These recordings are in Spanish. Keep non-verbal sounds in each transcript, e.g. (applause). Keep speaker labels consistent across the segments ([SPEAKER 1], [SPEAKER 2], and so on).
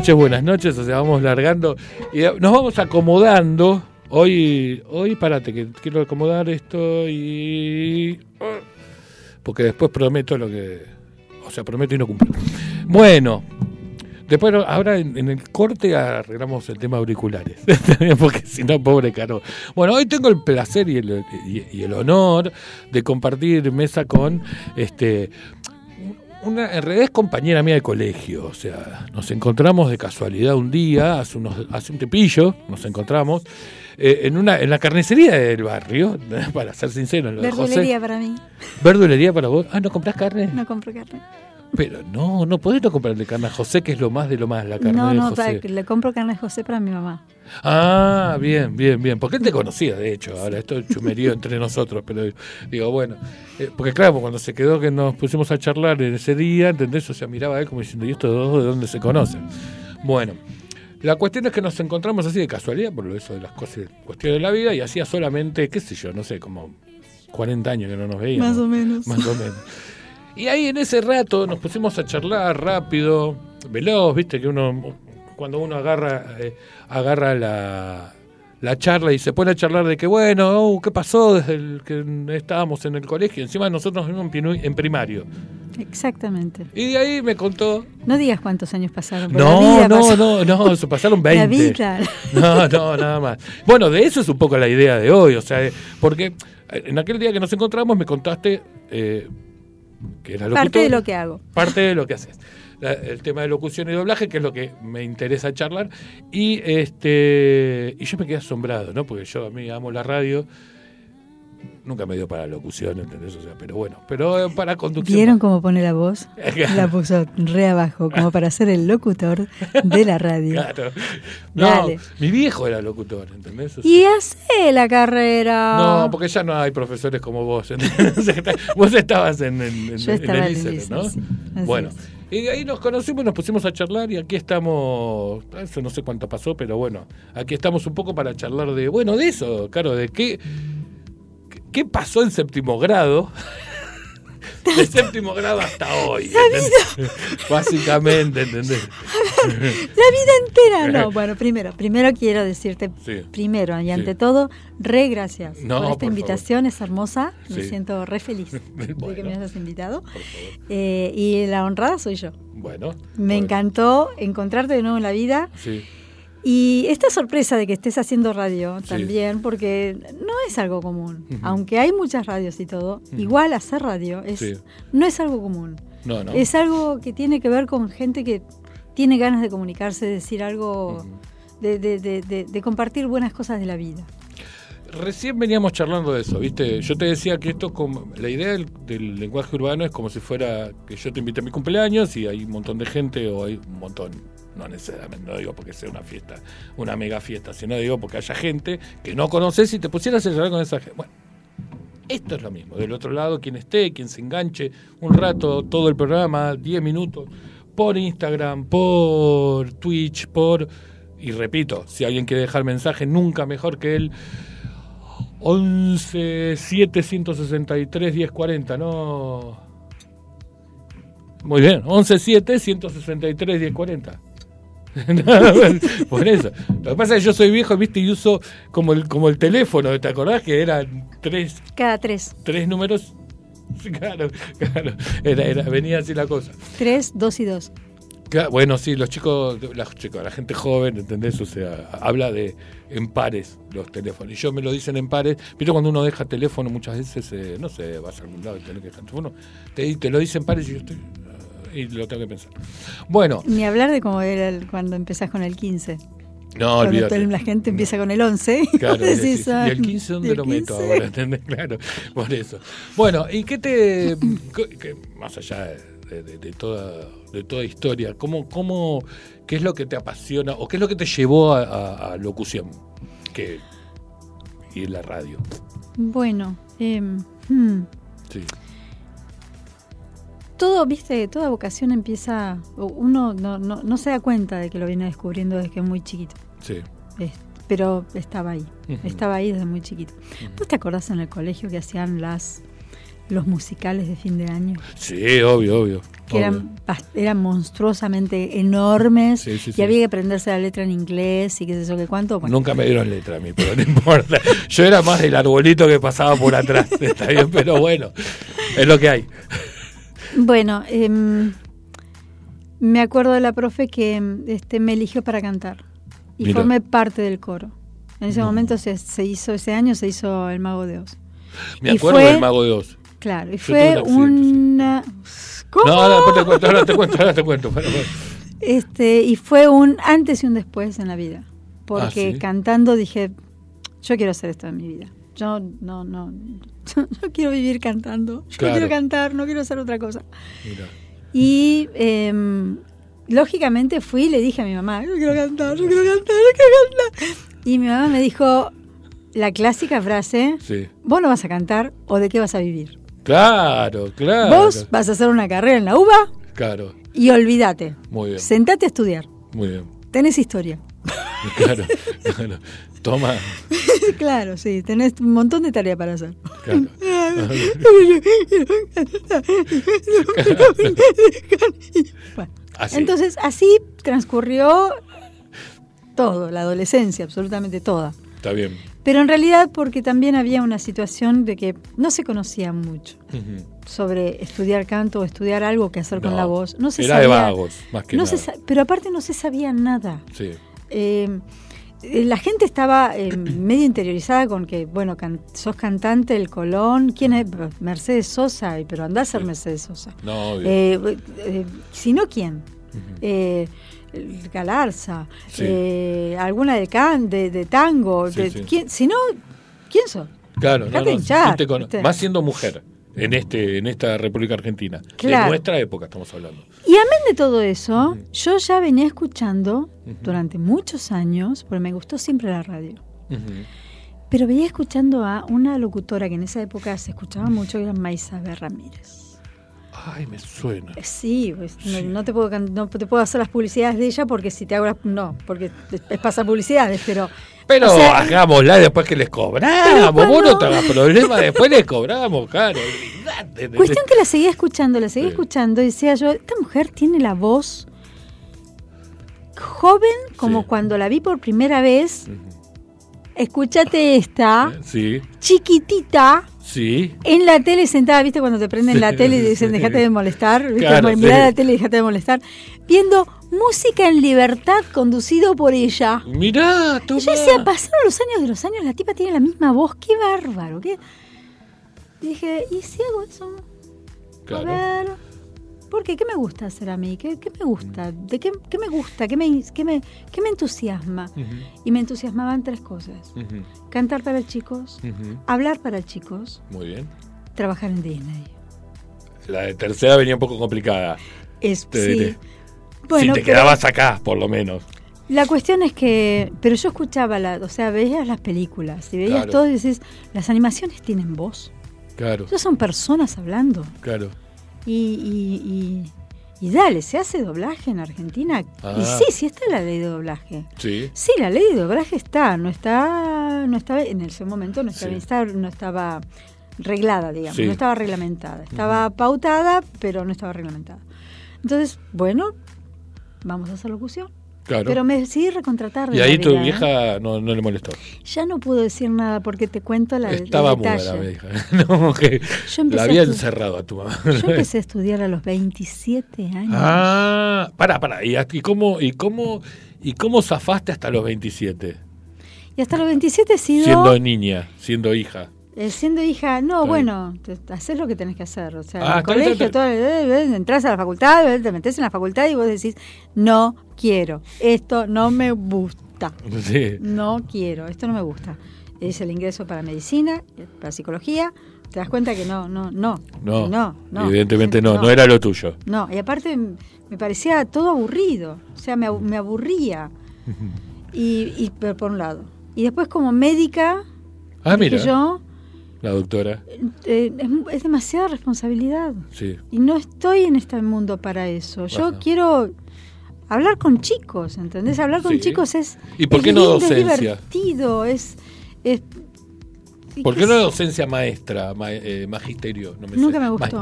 [SPEAKER 1] Noches, buenas noches. O sea, vamos largando y nos vamos acomodando. Hoy, hoy, párate, que quiero acomodar esto y. Porque después prometo lo que. O sea, prometo y no cumplo. Bueno, Después, ahora en, el corte arreglamos el tema auriculares, (laughs) porque si no, pobre caro. Bueno, hoy tengo el placer y el, y el honor de compartir mesa con este una, en realidad es compañera mía de colegio, o sea, nos encontramos de casualidad un día, hace, unos, hace un tepillo, nos encontramos eh, en una en la carnicería del barrio, (laughs) para ser sincero. En
[SPEAKER 2] lo Verdulería para mí.
[SPEAKER 1] ¿Verdulería para vos? Ah, ¿no compras carne?
[SPEAKER 2] No compro carne.
[SPEAKER 1] Pero no, no podés no comprarle carne a José, que es lo más de lo más, la carne no, de José.
[SPEAKER 2] No, le compro carne a José para mi mamá.
[SPEAKER 1] Ah, bien, bien, bien. Porque él te conocía, de hecho. Ahora, esto es chumerío entre nosotros, pero digo, bueno. Eh, porque claro, cuando se quedó que nos pusimos a charlar en ese día, ¿entendés? O sea, miraba a él como diciendo, ¿y estos dos de dónde se conocen? Bueno. La cuestión es que nos encontramos así de casualidad, por lo eso de las cosas, cuestiones de la vida, y hacía solamente, qué sé yo, no sé, como 40 años que no nos veíamos.
[SPEAKER 2] Más o menos.
[SPEAKER 1] Más o menos. Y ahí en ese rato nos pusimos a charlar rápido, veloz, viste que uno, cuando uno agarra, eh, agarra la, la charla y se pone a charlar de que, bueno, uh, ¿qué pasó desde el que estábamos en el colegio? Encima nosotros vimos en primario.
[SPEAKER 2] Exactamente.
[SPEAKER 1] Y de ahí me contó.
[SPEAKER 2] No digas cuántos años pasaron.
[SPEAKER 1] No, no, no, no, se pasaron 20. (laughs)
[SPEAKER 2] La vida.
[SPEAKER 1] No, no, nada más. Bueno, de eso es un poco la idea de hoy, o sea, porque en aquel día que nos encontramos me contaste eh,
[SPEAKER 2] parte de lo que hago.
[SPEAKER 1] Parte de lo que haces. El tema de locución y doblaje, que es lo que me interesa charlar. Y este y yo me quedé asombrado, ¿no? Porque yo a mí amo la radio nunca me dio para locución, ¿entendés? O sea, pero bueno, pero eh, para conducción.
[SPEAKER 2] ¿Vieron cómo pone la voz? (laughs) la puso re abajo, como para ser el locutor de la radio.
[SPEAKER 1] Claro. No, mi viejo era locutor, ¿entendés?
[SPEAKER 2] y hace la carrera.
[SPEAKER 1] No, porque ya no hay profesores como vos. (laughs) vos estabas en, en,
[SPEAKER 2] Yo estaba en el
[SPEAKER 1] ¿no? bueno. Y ahí nos conocimos, nos pusimos a charlar y aquí estamos, eso no sé cuánto pasó, pero bueno, aquí estamos un poco para charlar de, bueno, de eso, claro, de qué, ¿Qué pasó en séptimo grado? (laughs) De séptimo grado hasta hoy. (laughs) Básicamente, ¿entendés?
[SPEAKER 2] La vida entera, no. (laughs) Bueno, primero, primero quiero decirte, primero y ante todo, re gracias por esta invitación, es hermosa. Me siento re feliz de que me hayas invitado. Eh, y la honrada soy yo.
[SPEAKER 1] Bueno.
[SPEAKER 2] Me encantó encontrarte de nuevo en la vida.
[SPEAKER 1] Sí.
[SPEAKER 2] Y esta sorpresa de que estés haciendo radio también, porque no es algo común. Aunque hay muchas radios y todo, igual hacer radio es, no es algo común.
[SPEAKER 1] No, no.
[SPEAKER 2] Es algo que tiene que ver con gente que tiene ganas de comunicarse, de decir algo, de, de, de, de, compartir buenas cosas de la vida.
[SPEAKER 1] Recién veníamos charlando de eso, ¿viste? Yo te decía que esto, como, la idea del, del, lenguaje urbano es como si fuera que yo te invite a mi cumpleaños y hay un montón de gente o hay un montón, no necesariamente, no digo porque sea una fiesta, una mega fiesta, sino digo porque haya gente que no conoces y te pusieras a hablar con esa gente. Bueno, Esto es lo mismo. Del otro lado, quien esté, quien se enganche un rato, todo el programa, 10 minutos, por Instagram, por Twitch, por... Y repito, si alguien quiere dejar mensaje, nunca mejor que él. 11 7 163 1040, no. Muy bien, 11 7 163 1040. (laughs) Por eso. Lo que pasa es que yo soy viejo, viste, y uso como el, como el teléfono, ¿te acordás que eran tres?
[SPEAKER 2] Cada tres.
[SPEAKER 1] Tres números. Claro, claro. Era, era, venía así la cosa.
[SPEAKER 2] Tres, dos y dos.
[SPEAKER 1] Bueno, sí, los chicos, la, chicos, la gente joven, ¿entendés? O sea, habla de en pares los teléfonos. Y yo me lo dicen en pares. Pero cuando uno deja teléfono muchas veces, eh, no sé, vas a algún lado y tenés que dejar teléfono, te, te lo dicen pares y yo estoy y lo tengo que pensar. Bueno.
[SPEAKER 2] Ni hablar de cómo era cuando empezás con el 15.
[SPEAKER 1] No, olvídate.
[SPEAKER 2] La gente empieza con el 11.
[SPEAKER 1] Claro, ¿y el 15 dónde lo meto ahora? (laughs) ¿Entendés? Claro, por eso. Bueno, ¿y qué te. más allá de, toda, de toda historia, ¿cómo, cómo, ¿qué es lo que te apasiona o qué es lo que te llevó a, locución? Que, y la radio.
[SPEAKER 2] Bueno, eh, sí todo, viste, toda vocación empieza, uno no, no, no, se da cuenta de que lo viene descubriendo desde que es muy chiquito.
[SPEAKER 1] Sí.
[SPEAKER 2] pero estaba ahí, estaba ahí desde muy chiquito. ¿Vos te acordás en el colegio que hacían las los musicales de fin de año?
[SPEAKER 1] Sí, obvio, obvio.
[SPEAKER 2] Que Eran, eran monstruosamente enormes y había que aprenderse la letra en inglés y qué sé yo qué cuánto.
[SPEAKER 1] Nunca me dieron letra a mí, pero no (laughs) importa. Yo era más el arbolito que pasaba por atrás, (laughs) está bien, pero bueno, es lo que hay.
[SPEAKER 2] Bueno, em, me acuerdo de la profe que em, este, me eligió para cantar y formé parte del coro. En ese momento se, hizo, ese año se hizo El Mago de Oz.
[SPEAKER 1] Me acuerdo del Mago de Oz.
[SPEAKER 2] Claro, y fue una...
[SPEAKER 1] ¿Cómo? No, ahora te cuento, ahora te cuento, ahora te cuento.
[SPEAKER 2] Este, y fue un antes y un después en la vida. Porque ah, cantando dije, yo quiero hacer esto en mi vida. Yo no, no, (laughs) yo quiero vivir cantando, yo quiero cantar, no quiero hacer otra cosa. Y em, lógicamente fui y le dije a mi mamá, yo quiero cantar, yo quiero cantar, yo quiero cantar. Y mi mamá me dijo la clásica frase, vos no vas a cantar o de qué vas a vivir.
[SPEAKER 1] Claro, claro.
[SPEAKER 2] Vos vas a hacer una carrera en la UBA.
[SPEAKER 1] Claro.
[SPEAKER 2] Y olvídate.
[SPEAKER 1] Muy bien.
[SPEAKER 2] Sentate a estudiar.
[SPEAKER 1] Muy bien.
[SPEAKER 2] Tenés historia. (laughs)
[SPEAKER 1] Claro, claro. Toma. (laughs)
[SPEAKER 2] claro, sí, tenés un montón de tarea para hacer. (laughs) Entonces, así transcurrió todo, la adolescencia, absolutamente toda.
[SPEAKER 1] Está bien.
[SPEAKER 2] Pero en realidad porque también había una situación de que no se conocía mucho sobre estudiar canto o estudiar algo que hacer con la voz. No se
[SPEAKER 1] era de vagos, más que nada.
[SPEAKER 2] pero aparte no se sabía nada.
[SPEAKER 1] Sí.
[SPEAKER 2] Eh, eh, la gente estaba eh, medio interiorizada con que, bueno, sos cantante del Colón, ¿quién es? Mercedes Sosa, pero anda a ser Mercedes Sosa.
[SPEAKER 1] No,
[SPEAKER 2] eh, si no, ¿quién? Galarza, alguna de, can, de, tango, ¿quién? si no, ¿quién sos?
[SPEAKER 1] Claro, no, más siendo mujer en este en esta República Argentina. De nuestra época estamos hablando.
[SPEAKER 2] Y amén de todo eso, yo ya venía escuchando durante muchos años, porque me gustó siempre la radio. Pero venía escuchando a una locutora que en esa época se escuchaba mucho, que era Maisabel Ramírez.
[SPEAKER 1] Ay, me suena.
[SPEAKER 2] Eh, sí, pues, No, te puedo, no te puedo hacer las publicidades de ella porque si te hago las... No, porque es pasar publicidades, pero
[SPEAKER 1] pero hagámosla después que les cobramos. Vos no te hagas problema, después les cobramos, claro.
[SPEAKER 2] Cuestión que la seguía escuchando, la seguía escuchando y decía yo, esta mujer tiene la voz joven como cuando la vi por primera vez. Escúchate esta,
[SPEAKER 1] sí.
[SPEAKER 2] chiquitita,
[SPEAKER 1] Sí.
[SPEAKER 2] En la tele sentada, ¿viste? Cuando te prenden la tele y dicen, dejate de molestar, ¿viste? Mirá la tele y dejate de molestar. Viendo música en libertad conducido por ella.
[SPEAKER 1] Mirá, tú.
[SPEAKER 2] Yo decía, pasaron los años de los años, la tipa tiene la misma voz, qué bárbaro. Qué... dije, ¿y si hago eso? A ver. ¿Por qué? ¿Qué me gusta hacer a mí? ¿Qué, me gusta? ¿De qué, me gusta? ¿Qué me, qué me, qué me entusiasma? Y me entusiasmaban tres cosas. Cantar para chicos, hablar para chicos.
[SPEAKER 1] Muy bien.
[SPEAKER 2] Trabajar en Disney.
[SPEAKER 1] La de tercera venía un poco complicada.
[SPEAKER 2] Es, sí. Bueno,
[SPEAKER 1] si te quedabas acá, por lo menos.
[SPEAKER 2] La cuestión es que, pero yo escuchaba, la, o sea, veías las películas y veías todo y decís, las animaciones tienen voz.
[SPEAKER 1] Claro.
[SPEAKER 2] Ellos son personas hablando.
[SPEAKER 1] Claro.
[SPEAKER 2] Y, y, dale, ¿se hace doblaje en Argentina? Y ah. sí, sí está la ley de doblaje.
[SPEAKER 1] Sí.
[SPEAKER 2] Sí, la ley de doblaje está, no está, no estaba, en ese momento no estaba, no estaba reglada, digamos, no estaba reglamentada. Estaba pautada, pero no estaba reglamentada. Entonces, bueno, vamos a hacer locución. Pero me decidí recontratar.
[SPEAKER 1] y ahí tu ¿eh? vieja no, no, le molestó.
[SPEAKER 2] Ya no pudo decir nada porque te cuento la
[SPEAKER 1] Estaba muda la vieja. (laughs) no, que la había encerrado a tu mamá.
[SPEAKER 2] Yo empecé a estudiar a los 27 años.
[SPEAKER 1] Ah, para, para. ¿Y, y, cómo, y, cómo, ¿Y cómo zafaste hasta los 27?
[SPEAKER 2] Y hasta los 27 he sido...
[SPEAKER 1] Siendo niña, siendo hija.
[SPEAKER 2] Eh, siendo hija, no, bueno, haces lo que tenés que hacer. O sea, en el ah, colegio, todo, eh, eh, entras a la facultad, te metes en la facultad y vos decís, no quiero, esto no me gusta. No quiero, esto no me gusta. Es el ingreso para medicina, para psicología, te das cuenta que no, no, no.
[SPEAKER 1] No, no, evidentemente no, no, era lo tuyo.
[SPEAKER 2] No, y aparte me parecía todo aburrido, o sea, me, me aburría. (laughs) y, y por un lado. Y después como médica,
[SPEAKER 1] ah, mira.
[SPEAKER 2] yo
[SPEAKER 1] la doctora.
[SPEAKER 2] Eh, es, demasiada responsabilidad.
[SPEAKER 1] Sí.
[SPEAKER 2] Y no estoy en este mundo para eso. Yo quiero hablar con chicos, ¿entendés? Hablar con chicos es.
[SPEAKER 1] ¿Y por qué no docencia?
[SPEAKER 2] Es divertido, es. es
[SPEAKER 1] ¿Por qué no docencia maestra, eh, magisterio?
[SPEAKER 2] No me Nunca me gustó.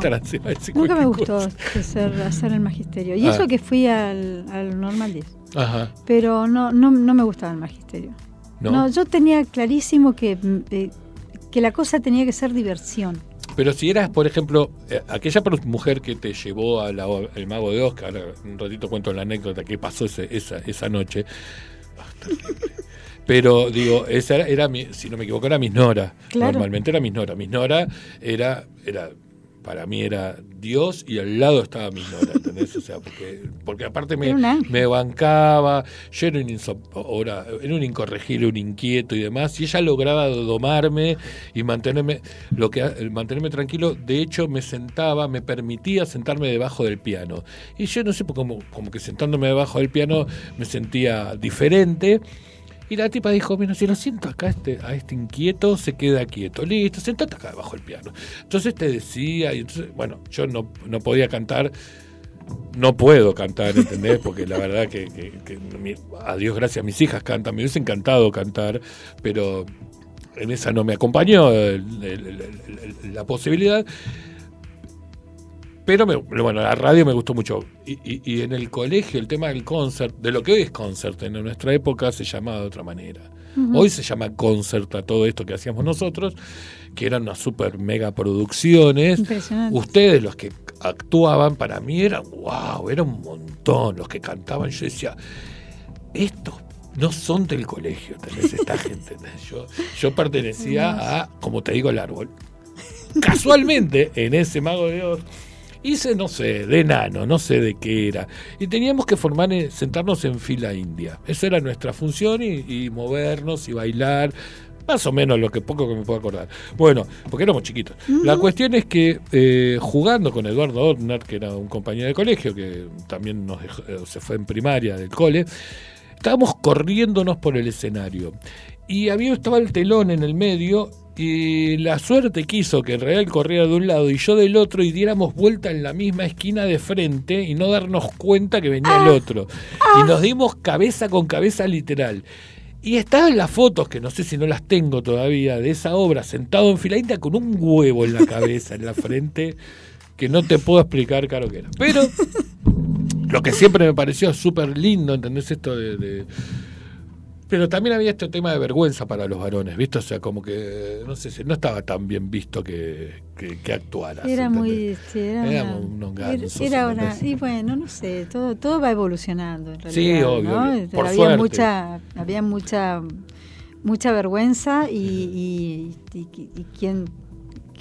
[SPEAKER 2] Nunca me gustó hacer, hacer el magisterio. Y eso ah. que fui al, al Normal 10.
[SPEAKER 1] Ajá.
[SPEAKER 2] Pero no, no, no me gustaba el magisterio. No, yo tenía clarísimo que eh, que la cosa tenía que ser diversión.
[SPEAKER 1] Pero si eras, por ejemplo, eh, aquella mujer que te llevó al mago de Oscar, un ratito cuento la anécdota que pasó esa, esa noche. Pero digo, esa era, mi, si no me equivoco, era mi Nora. Normalmente era mi Nora. Mi Nora era, era para mí era Dios y al lado estaba mi nora, ¿entendés? O sea, porque, porque aparte me, me bancaba, yo era un, ahora, era un incorregible, un inquieto y demás, y ella lograba domarme y mantenerme, lo que, mantenerme tranquilo, de hecho me sentaba, me permitía sentarme debajo del piano. Y yo no sé, como, como que sentándome debajo del piano me sentía diferente y la tipa dijo, bueno, si lo siento acá este, a este inquieto, se queda quieto. Listo, sentate acá debajo del piano. Entonces te decía, y entonces, bueno, yo no, no podía cantar, no puedo cantar, ¿entendés? Porque la verdad que, que, a Dios gracias, mis hijas cantan, me hubiese encantado cantar, pero en esa no me acompañó la posibilidad. Pero bueno, la radio me gustó mucho. Y, en el colegio, el tema del concert, de lo que hoy es concert, en nuestra época se llamaba de otra manera. Hoy se llama concert a todo esto que hacíamos nosotros, que eran unas super mega producciones. Ustedes, los que actuaban, para mí eran wow, era un montón. Los que cantaban, yo decía, estos no son del colegio, tenés esta (laughs) gente. Yo, yo pertenecía a, como te digo, el árbol. Casualmente, en ese mago de Dios Hice, no sé, de enano, no sé de qué era. Y teníamos que formar, eh, sentarnos en fila india. Esa era nuestra función y, movernos y bailar más o menos lo que poco que me puedo acordar. Bueno, porque éramos chiquitos. La cuestión es que eh, jugando con Eduardo Ortner, que era un compañero de colegio, que también nos eh, se fue en primaria del cole, estábamos corriéndonos por el escenario. Y había estaba el telón en el medio y la suerte quiso que el Real corriera de un lado y yo del otro y diéramos vuelta en la misma esquina de frente y no darnos cuenta que venía el ah. otro. Y nos dimos cabeza con cabeza literal. Y estaban las fotos, que no sé si no las tengo todavía, de esa obra, sentado en fila con un huevo en la cabeza, en la frente, que no te puedo explicar, claro que era. Pero lo que siempre me pareció súper lindo, ¿entendés? Esto de pero también había este tema de vergüenza para los varones, ¿viste? O sea, como que, no sé, no estaba tan bien visto que, que, actuara.
[SPEAKER 2] Era muy... Sí, era, unos gansos, era, una, Y bueno, no sé, todo, todo va evolucionando en realidad.
[SPEAKER 1] Sí, obvio.
[SPEAKER 2] había mucha Había mucha mucha vergüenza y, y, y, y quien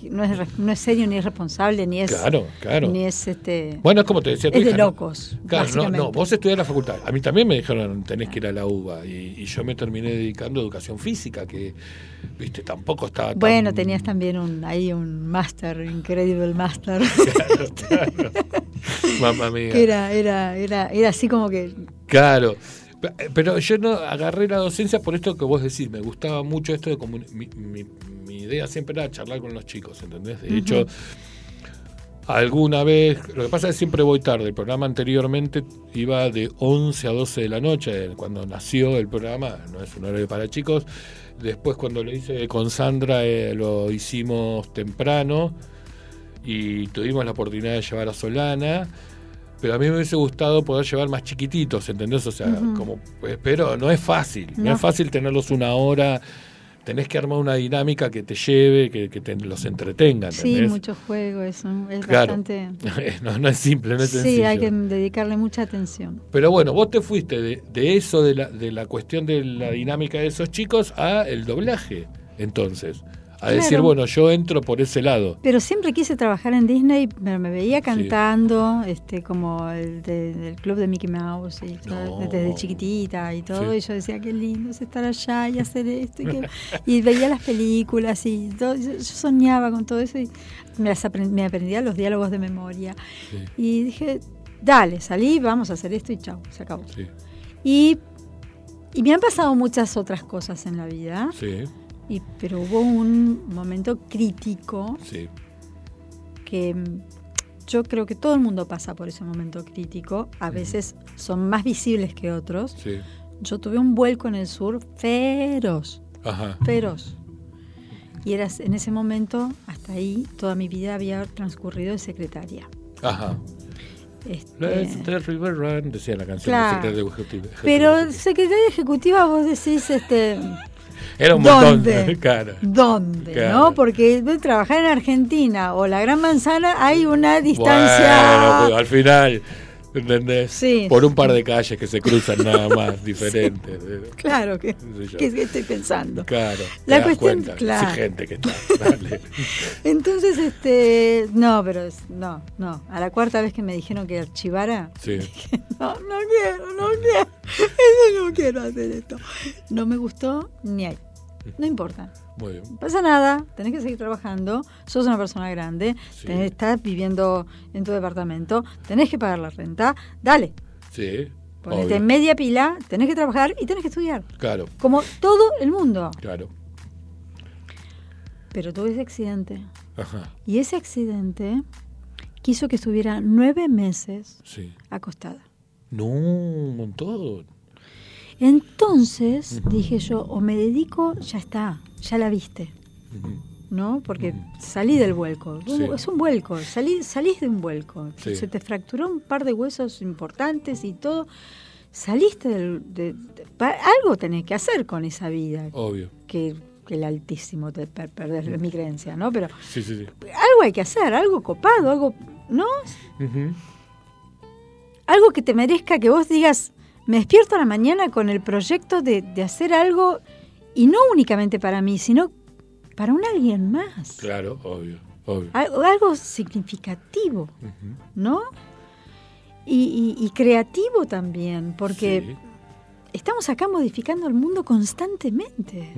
[SPEAKER 2] no es, no es serio ni es responsable ni es
[SPEAKER 1] claro claro.
[SPEAKER 2] ni es este
[SPEAKER 1] bueno es como te decía
[SPEAKER 2] es de locos
[SPEAKER 1] claro no, no vos estudiás en la facultad. A mí también me dijeron tenés que ir a la UBA y, yo me terminé dedicando a educación física que viste tampoco estaba
[SPEAKER 2] bueno tenías también un ahí un máster increíble máster. (laughs)
[SPEAKER 1] Claro, claro. mamá (laughs) mía.
[SPEAKER 2] Era era era era así como que
[SPEAKER 1] claro. Pero yo no agarré la docencia por esto que vos decís, me gustaba mucho esto de mi, mi idea siempre era charlar con los chicos, ¿entendés? De hecho, alguna vez, lo que pasa es que siempre voy tarde, el programa anteriormente iba de 11 a 12 de la noche, cuando nació el programa, no es un horario para chicos, después cuando lo hice con Sandra eh, lo hicimos temprano y tuvimos la oportunidad de llevar a Solana pero a mí me hubiese gustado poder llevar más chiquititos, ¿entendés? O sea, como, pues, pero no es fácil, no. es fácil tenerlos una hora, tenés que armar una dinámica que te lleve, que, que te, los entretenga. ¿entendés?
[SPEAKER 2] Sí, mucho juego, eso, es bastante... (laughs)
[SPEAKER 1] no, no, es simple, no es
[SPEAKER 2] sí,
[SPEAKER 1] sencillo.
[SPEAKER 2] Sí, hay que dedicarle mucha atención.
[SPEAKER 1] Pero bueno, vos te fuiste de, de eso, de la, de la cuestión de la dinámica de esos chicos, a el doblaje, entonces a decir, bueno, yo entro por ese lado.
[SPEAKER 2] Pero siempre quise trabajar en Disney, me, me veía cantando, este como el del club de Mickey Mouse, y desde chiquitita y todo, y yo decía, qué lindo es estar allá y hacer esto, y, veía las películas y todo, yo, soñaba con todo eso y me, me aprendía los diálogos de memoria. Y dije, dale, salí, vamos a hacer esto y chao, se acabó. Y, y me han pasado muchas otras cosas en la vida.
[SPEAKER 1] Sí
[SPEAKER 2] y, pero hubo un momento crítico que mm, yo creo que todo el mundo pasa por ese momento crítico. A veces son más visibles que otros. Yo tuve un vuelco en el sur feroz. Feroz. Y era en ese momento, hasta ahí, toda mi vida había transcurrido de secretaria.
[SPEAKER 1] Ajá. Este... River Run, decía la canción
[SPEAKER 2] de secretaria ejecutiva. Pero secretaria ejecutiva, vos decís, este
[SPEAKER 1] era un ¿Dónde? montón. (laughs) Claro.
[SPEAKER 2] ¿Dónde? ¿No? Porque trabajar en Argentina o la Gran Manzana hay una distancia.
[SPEAKER 1] Bueno, al final. ¿Entendés? Sí. Por un par de calles que se cruzan nada más (laughs) diferentes.
[SPEAKER 2] Claro, que, ¿qué estoy pensando?
[SPEAKER 1] Claro. La cuestión, claro. gente que está. (laughs) Dale.
[SPEAKER 2] Entonces, este, no, pero no, no. A la cuarta vez que me dijeron que archivara,
[SPEAKER 1] sí.
[SPEAKER 2] dije, no, no quiero, no quiero, eso no quiero hacer esto. No me gustó ni ahí. No importa.
[SPEAKER 1] Muy bien.
[SPEAKER 2] No pasa nada, tenés que seguir trabajando, sos una persona grande, estás viviendo en tu departamento, tenés que pagar la renta, dale.
[SPEAKER 1] Sí.
[SPEAKER 2] Ponete en media pila, tenés que trabajar y tenés que estudiar.
[SPEAKER 1] Claro.
[SPEAKER 2] Como todo el mundo.
[SPEAKER 1] Claro.
[SPEAKER 2] Pero tuve ese accidente.
[SPEAKER 1] Ajá.
[SPEAKER 2] Y ese accidente quiso que estuviera nueve meses acostada.
[SPEAKER 1] No, un montón.
[SPEAKER 2] Entonces dije yo, o me dedico, ya está, ya la viste. ¿No? Porque salí del vuelco. Es un vuelco, salí, salís de un vuelco. Se te fracturó un par de huesos importantes y todo. Saliste del. De, algo tenés que hacer con esa vida.
[SPEAKER 1] Obvio.
[SPEAKER 2] Que, el altísimo te perder, mi creencia, ¿no? Pero
[SPEAKER 1] sí, sí,
[SPEAKER 2] algo hay que hacer, algo copado, algo. ¿No? Algo que te merezca que vos digas, me despierto a la mañana con el proyecto de, hacer algo, y no únicamente para mí, sino para un alguien más.
[SPEAKER 1] Claro, obvio. obvio.
[SPEAKER 2] Algo, significativo, ¿no? Y, creativo también, porque estamos acá modificando el mundo constantemente.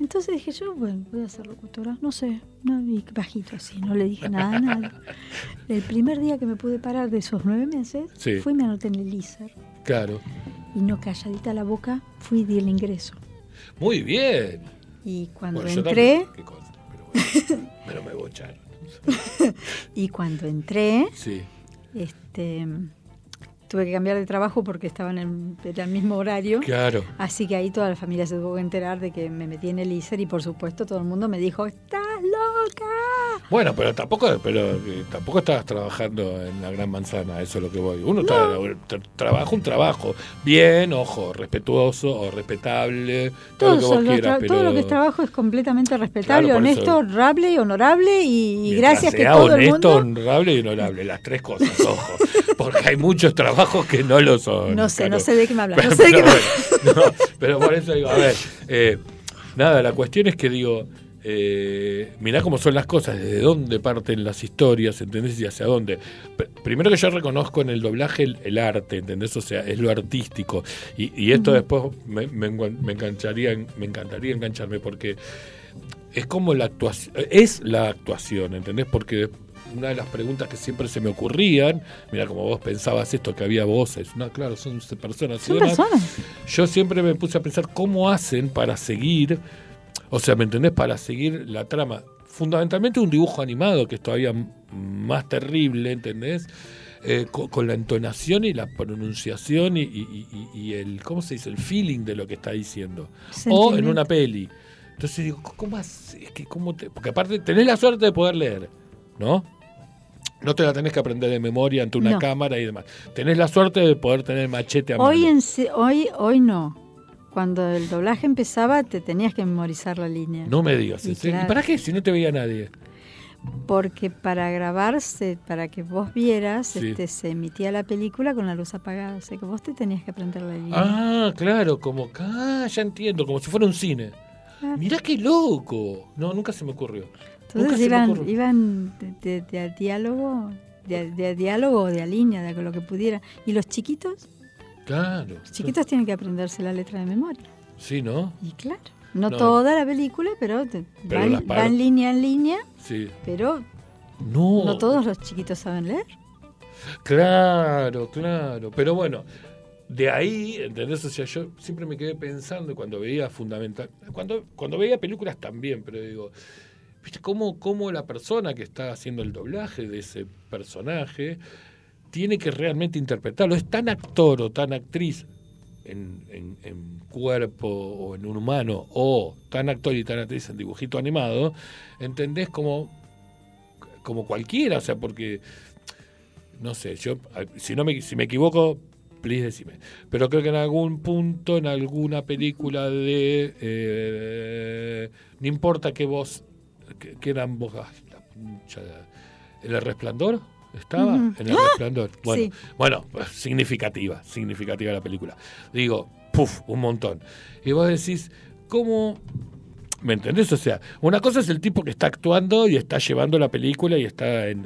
[SPEAKER 2] Entonces dije yo, bueno, voy a ser locutora, no sé, no, bajito así, no le dije nada, nada. (laughs) El primer día que me pude parar de esos nueve meses, fui y me anoté en el ISER.
[SPEAKER 1] Claro.
[SPEAKER 2] Y no calladita la boca, fui y di el ingreso.
[SPEAKER 1] Muy bien.
[SPEAKER 2] Y cuando entré... (laughs)
[SPEAKER 1] pero, me bocharon. (laughs)
[SPEAKER 2] y cuando entré,
[SPEAKER 1] sí.
[SPEAKER 2] este tuve que cambiar de trabajo porque estaba en el, mismo horario.
[SPEAKER 1] Claro.
[SPEAKER 2] Así que ahí toda la familia se tuvo que enterar de que me metí en el ISER y por supuesto todo el mundo me dijo, ¡estás loca!
[SPEAKER 1] Bueno, pero tampoco, pero eh, tampoco estabas trabajando en la Gran Manzana, eso es lo que voy. Uno trabaja un trabajo bien, ojo, respetuoso o respetable, todo, lo que vos quieras,
[SPEAKER 2] Todo lo que es trabajo es completamente respetable, honesto, honrable y honorable y, gracias que todo
[SPEAKER 1] honesto,
[SPEAKER 2] el mundo...
[SPEAKER 1] y honorable, las tres cosas, ojo, (laughs) porque hay muchos trabajos que no lo son.
[SPEAKER 2] No sé, no sé de qué me hablas, no sé de qué me... (laughs)
[SPEAKER 1] no, pero por eso digo, a ver, eh, nada, la cuestión es que digo eh, mirá cómo son las cosas, desde dónde parten las historias, ¿entendés? Y hacia dónde. primero que yo reconozco en el doblaje el, arte, ¿entendés? O sea, es lo artístico. Y, esto después me, engancharía, me encantaría engancharme porque es como la actuación, es la actuación, ¿entendés? Porque una de las preguntas que siempre se me ocurrían, mira, como vos pensabas esto, que había voces, no, claro, son personas.
[SPEAKER 2] Son personas.
[SPEAKER 1] Yo siempre me puse a pensar cómo hacen para seguir O sea, ¿me entendés? Para seguir la trama. Fundamentalmente un dibujo animado, que es todavía más terrible, ¿entendés? Eh, con, la entonación y la pronunciación y, el, ¿cómo se dice? El feeling de lo que está diciendo. O en una peli. Entonces digo, ¿cómo Es que, ¿cómo te... Porque aparte tenés la suerte de poder leer, ¿no? No te la tenés que aprender de memoria ante una cámara y demás. Tenés la suerte de poder tener machete a
[SPEAKER 2] hoy En, hoy, hoy no. Cuando el doblaje empezaba, te tenías que memorizar la línea.
[SPEAKER 1] No me digas. ¿Y, para qué? Si no te veía nadie.
[SPEAKER 2] Porque para grabarse, para que vos vieras, este, se emitía la película con la luz apagada. O sea que vos te tenías que aprender la línea.
[SPEAKER 1] Ah, claro, como. Ah, ya entiendo, como si fuera un cine. Mirá qué loco. No, nunca se me ocurrió.
[SPEAKER 2] Entonces iban, iban de, de, diálogo, de, diálogo o de a línea, de lo que pudiera. ¿Y los chiquitos?
[SPEAKER 1] Claro.
[SPEAKER 2] Los chiquitos tienen que aprenderse la letra de memoria.
[SPEAKER 1] Sí, ¿no?
[SPEAKER 2] Y claro. No, toda la película, pero, va, en línea en línea.
[SPEAKER 1] Sí.
[SPEAKER 2] Pero no. no todos los chiquitos saben leer.
[SPEAKER 1] Claro, claro. Pero bueno, de ahí, ¿entendés? O sea, yo siempre me quedé pensando cuando veía fundamental, cuando, cuando veía películas también, pero digo, ¿viste cómo, cómo la persona que está haciendo el doblaje de ese personaje tiene que realmente interpretarlo? Es tan actor o tan actriz en, cuerpo o en un humano, o tan actor y tan actriz en dibujito animado, ¿entendés? Como, como cualquiera, o sea, porque no sé, yo si no me si me equivoco, please decime. Pero creo que en algún punto, en alguna película de. Eh, no importa que vos. Que, eran vos. ¿El resplandor? ¿Estaba? En el ¡Ah! resplandor. Bueno, bueno, pues, significativa, significativa la película. Digo, puff, un montón. Y vos decís, ¿cómo ¿Me entendés? O sea, una cosa es el tipo que está actuando y está llevando la película y está en,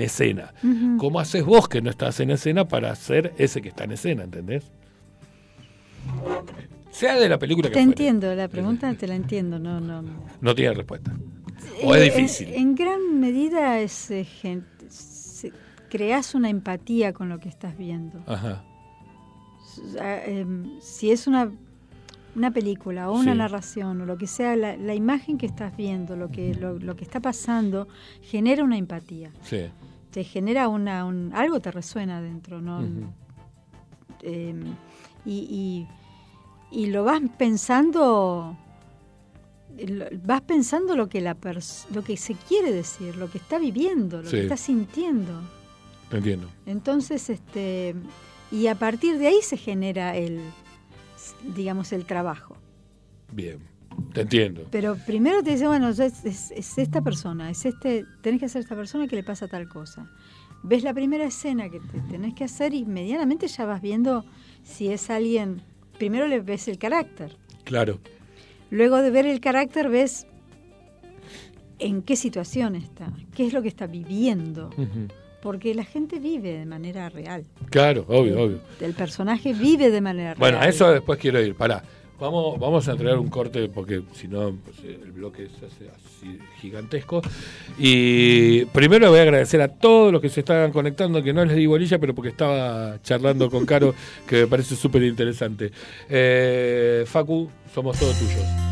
[SPEAKER 1] escena. ¿Cómo haces vos que no estás en escena para ser ese que está en escena? ¿Entendés? Sea de la película que
[SPEAKER 2] Te entiendo, la pregunta te la entiendo, no, no.
[SPEAKER 1] No tiene respuesta. O es difícil.
[SPEAKER 2] En, gran medida es eh, creas una empatía con lo que estás viendo.
[SPEAKER 1] Ajá.
[SPEAKER 2] Em, si es una una película o una narración o lo que sea, la, imagen que estás viendo, lo que, lo, que está pasando, genera una empatía.
[SPEAKER 1] Sí.
[SPEAKER 2] Te genera una, un, algo te resuena dentro, ¿no? Em, y, y, lo vas pensando, vas pensando lo que, la lo que se quiere decir, lo que está viviendo, lo que está sintiendo.
[SPEAKER 1] Entiendo.
[SPEAKER 2] Entonces, este, y a partir de ahí se genera el digamos, el trabajo.
[SPEAKER 1] Bien, te entiendo.
[SPEAKER 2] Pero primero te dice, bueno, es, es, esta persona, es este, tenés que hacer esta persona que le pasa tal cosa. Ves la primera escena que te tenés que hacer y medianamente ya vas viendo si es alguien, primero le ves el carácter.
[SPEAKER 1] Claro.
[SPEAKER 2] Luego de ver el carácter ves en qué situación está, qué es lo que está viviendo porque la gente vive de manera real.
[SPEAKER 1] Claro, obvio, obvio.
[SPEAKER 2] El personaje vive de manera real.
[SPEAKER 1] Bueno, a eso después quiero ir. Pará. Vamos, vamos a entregar un corte porque si no pues, el bloque se hace así gigantesco. Y primero voy a agradecer a todos los que se estaban conectando, que no les di bolilla, pero porque estaba charlando con Caro, que me parece súper interesante. Eh, Facu, somos todos tuyos.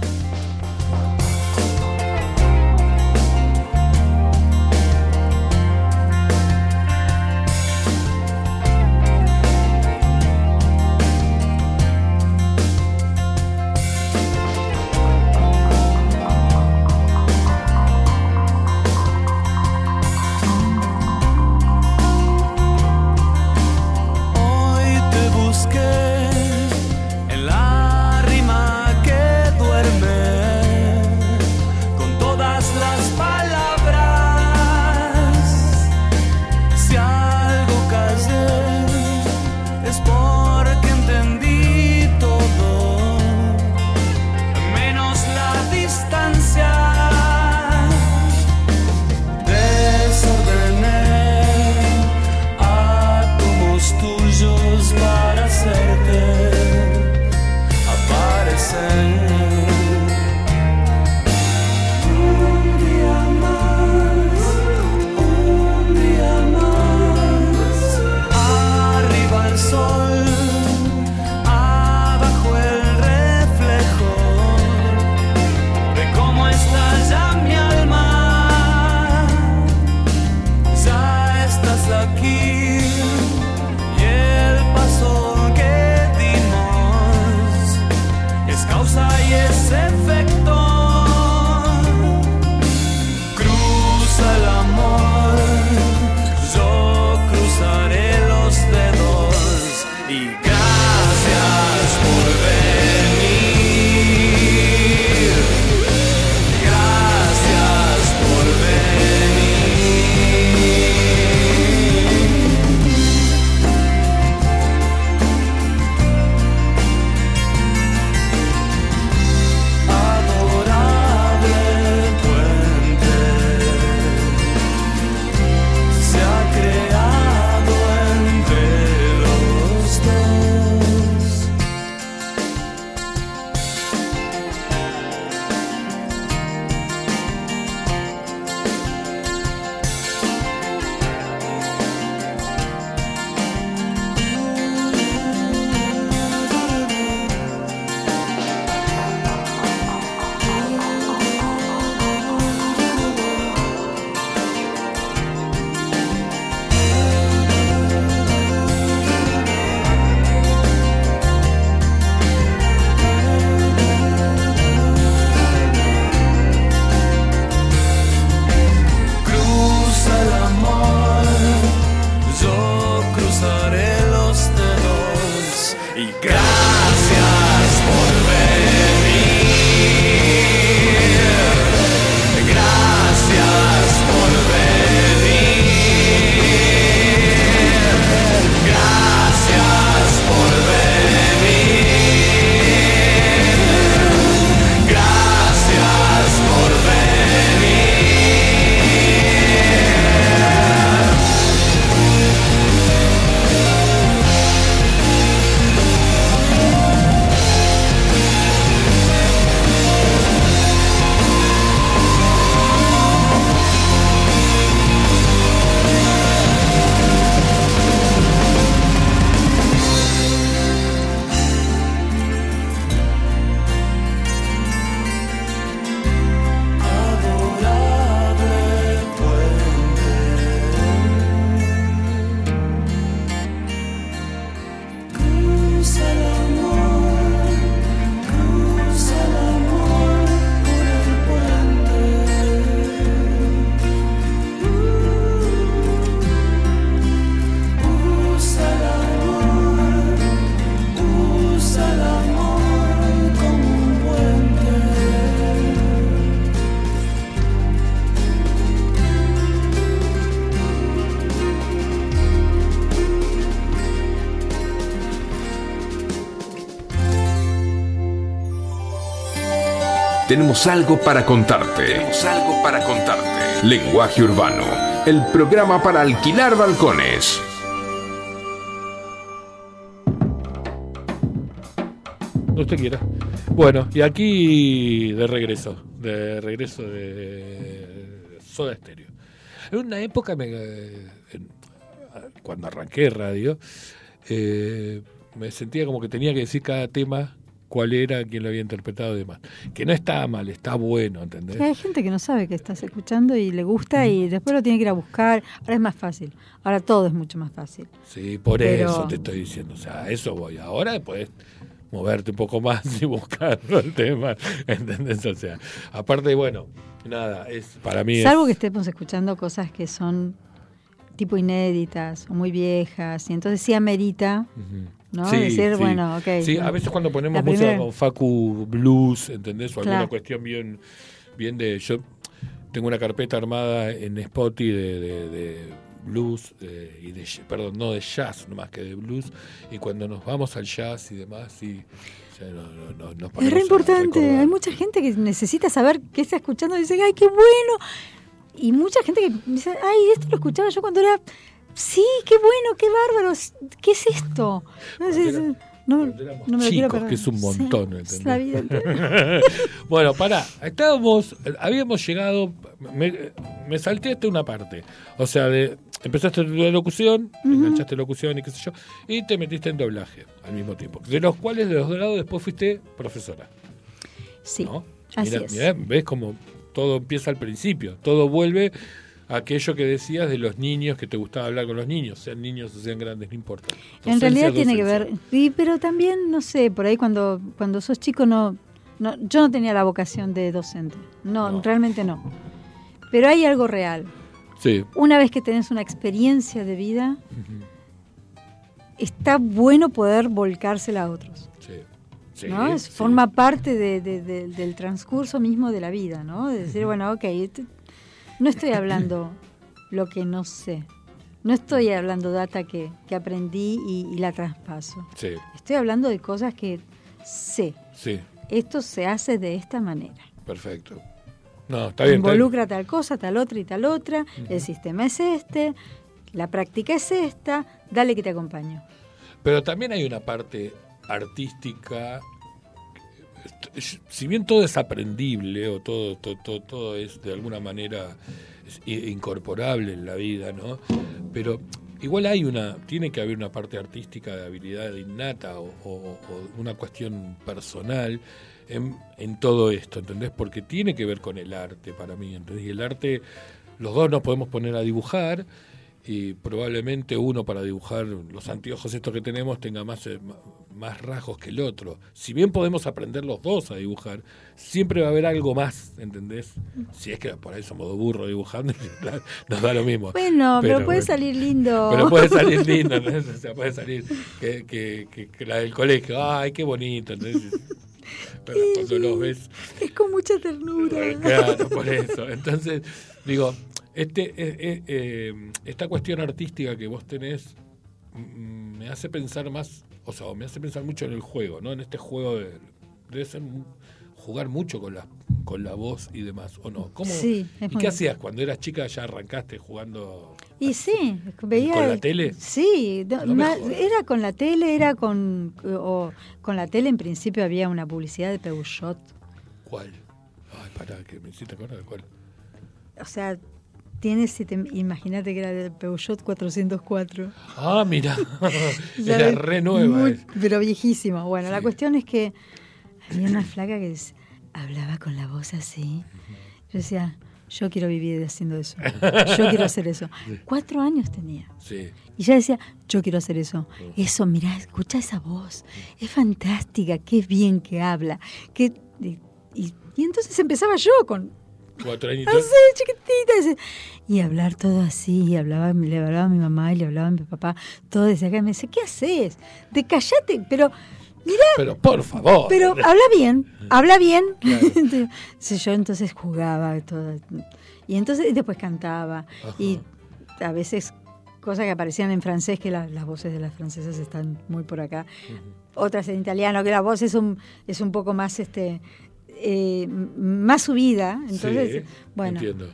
[SPEAKER 3] Tenemos algo para contarte. Tenemos algo para contarte. Lenguaje Urbano, el programa para alquilar balcones.
[SPEAKER 1] usted quiera. Bueno, y aquí de regreso, de regreso de Soda Stereo. En una época, me, cuando arranqué radio, eh, me sentía como que tenía que decir cada tema cuál era, quién lo había interpretado y demás. Que no está mal, está bueno, ¿entendés?
[SPEAKER 2] hay gente que no sabe que estás escuchando y le gusta y después lo tiene que ir a buscar. Ahora es más fácil. Ahora todo es mucho más fácil.
[SPEAKER 1] Sí, por eso te estoy diciendo. O sea, a eso voy. Ahora puedes moverte un poco más (laughs) y buscar el tema, ¿entendés? O sea, aparte, bueno, nada, es para mí...
[SPEAKER 2] Salvo que estemos escuchando cosas que son tipo inéditas o muy viejas, y entonces sí amerita... ¿no? Sí, Decir, bueno, ok.
[SPEAKER 1] Sí, a veces cuando ponemos música con Facu Blues, ¿entendés? O alguna cuestión bien, bien de... Yo tengo una carpeta armada en Spotify de blues eh, y de perdón no de jazz más que de blues y cuando nos vamos al jazz y demás y
[SPEAKER 2] es re importante hay mucha gente que necesita saber qué está escuchando y dice ay qué bueno y mucha gente que dice ay esto lo escuchaba yo cuando era sí qué bueno qué bárbaro qué es esto
[SPEAKER 1] no, no me chicos, que es un montón. (laughs) bueno, pará, estábamos, habíamos llegado, me, me salté hasta una parte. O sea, de, empezaste la locución, enganchaste locución y qué sé yo, y te metiste en doblaje al mismo tiempo. De los cuales, de los dos lados, después fuiste profesora.
[SPEAKER 2] Sí. Así es.
[SPEAKER 1] ves como todo empieza al principio, todo vuelve aquello que decías de los niños, que te gustaba hablar con los niños, sean niños o sean grandes, no importa.
[SPEAKER 2] en realidad tiene que ver, sí, pero también, no sé, por ahí cuando, cuando sos chico no, no yo no tenía la vocación de docente, no, realmente no. Pero hay algo real.
[SPEAKER 1] Sí.
[SPEAKER 2] Una vez que tenés una experiencia de vida, está bueno poder volcársela a otros. Sí. ¿no? Forma parte del transcurso mismo de la vida, ¿no? De decir, bueno, ok, este, no estoy hablando lo que no sé. No estoy hablando data que, aprendí y, la traspaso.
[SPEAKER 1] Sí.
[SPEAKER 2] Estoy hablando de cosas que sé.
[SPEAKER 1] Sí.
[SPEAKER 2] Esto se hace de esta manera.
[SPEAKER 1] Perfecto. No, está bien.
[SPEAKER 2] Involucra tal cosa, tal otra y tal otra. El sistema es este. La práctica es esta. Dale que te acompaño.
[SPEAKER 1] Pero también hay una parte artística si bien todo es aprendible o todo, todo, todo, es de alguna manera incorporable en la vida, ¿no? Pero igual hay una, tiene que haber una parte artística de habilidad innata o, una cuestión personal en, en, todo esto, ¿entendés? Porque tiene que ver con el arte para mí, ¿entendés? Y el arte, los dos nos podemos poner a dibujar y probablemente uno para dibujar los anteojos estos que tenemos tenga más, eh, más rasgos que el otro. Si bien podemos aprender los dos a dibujar, siempre va a haber algo más, ¿entendés? Si es que por ahí somos dos burros dibujando, (laughs) nos da lo mismo.
[SPEAKER 2] Bueno, pero, puede salir lindo.
[SPEAKER 1] Pero puede (laughs) salir lindo, O sea, puede salir que, que, que, la del colegio, ay, qué bonito, entonces pero cuando los ves...
[SPEAKER 2] Es con mucha ternura. (laughs)
[SPEAKER 1] Claro, por eso. Entonces, digo, este, eh, eh, eh, esta cuestión artística que vos tenés me hace pensar más, o sea, me hace pensar mucho en el juego, ¿no? En este juego de, debe ser jugar mucho con la con la voz y demás, ¿o no? ¿Cómo,
[SPEAKER 2] sí,
[SPEAKER 1] ¿Y qué hacías cuando eras chica? ¿Ya arrancaste jugando?
[SPEAKER 2] Y sí, veía...
[SPEAKER 1] ¿Con la tele?
[SPEAKER 2] Sí, era con la tele, era con... O, con la tele en principio había una publicidad de Peugeot.
[SPEAKER 1] ¿Cuál? Ay, pará, que me hiciste acordar de cuál.
[SPEAKER 2] O sea, tiene, si imagínate que era de Peugeot 404.
[SPEAKER 1] Ah, mira, (laughs) era re nueva.
[SPEAKER 2] pero viejísima. Bueno, la cuestión es que había una flaca que hablaba con la voz así. Yo decía, yo quiero vivir haciendo eso. Yo quiero hacer eso. (laughs) Cuatro años tenía.
[SPEAKER 1] Sí.
[SPEAKER 2] Y ya decía, yo quiero hacer eso. Eso, mira, escucha esa voz. Es fantástica, qué bien que habla. y, y entonces empezaba yo con
[SPEAKER 1] Cuatro
[SPEAKER 2] añitos. Así, chiquitita. Y hablar todo así, y hablaba, le hablaba a mi mamá y le hablaba a mi papá, todo desde acá. Y me dice, ¿qué haces? De callate, pero mira.
[SPEAKER 1] Pero por favor.
[SPEAKER 2] Pero habla bien, habla bien. (laughs) yo entonces jugaba todo. Y entonces después cantaba. Y a veces cosas que aparecían en francés, que las voces de las francesas están muy por acá. Otras en italiano, que la voz es un, es un poco más este eh, más subida. Entonces, bueno. Entiendo.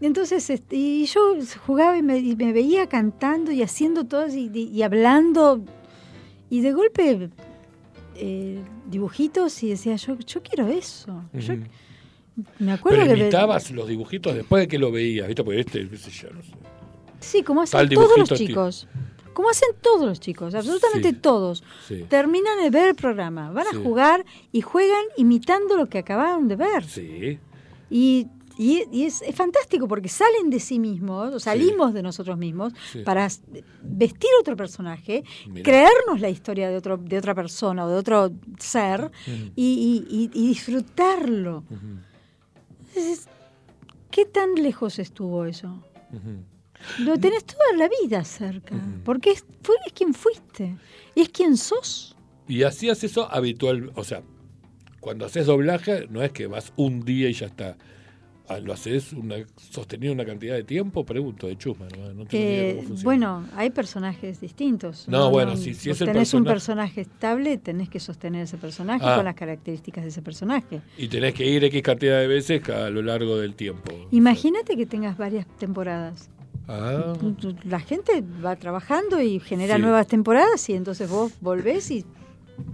[SPEAKER 2] Entonces, este, y yo jugaba y me, veía cantando y haciendo todo y, hablando. Y de golpe eh, dibujitos y decía, yo, yo quiero eso.
[SPEAKER 1] me acuerdo Pero imitabas los dibujitos después de que lo veías, ¿viste? Porque este, no sé.
[SPEAKER 2] Sí, como hacen todos los chicos. Como hacen todos los chicos, absolutamente todos. Terminan de ver el programa, van a jugar y juegan imitando lo que acabaron de ver.
[SPEAKER 1] Sí.
[SPEAKER 2] Y y, es, fantástico porque salen de sí mismos, o salimos de nosotros mismos para vestir otro personaje, creernos la historia de, otro, de otra persona o de otro ser y, disfrutarlo. ¿Qué tan lejos estuvo eso? Lo tenés toda la vida cerca, porque es, es quien fuiste y es quien sos.
[SPEAKER 1] Y hacías eso habitual, o sea, cuando haces doblaje no es que vas un día y ya está Ah, ¿Lo haces una, sostenido una cantidad de tiempo? Pregunto, de chusma. ¿no?
[SPEAKER 2] Eh, bueno, hay personajes distintos.
[SPEAKER 1] No, bueno, si, si es
[SPEAKER 2] el tenés un personaje estable, tenés que sostener ese personaje ah. con las características de ese personaje.
[SPEAKER 1] Y tenés que ir X cantidad de veces a lo largo del tiempo.
[SPEAKER 2] Imagínate que tengas varias temporadas.
[SPEAKER 1] Ah.
[SPEAKER 2] La gente va trabajando y genera nuevas temporadas y entonces vos volvés y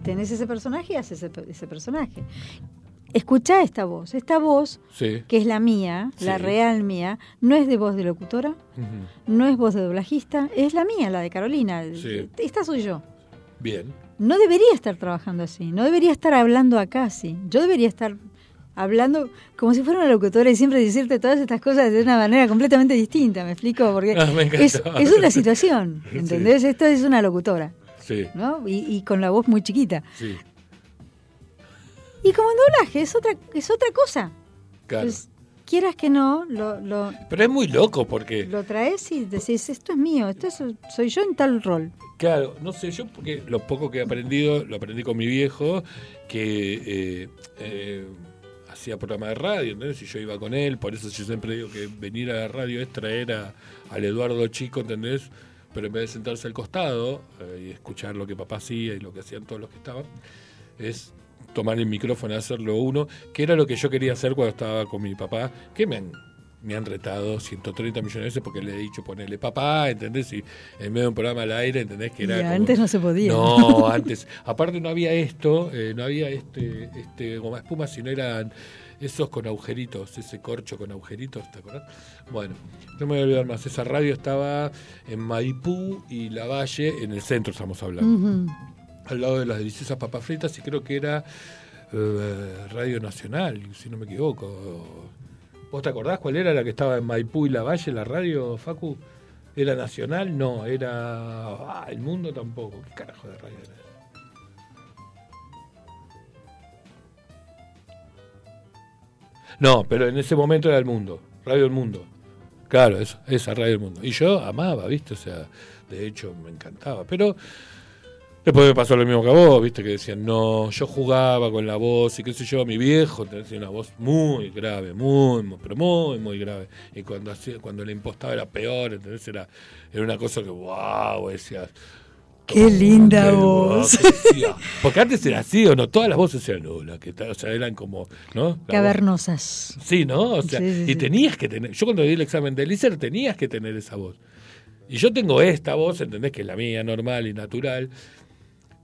[SPEAKER 2] tenés ese personaje y haces ese, ese personaje escucha esta voz. Esta voz, que es la mía, la real mía, no es de voz de locutora, no es voz de doblajista, es la mía, la de Carolina. Esta soy yo.
[SPEAKER 1] Bien.
[SPEAKER 2] No debería estar trabajando así, no debería estar hablando acá así. Yo debería estar hablando como si fuera una locutora y siempre decirte todas estas cosas de una manera completamente distinta, ¿me explico? Porque ah, es, una (laughs) situación, ¿entendés? Esto es una locutora.
[SPEAKER 1] Sí.
[SPEAKER 2] ¿no? Y, y, con la voz muy chiquita. Sí. Y como en doblaje es otra, es otra cosa.
[SPEAKER 1] Claro.
[SPEAKER 2] quieras que no, lo, lo,
[SPEAKER 1] Pero es muy loco porque...
[SPEAKER 2] Lo traes y decís, esto es mío, esto soy yo en tal rol.
[SPEAKER 1] Claro, no sé, yo porque lo poco que he aprendido, lo aprendí con mi viejo, que eh, eh, hacía programa de radio, ¿entendés? Y yo iba con él, por eso yo siempre digo que venir a la radio es traer a, al Eduardo Chico, ¿entendés? Pero en vez de sentarse al costado eh, y escuchar lo que papá hacía y lo que hacían todos los que estaban, es tomar el micrófono y hacerlo uno, que era lo que yo quería hacer cuando estaba con mi papá, que me me han retado 130 millones de veces porque le he dicho ponerle papá, ¿entendés? Y en medio de un programa al aire, ¿entendés? Que era
[SPEAKER 2] antes no se podía.
[SPEAKER 1] No, antes. Aparte no había esto, eh, no había este, este goma espuma, sino eran esos con agujeritos, ese corcho con agujeritos, ¿te acordás? Bueno, no me voy a olvidar más. Esa radio estaba en Maipú y La Valle, en el centro estamos hablando al lado de las deliciosas papas fritas y creo que era eh, Radio Nacional, si no me equivoco. ¿Vos te acordás cuál era la que estaba en Maipú y La Valle, la radio, Facu? ¿Era Nacional? No, era... Ah, el Mundo tampoco. ¿Qué carajo de radio era? No, pero en ese momento era El Mundo, Radio El Mundo. Claro, esa Radio El Mundo. Y yo amaba, ¿viste? O sea, de hecho me encantaba. Pero Después me pasó lo mismo que a vos, viste, que decían, no, yo jugaba con la voz y qué sé yo, mi viejo tenía una voz muy grave, muy, pero muy, muy grave. Y cuando hacía, cuando le impostaba era peor, entonces era, era una cosa que, wow, decías.
[SPEAKER 2] Qué linda voz. (laughs)
[SPEAKER 1] Porque antes era así, ¿o no? Todas las voces eran, no, que, o sea, eran como, ¿no?
[SPEAKER 2] Cavernosas.
[SPEAKER 1] Sí, ¿no? O sea, y tenías que tener, yo cuando di el examen de ICER tenías que tener esa voz. Y yo tengo esta voz, ¿entendés? Que es la mía, normal y natural.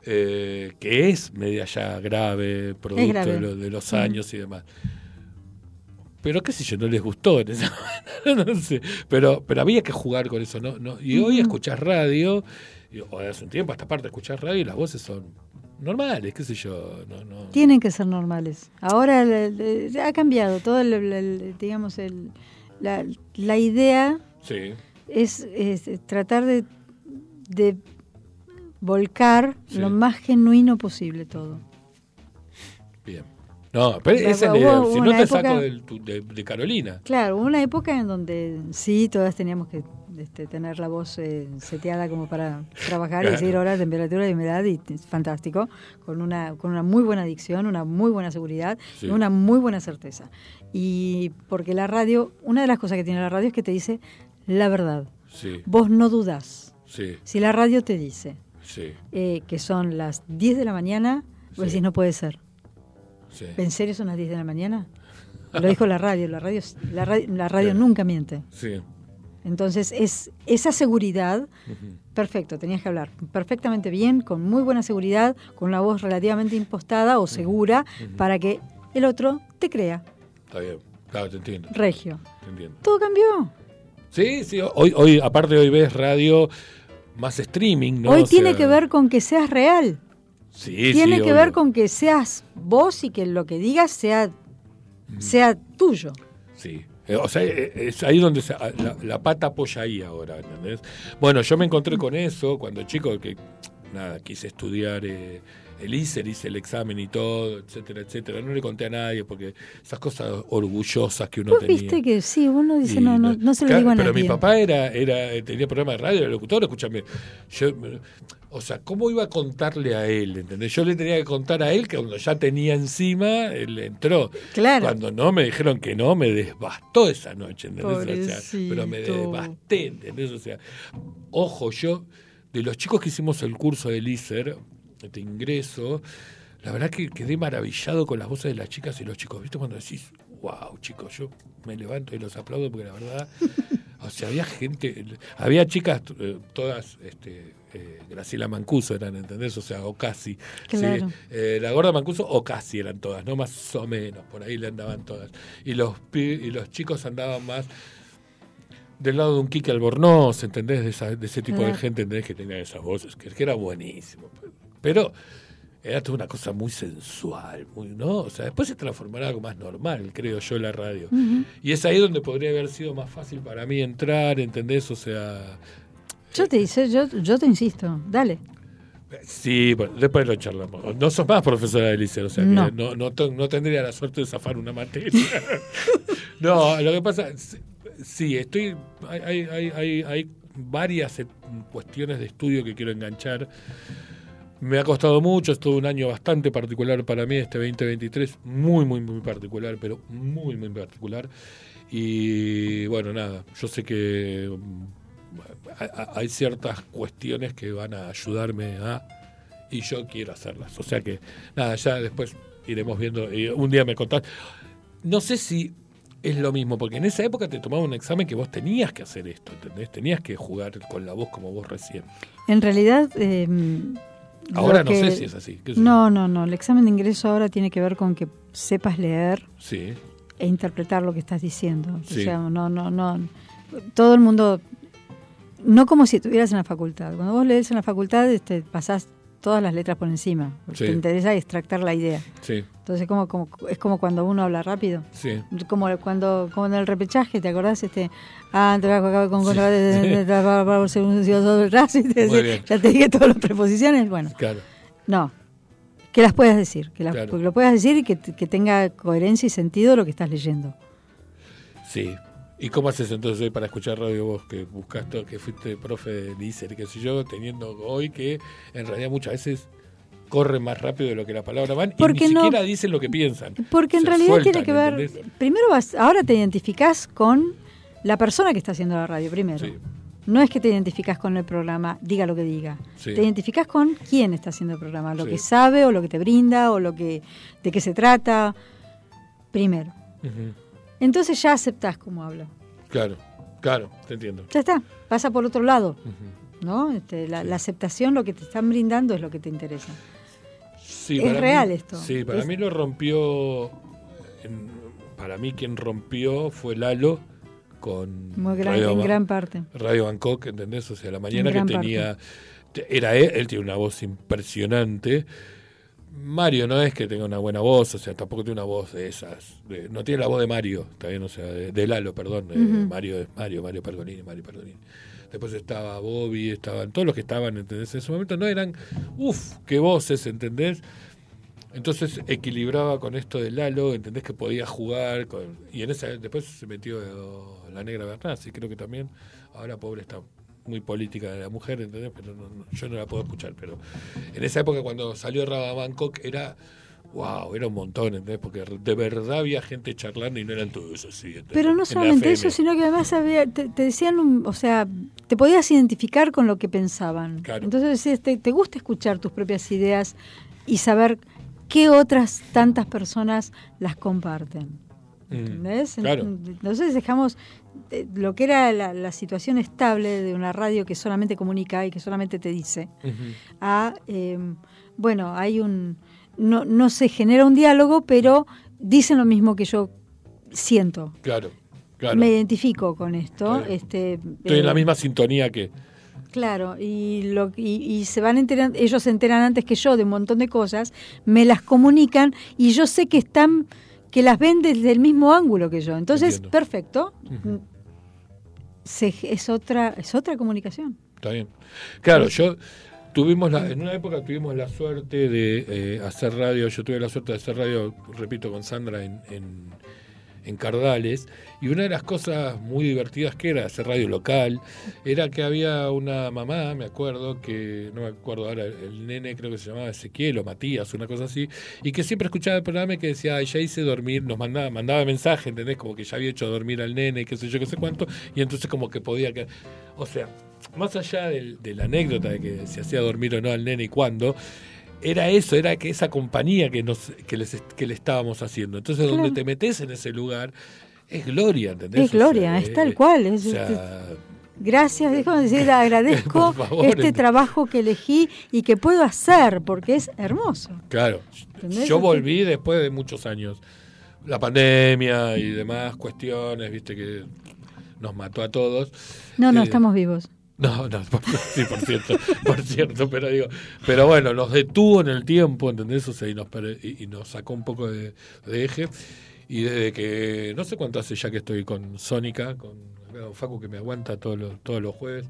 [SPEAKER 1] Eh, que es media ya grave, producto De, los años y demás. Pero qué sé yo, no les gustó en esa (laughs) no sé. Pero, pero había que jugar con eso, ¿no? no y hoy escuchar radio, o hace un tiempo, hasta parte escuchar radio y las voces son normales, qué sé yo. No, no.
[SPEAKER 2] Tienen que ser normales. Ahora ha cambiado todo, digamos, el, la, la idea
[SPEAKER 1] sí.
[SPEAKER 2] es, es, tratar de, de volcar lo más genuino posible todo.
[SPEAKER 1] Bien. No, pero ese es el, si no te saco de, Carolina.
[SPEAKER 2] Claro, hubo una época en donde sí, todas teníamos que este, tener la voz eh, seteada como para trabajar y decir horas, temperatura y humedad, y es fantástico, con una, con una muy buena dicción, una muy buena seguridad y una muy buena certeza. Y porque la radio, una de las cosas que tiene la radio es que te dice la verdad. Vos no dudás. Si la radio te dice, eh, que son las 10 de la mañana, vos decís, no puede ser. ¿En serio son las 10 de la mañana? Lo dijo la radio, la radio, la radio, nunca miente.
[SPEAKER 1] Sí.
[SPEAKER 2] Entonces, es esa seguridad, perfecto, tenías que hablar perfectamente bien, con muy buena seguridad, con una voz relativamente impostada o segura, para que el otro te crea.
[SPEAKER 1] Está bien, claro, te entiendo.
[SPEAKER 2] Regio.
[SPEAKER 1] Te entiendo.
[SPEAKER 2] Todo cambió.
[SPEAKER 1] Sí, sí, hoy, hoy aparte hoy ves radio más streaming, ¿no?
[SPEAKER 2] Hoy tiene que ver con que seas real.
[SPEAKER 1] Sí,
[SPEAKER 2] tiene que ver con que seas vos y que lo que digas sea, sea tuyo.
[SPEAKER 1] Sí. Eh, o sea, eh, es ahí donde la, pata apoya ahí ahora, ¿entendés? Bueno, yo me encontré con eso cuando chico, que nada, quise estudiar eh, el ICER, hice el examen y todo, etcétera, etcétera. No le conté a nadie porque esas cosas orgullosas que uno
[SPEAKER 2] ¿Vos
[SPEAKER 1] tenía.
[SPEAKER 2] viste que sí, uno dice, no, no, no se lo digo a
[SPEAKER 1] nadie. Pero mi papá era, era, tenía programa de radio, era locutor, escúchame. Yo, o sea, ¿cómo iba a contarle a él? ¿entendés? Yo le tenía que contar a él que cuando ya tenía encima, él entró.
[SPEAKER 2] Claro.
[SPEAKER 1] Cuando no me dijeron que no, me desbastó esa noche, ¿entendés? O sea, pero me desbasté, ¿entendés? O sea, ojo, yo, de los chicos que hicimos el curso del ISER, este ingreso, la verdad que quedé maravillado con las voces de las chicas y los chicos. ¿Viste cuando decís, wow, chicos, yo me levanto y los aplaudo porque la verdad, (laughs) o sea, había gente, había chicas eh, todas, este, eh, Graciela Mancuso eran, ¿entendés? O sea, o casi. Eh, la gorda Mancuso o casi eran todas, no más o menos, por ahí le andaban todas. Y los, y los chicos andaban más del lado de un Kike Albornoz, ¿entendés? De, esa, de ese tipo de gente, ¿entendés? Que tenía esas voces, que, que era buenísimo. Pero era toda una cosa muy sensual, muy, ¿no? O sea, después se transformará en algo más normal, creo yo, la radio. Y es ahí donde podría haber sido más fácil para mí entrar, ¿entendés? O sea...
[SPEAKER 2] Yo te dice, yo, yo te insisto, dale.
[SPEAKER 1] Sí, bueno, después lo charlamos. No sos más profesora de liceo, o sea, no. no, no, tendría la suerte de zafar una materia. (laughs) no, lo que pasa, sí, estoy, hay, hay, hay, hay varias cuestiones de estudio que quiero enganchar. Me ha costado mucho, es todo un año bastante particular para mí, este 2023, muy, muy, muy particular, pero muy, muy particular. Y bueno, nada, yo sé que mm, hay ciertas cuestiones que van a ayudarme a... Y yo quiero hacerlas. O sea que, nada, ya después iremos viendo. Y un día me contás. No sé si es lo mismo, porque en esa época te tomaba un examen que vos tenías que hacer esto, ¿entendés? Tenías que jugar con la voz como vos recién.
[SPEAKER 2] En realidad, eh,
[SPEAKER 1] Ahora no sé si es así.
[SPEAKER 2] No, no, no. El examen de ingreso ahora tiene que ver con que sepas leer
[SPEAKER 1] sí.
[SPEAKER 2] e interpretar lo que estás diciendo. O sea, no, no, no. Todo el mundo, no como si estuvieras en la facultad. Cuando vos lees en la facultad, este, pasás todas las letras por encima. Te interesa extractar la idea.
[SPEAKER 1] Sí.
[SPEAKER 2] Entonces como, como, es como cuando uno habla rápido.
[SPEAKER 1] Sí.
[SPEAKER 2] Como cuando como en el repechaje, ¿te acordás? Este, ah, te con con ya te dije todas las preposiciones. Bueno.
[SPEAKER 1] Claro.
[SPEAKER 2] No. Que las puedas decir, que, lo puedas decir y que, que tenga coherencia y sentido lo que estás leyendo.
[SPEAKER 1] Sí, ¿Y cómo haces entonces hoy para escuchar radio vos, que buscaste, que fuiste profe de lícer, qué sé yo, teniendo hoy que en realidad muchas veces corre más rápido de lo que las palabras van y ni siquiera dicen lo que piensan.
[SPEAKER 2] Porque en realidad tiene que ver, primero vas, ahora te identificás con la persona que está haciendo la radio, primero. No es que te identificás con el programa, diga lo que diga. Te identificás con quién está haciendo el programa, lo que sabe o lo que te brinda o lo que de qué se trata. Primero. Entonces ya aceptás cómo habla.
[SPEAKER 1] Claro, claro, te entiendo.
[SPEAKER 2] Ya está, pasa por otro lado. ¿no? Este, la, aceptación, lo que te están brindando es lo que te interesa.
[SPEAKER 1] Sí,
[SPEAKER 2] es real esto.
[SPEAKER 1] Sí, para mí lo rompió. para mí, quien rompió fue Lalo con.
[SPEAKER 2] Muy gran, en gran parte.
[SPEAKER 1] Radio Bangkok, ¿entendés? O sea, la mañana que tenía. Era él, él tiene una voz impresionante Mario no es que tenga una buena voz, o sea, tampoco tiene una voz de esas. no tiene la voz de Mario, también, o sea, de, Lalo, perdón. Mario es Mario, Mario Pergolini, Mario Pergolini. Después estaba Bobby, estaban todos los que estaban, ¿entendés? En ese momento no eran, uff, qué voces, ¿entendés? Entonces equilibraba con esto de Lalo, ¿entendés? Que podía jugar. Con, y en esa después se metió la negra Bernasi, creo que también. Ahora, pobre, está muy política de la mujer, ¿entendés? Pero yo no la puedo escuchar. Pero en esa época, cuando salió Raba Bangkok, era. Wow, era un montón, ¿entendés? Porque de verdad había gente charlando y no eran todos así.
[SPEAKER 2] Pero no solamente eso, sino que además había, te, decían, o sea, te podías identificar con lo que pensaban. Entonces te, te gusta escuchar tus propias ideas y saber ¿qué otras tantas personas las comparten?
[SPEAKER 1] Mm, ¿Entendés? Claro.
[SPEAKER 2] Entonces dejamos eh, lo que era la, situación estable de una radio que solamente comunica y que solamente te dice, a, em, bueno, hay un, no, no se genera un diálogo, pero dicen lo mismo que yo siento.
[SPEAKER 1] Claro.
[SPEAKER 2] Me identifico con esto. Este,
[SPEAKER 1] Estoy en la eh, misma sintonía que...
[SPEAKER 2] Claro, y, lo, y, se van enterando, ellos se enteran antes que yo de un montón de cosas, me las comunican y yo sé que están, que las ven desde el mismo ángulo que yo. Entonces, perfecto. es otra, es otra comunicación.
[SPEAKER 1] Está bien. Claro, yo tuvimos la, en una época tuvimos la suerte de eh, hacer radio, yo tuve la suerte de hacer radio, repito, con Sandra en, en en Cardales, y una de las cosas muy divertidas que era hacer radio local, era que había una mamá, me acuerdo, que no me acuerdo ahora, el nene creo que se llamaba Ezequiel o Matías, una cosa así, y que siempre escuchaba el programa y que decía, ya hice dormir, nos mandaba, mandaba mensaje, ¿entendés? Como que ya había hecho dormir al nene, qué sé yo, qué sé cuánto, y entonces como que podía que... O sea, más allá de la anécdota de que se hacía dormir o no al nene y cuándo, era eso, era que esa compañía que, nos, que, les, que le estábamos haciendo. Entonces, donde te metes en ese lugar, es gloria, ¿entendés?
[SPEAKER 2] Es gloria, es tal cual. Es, gracias, déjame decir, (laughs) agradezco este trabajo que elegí y que puedo hacer, porque es hermoso.
[SPEAKER 1] Claro, yo volví después de muchos años. La pandemia y demás cuestiones, viste que nos mató a todos.
[SPEAKER 2] No, no, eh, estamos vivos.
[SPEAKER 1] No, no, sí, por cierto, por cierto, pero digo, pero bueno, nos detuvo en el tiempo, ¿entendés? O sea, y nos, y, nos sacó un poco de, eje. Y desde que, no sé cuánto hace ya que estoy con Sónica, con Facu que me aguanta todos los, todos los jueves,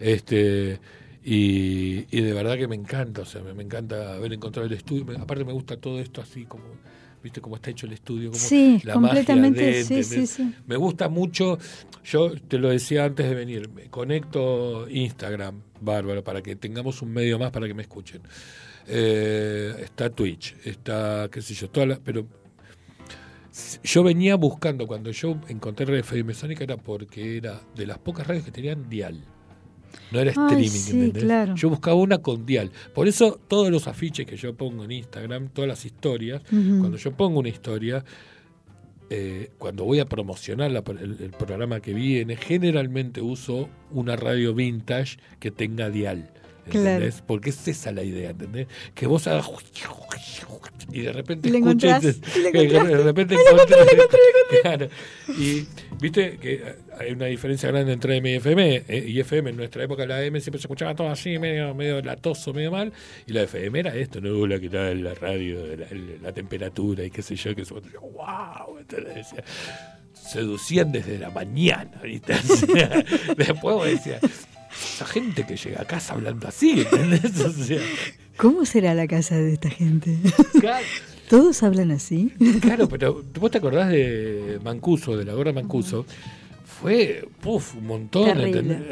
[SPEAKER 1] este, y, y de verdad que me encanta, o sea, me, me encanta haber encontrado el estudio. aparte me gusta todo esto así como viste cómo está hecho el estudio,
[SPEAKER 2] sí, la completamente, sí, sí, sí.
[SPEAKER 1] Me gusta mucho, yo te lo decía antes de venir, me conecto Instagram, bárbaro, para que tengamos un medio más para que me escuchen. Eh, está Twitch, está, qué sé yo, toda la, pero yo venía buscando, cuando yo encontré FM Sónica era porque era de las pocas radios que tenían dial. No era streaming, Yo buscaba una con dial. Por eso todos los afiches que yo pongo en Instagram, todas las historias, cuando yo pongo una historia, eh, cuando voy a promocionar el, programa que viene, generalmente uso una radio vintage que tenga dial. ¿Entendés? Porque es esa la idea, ¿entendés? Que vos hagas y de repente escuches, de repente claro, y viste que hay una diferencia grande entre M y FM eh, y FM en nuestra época la M siempre se escuchaba todo así medio medio latoso medio mal y la FM era esto no la que estaba en la radio la, temperatura y qué sé yo que se wow entonces seducían desde la mañana ¿viste? (laughs) después decía esa gente que llega a casa hablando así, ¿entendés? (laughs) O sea,
[SPEAKER 2] ¿Cómo será la casa de esta gente? ¿Todos hablan así?
[SPEAKER 1] Claro, pero vos te acordás de Mancuso, de la gorra Mancuso. Fue, puff, un montón.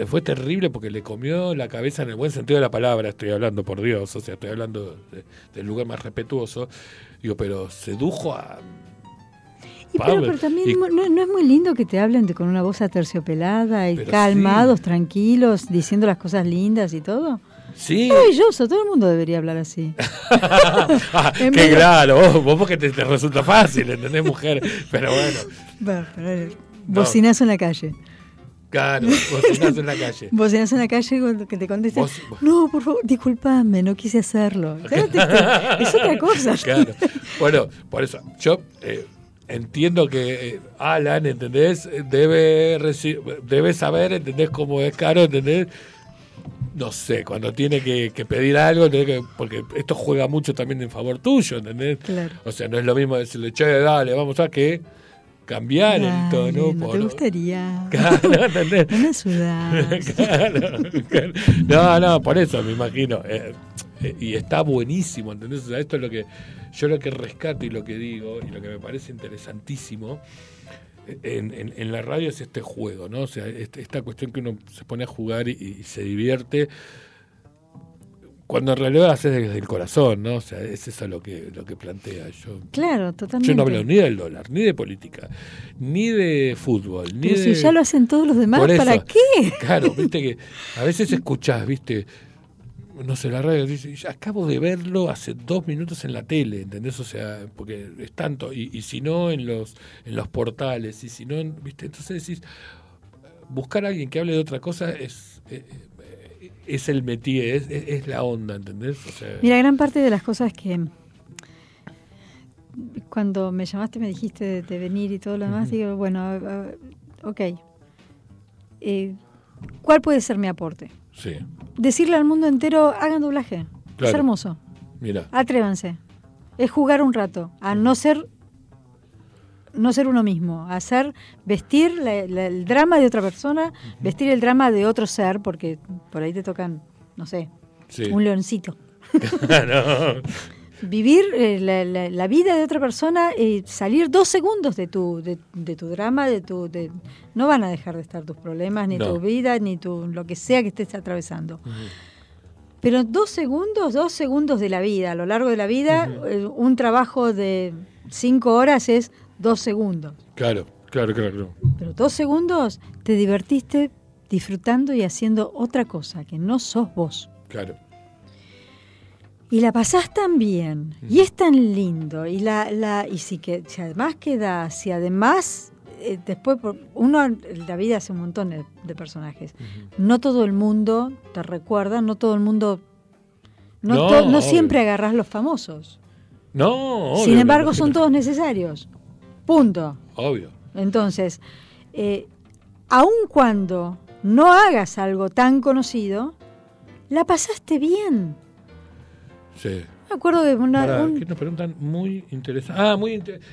[SPEAKER 1] Fue terrible porque le comió la cabeza en el buen sentido de la palabra, estoy hablando, por Dios, o sea, estoy hablando del lugar más respetuoso. Digo, pero sedujo a
[SPEAKER 2] pero, también no, es muy lindo que te hablen con una voz aterciopelada y calmados, tranquilos, diciendo las cosas lindas y todo.
[SPEAKER 1] Sí.
[SPEAKER 2] Maravilloso, todo el mundo debería hablar así. (laughs)
[SPEAKER 1] Ah, qué claro, vos, porque te, resulta fácil, ¿entendés, mujer? Pero bueno.
[SPEAKER 2] bueno bocinazo en la calle.
[SPEAKER 1] Claro, bocinazo en la calle. (laughs)
[SPEAKER 2] Bocinazo en la calle cuando que te contestes. No, por favor, disculpame, no quise hacerlo. (laughs) es otra cosa.
[SPEAKER 1] Claro. Bueno, por eso, yo eh, entiendo que eh, Alan, ¿entendés? Debe, debe saber, ¿entendés? Cómo es caro, ¿entendés? No sé, cuando tiene que, pedir algo, porque esto juega mucho también en favor tuyo, ¿entendés?
[SPEAKER 2] Claro.
[SPEAKER 1] O sea, no es lo mismo decirle, che, dale, vamos a que cambiar el tono.
[SPEAKER 2] No te gustaría. (laughs)
[SPEAKER 1] Claro, ¿entendés?
[SPEAKER 2] No (laughs) (laughs)
[SPEAKER 1] claro, No, no, por eso me imagino. Eh, eh, (laughs) y está buenísimo, ¿entendés? O sea, esto es lo que yo lo que rescato y lo que digo, y lo que me parece interesantísimo en, en, la radio es este juego, ¿no? O sea, este, esta cuestión que uno se pone a jugar y, se divierte cuando en realidad haces desde el corazón, ¿no? O sea, es eso lo que, lo que plantea yo.
[SPEAKER 2] Claro, totalmente.
[SPEAKER 1] Yo no hablo ni del dólar, ni de política, ni de fútbol, ni
[SPEAKER 2] Pero
[SPEAKER 1] si
[SPEAKER 2] ya lo hacen todos los demás, ¿para qué?
[SPEAKER 1] Claro, viste que a veces (laughs) escuchás, viste, no sé, la radio dice, acabo de verlo hace dos minutos en la tele, ¿entendés? O sea, porque es tanto, y, y si no en los, en los portales, y si no, ¿viste? Entonces decís, buscar a alguien que hable de otra cosa es, eh, eh, es el métier, es, es, la onda, ¿entendés?
[SPEAKER 2] Mira, gran parte de las cosas que cuando me llamaste me dijiste de, venir y todo lo demás, digo, bueno, ok, eh, ¿cuál puede ser mi aporte?
[SPEAKER 1] Sí.
[SPEAKER 2] Decirle al mundo entero, hagan doblaje. Es hermoso.
[SPEAKER 1] Mira.
[SPEAKER 2] Atrévanse. Es jugar un rato, a no ser no ser uno mismo, hacer vestir el drama de otra persona, vestir el drama de otro ser, porque por ahí te tocan, no sé, un leoncito. (laughs) Vivir eh, la, vida de otra persona y salir dos segundos de tu, de, tu drama, de tu, no van a dejar de estar tus problemas, ni tu vida, ni tu, lo que sea que estés atravesando. Pero dos segundos, dos segundos de la vida, a lo largo de la vida, eh, un trabajo de cinco horas es dos segundos.
[SPEAKER 1] Claro, claro, claro,
[SPEAKER 2] Pero dos segundos te divertiste disfrutando y haciendo otra cosa, que no sos vos.
[SPEAKER 1] Claro.
[SPEAKER 2] Y la pasás tan bien, y es tan lindo, y la, la y si, que, si además queda, si además eh, después uno la vida hace un montón de, personajes. No todo el mundo te recuerda, no todo el mundo no, no, siempre agarras los famosos.
[SPEAKER 1] No,
[SPEAKER 2] Sin embargo, son todos necesarios. Punto.
[SPEAKER 1] Obvio.
[SPEAKER 2] Entonces, eh, aun cuando no hagas algo tan conocido, la pasaste bien.
[SPEAKER 1] Sí.
[SPEAKER 2] Me acuerdo de una.
[SPEAKER 1] Que nos preguntan muy interesante. Ah, muy interesante.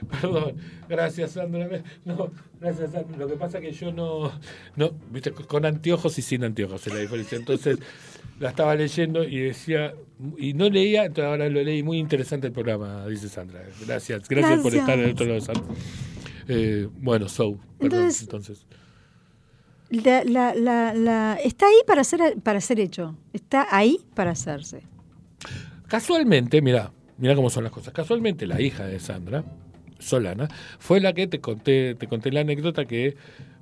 [SPEAKER 1] (laughs) Perdón, gracias Sandra. No, gracias Sandra. Lo que pasa es que yo no, no, viste, con anteojos y sin anteojos es la diferencia. Entonces, (laughs) la estaba leyendo y decía, y no leía, entonces ahora lo leí, muy interesante el programa, dice Sandra. Gracias, gracias, por estar en el otro lado de Sandra. Eh, bueno, so, perdón, entonces.
[SPEAKER 2] La, la, la, está ahí para ser, para ser hecho, está ahí para hacerse.
[SPEAKER 1] Casualmente, mira, mira cómo son las cosas. Casualmente la hija de Sandra, Solana, fue la que te conté, te conté la anécdota que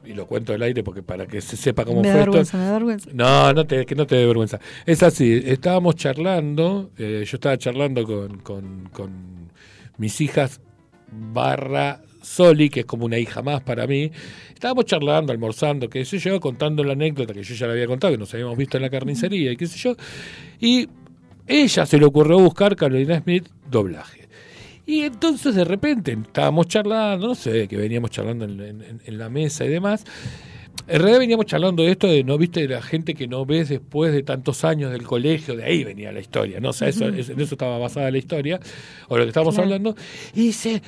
[SPEAKER 1] y lo cuento al aire porque para que se sepa cómo
[SPEAKER 2] me
[SPEAKER 1] fue
[SPEAKER 2] vergüenza, Me da vergüenza.
[SPEAKER 1] No, no te, que no te dé vergüenza. Es así, estábamos charlando, eh, yo estaba charlando con, con, con, mis hijas barra Soli, que es como una hija más para mí. Estábamos charlando, almorzando, qué sé yo, contando la anécdota que yo ya la había contado, que nos habíamos visto en la carnicería y qué sé yo. Y ella se le ocurrió buscar Carolina Smith doblaje. Y entonces de repente estábamos charlando, no sé, que veníamos charlando en, la mesa y demás. En realidad veníamos charlando de esto de no viste de la gente que no ves después de tantos años del colegio, de ahí venía la historia, ¿no? O sea, eso, en eso estaba basada la historia, o lo que estábamos hablando. Y dice,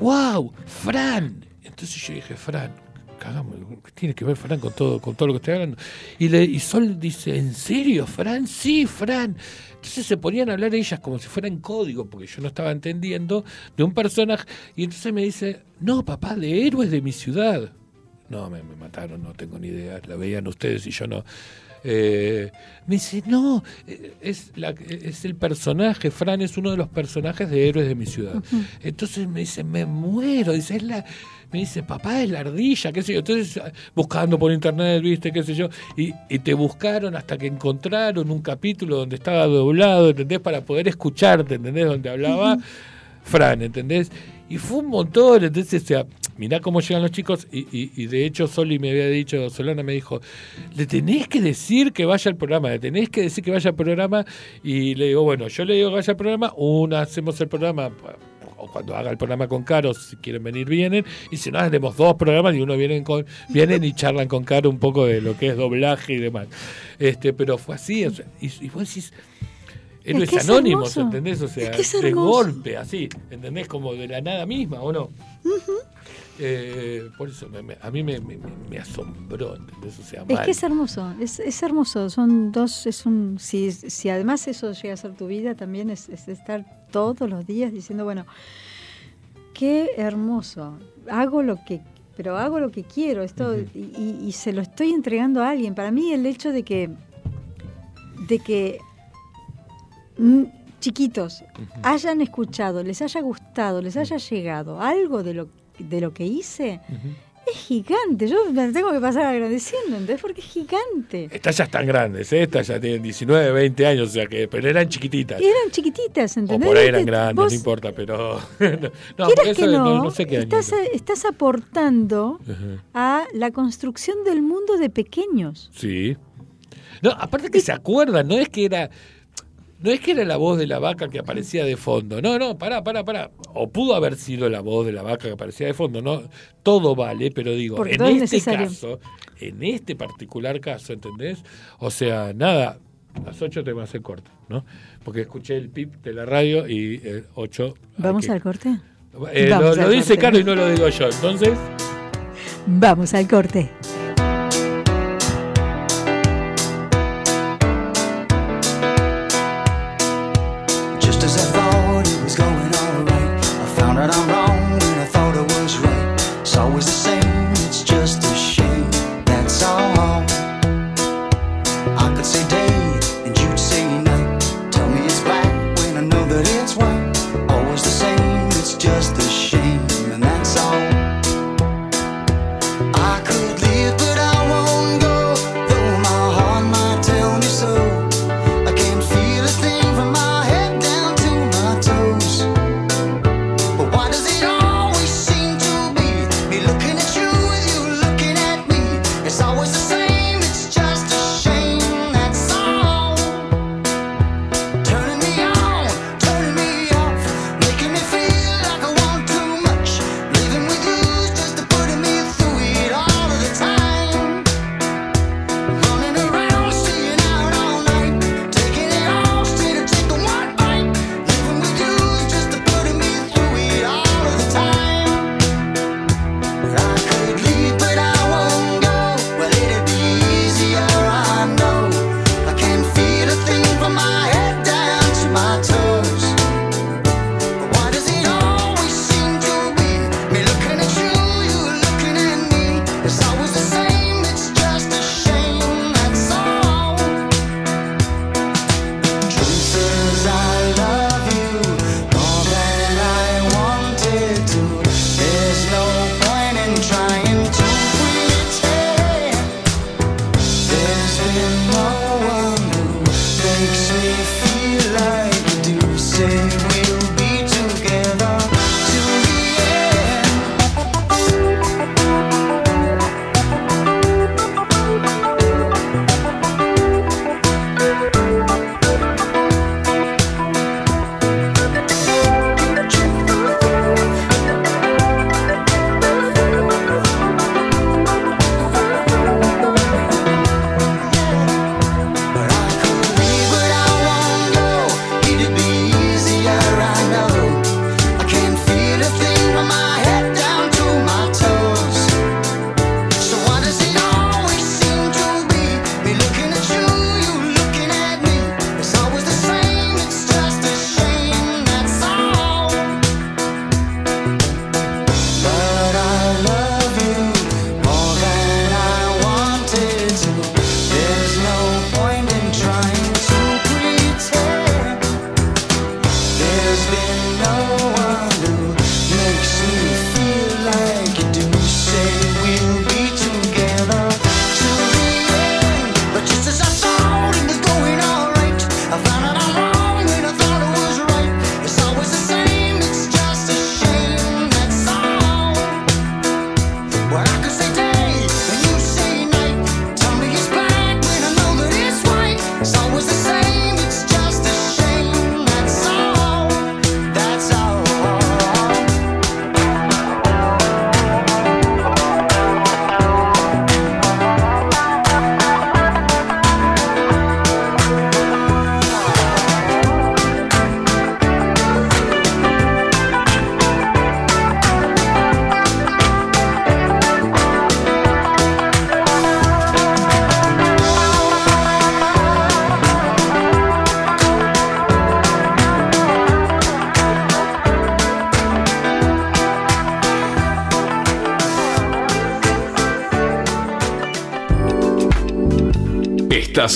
[SPEAKER 1] wow, Fran. Entonces yo dije, Fran, cagamos, ¿qué tiene que ver Fran con todo, con todo lo que estoy hablando? Y, le, y Sol dice, ¿en serio, Fran? Sí, Fran. Entonces se ponían a hablar ellas como si fueran código, porque yo no estaba entendiendo, de un personaje. Y entonces me dice, no, papá, de héroes de mi ciudad. No, me, mataron, no tengo ni idea, la veían ustedes y yo no. Eh, me dice, no, eh, es, la, es el personaje, Fran es uno de los personajes de héroes de mi ciudad. Entonces me dice, me muero, dice, es la me dice, papá es la ardilla, qué sé yo. Entonces, buscando por internet, viste, qué sé yo, y, te buscaron hasta que encontraron un capítulo donde estaba doblado, ¿entendés? Para poder escucharte, ¿entendés? Donde hablaba Fran, ¿entendés? Y fue un montón, entonces, o sea, mirá cómo llegan los chicos, y, y, de hecho Soli me había dicho, Solana me dijo, le tenés que decir que vaya al programa, le tenés que decir que vaya al programa, y le digo, bueno, yo le digo que vaya al programa, una hacemos el programa o cuando haga el programa con Caro, si quieren venir, vienen. Y si no, tenemos dos programas y uno vienen con vienen y charlan con Caro un poco de lo que es doblaje y demás. Este, pero fue así, y, y vos decís, héroes es anónimos, ¿entendés? O sea, de golpe, así, ¿entendés? Como de la nada misma, ¿o no? Eh, por eso a mí me, me, asombró, ¿entendés? O sea,
[SPEAKER 2] Es que es hermoso, es, es, hermoso. Son dos, es un. Si, si además eso llega a ser tu vida, también es, estar todos los días diciendo, bueno, qué hermoso. Hago lo que pero hago lo que quiero esto y, y, se lo estoy entregando a alguien para mí el hecho de que de que chiquitos hayan escuchado les haya gustado les haya llegado algo de lo de lo que hice,
[SPEAKER 4] Es gigante, yo me tengo que pasar agradeciendo, ¿entendés? Porque es gigante.
[SPEAKER 1] Estas ya están grandes, ¿eh? estas ya tienen 19, 20 años, o sea que, pero eran chiquititas.
[SPEAKER 4] Eran chiquititas, ¿entendés?
[SPEAKER 1] O por ahí eran grandes, no importa, pero... (laughs)
[SPEAKER 4] no, que no, no, sé qué estás, estás aportando a la construcción del mundo de pequeños.
[SPEAKER 1] Sí. No, aparte que se acuerdan, no es que era no es que era la voz de la vaca que aparecía de fondo. No, no, pará, pará, pará. O pudo haber sido la voz de la vaca que aparecía de fondo. No, todo vale, pero digo, en este caso, en este particular caso, ¿entendés? O sea, nada, las 8 te va a hacer corte, ¿no? Porque escuché el pip de la radio y eh, 8.
[SPEAKER 4] ¿Vamos al corte?
[SPEAKER 1] Eh, lo, dice Carlos y no lo digo yo. Entonces.
[SPEAKER 4] Vamos al corte.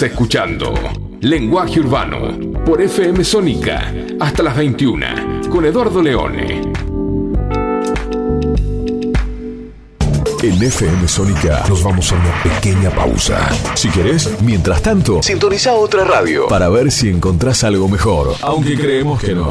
[SPEAKER 3] Estás escuchando Lenguaje Urbano por FM Sónica hasta las 21 con Eduardo Leone. En FM Sónica nos vamos a una pequeña pausa. Si querés, mientras tanto, sintoniza otra radio para ver si encontrás algo mejor. Aunque creemos que no.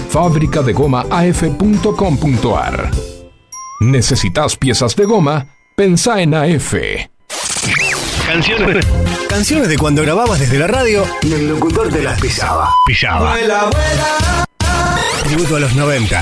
[SPEAKER 3] fabricadegoma.af.com.ar. ¿Necesitas piezas de goma? Pensa en AF.
[SPEAKER 5] Canciones. Canciones de cuando grababas desde la radio y el locutor te las pisaba. Pisaba. Tributo a los 90.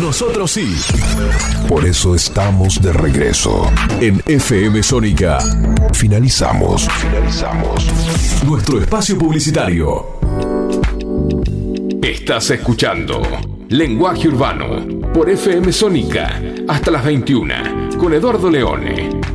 [SPEAKER 3] Nosotros sí. Por eso estamos de regreso. En FM Sónica. Finalizamos. Finalizamos. Nuestro espacio publicitario. Estás escuchando Lenguaje Urbano por FM Sónica hasta las 21 con Eduardo Leone.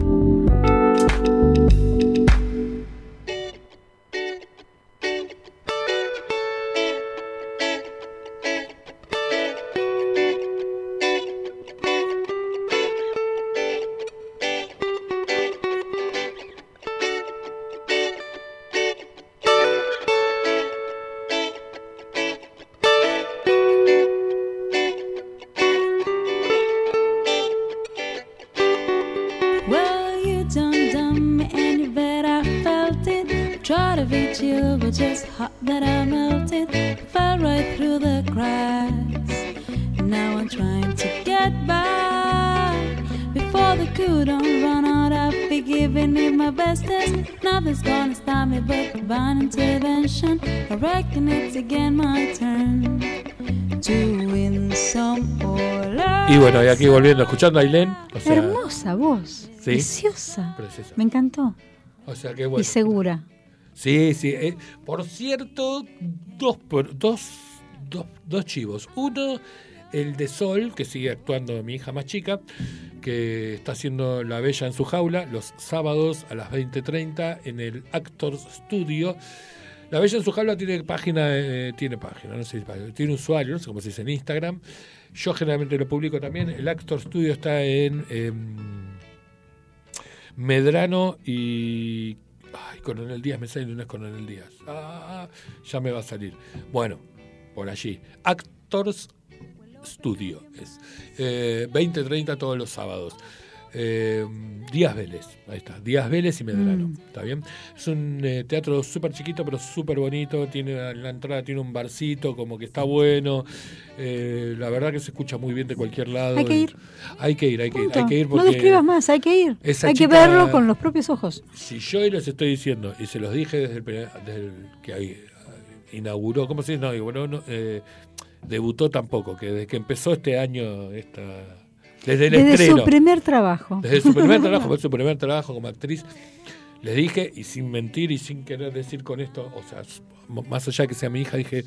[SPEAKER 1] Y bueno, y aquí volviendo, escuchando a Ailén.
[SPEAKER 2] Hermosa voz. Preciosa. Me encantó.
[SPEAKER 1] O sea, qué bueno.
[SPEAKER 2] Y segura.
[SPEAKER 1] Sí, sí. Eh, por cierto, dos, dos dos chivos. Uno, el de Sol, que sigue actuando mi hija más chica, que está haciendo La Bella en su jaula los sábados a las 20.30 en el Actors Studio. La Bella en su jaula tiene página, eh, tiene página, no sé, tiene usuario, no sé cómo se dice en Instagram. Yo generalmente lo publico también. El Actor Studio está en em, Medrano y Ay, Coronel Díaz, me sale no es Coronel Díaz. Ah, ya me va a salir. Bueno, por allí. Actors Studio es. Eh, 20-30 todos los sábados. Eh, Díaz Vélez, ahí está, Díaz Vélez y Medrano, mm. ¿está bien? Es un eh, teatro súper chiquito pero súper bonito, tiene la entrada tiene un barcito, como que está bueno, eh, la verdad que se escucha muy bien de cualquier lado.
[SPEAKER 2] Hay que ir.
[SPEAKER 1] Hay que ir, hay que ir, hay que ir
[SPEAKER 2] No describas más, hay que ir. Hay que verlo con los propios ojos.
[SPEAKER 1] Si yo hoy les estoy diciendo, y se los dije desde el, desde que inauguró, ¿cómo se dice? No, bueno, no, debutó tampoco, que desde que empezó este año esta desde el
[SPEAKER 2] Desde su primer trabajo.
[SPEAKER 1] Desde su primer trabajo, (laughs) su primer trabajo como actriz. Les dije, y sin mentir y sin querer decir con esto, o sea, más allá que sea mi hija, dije,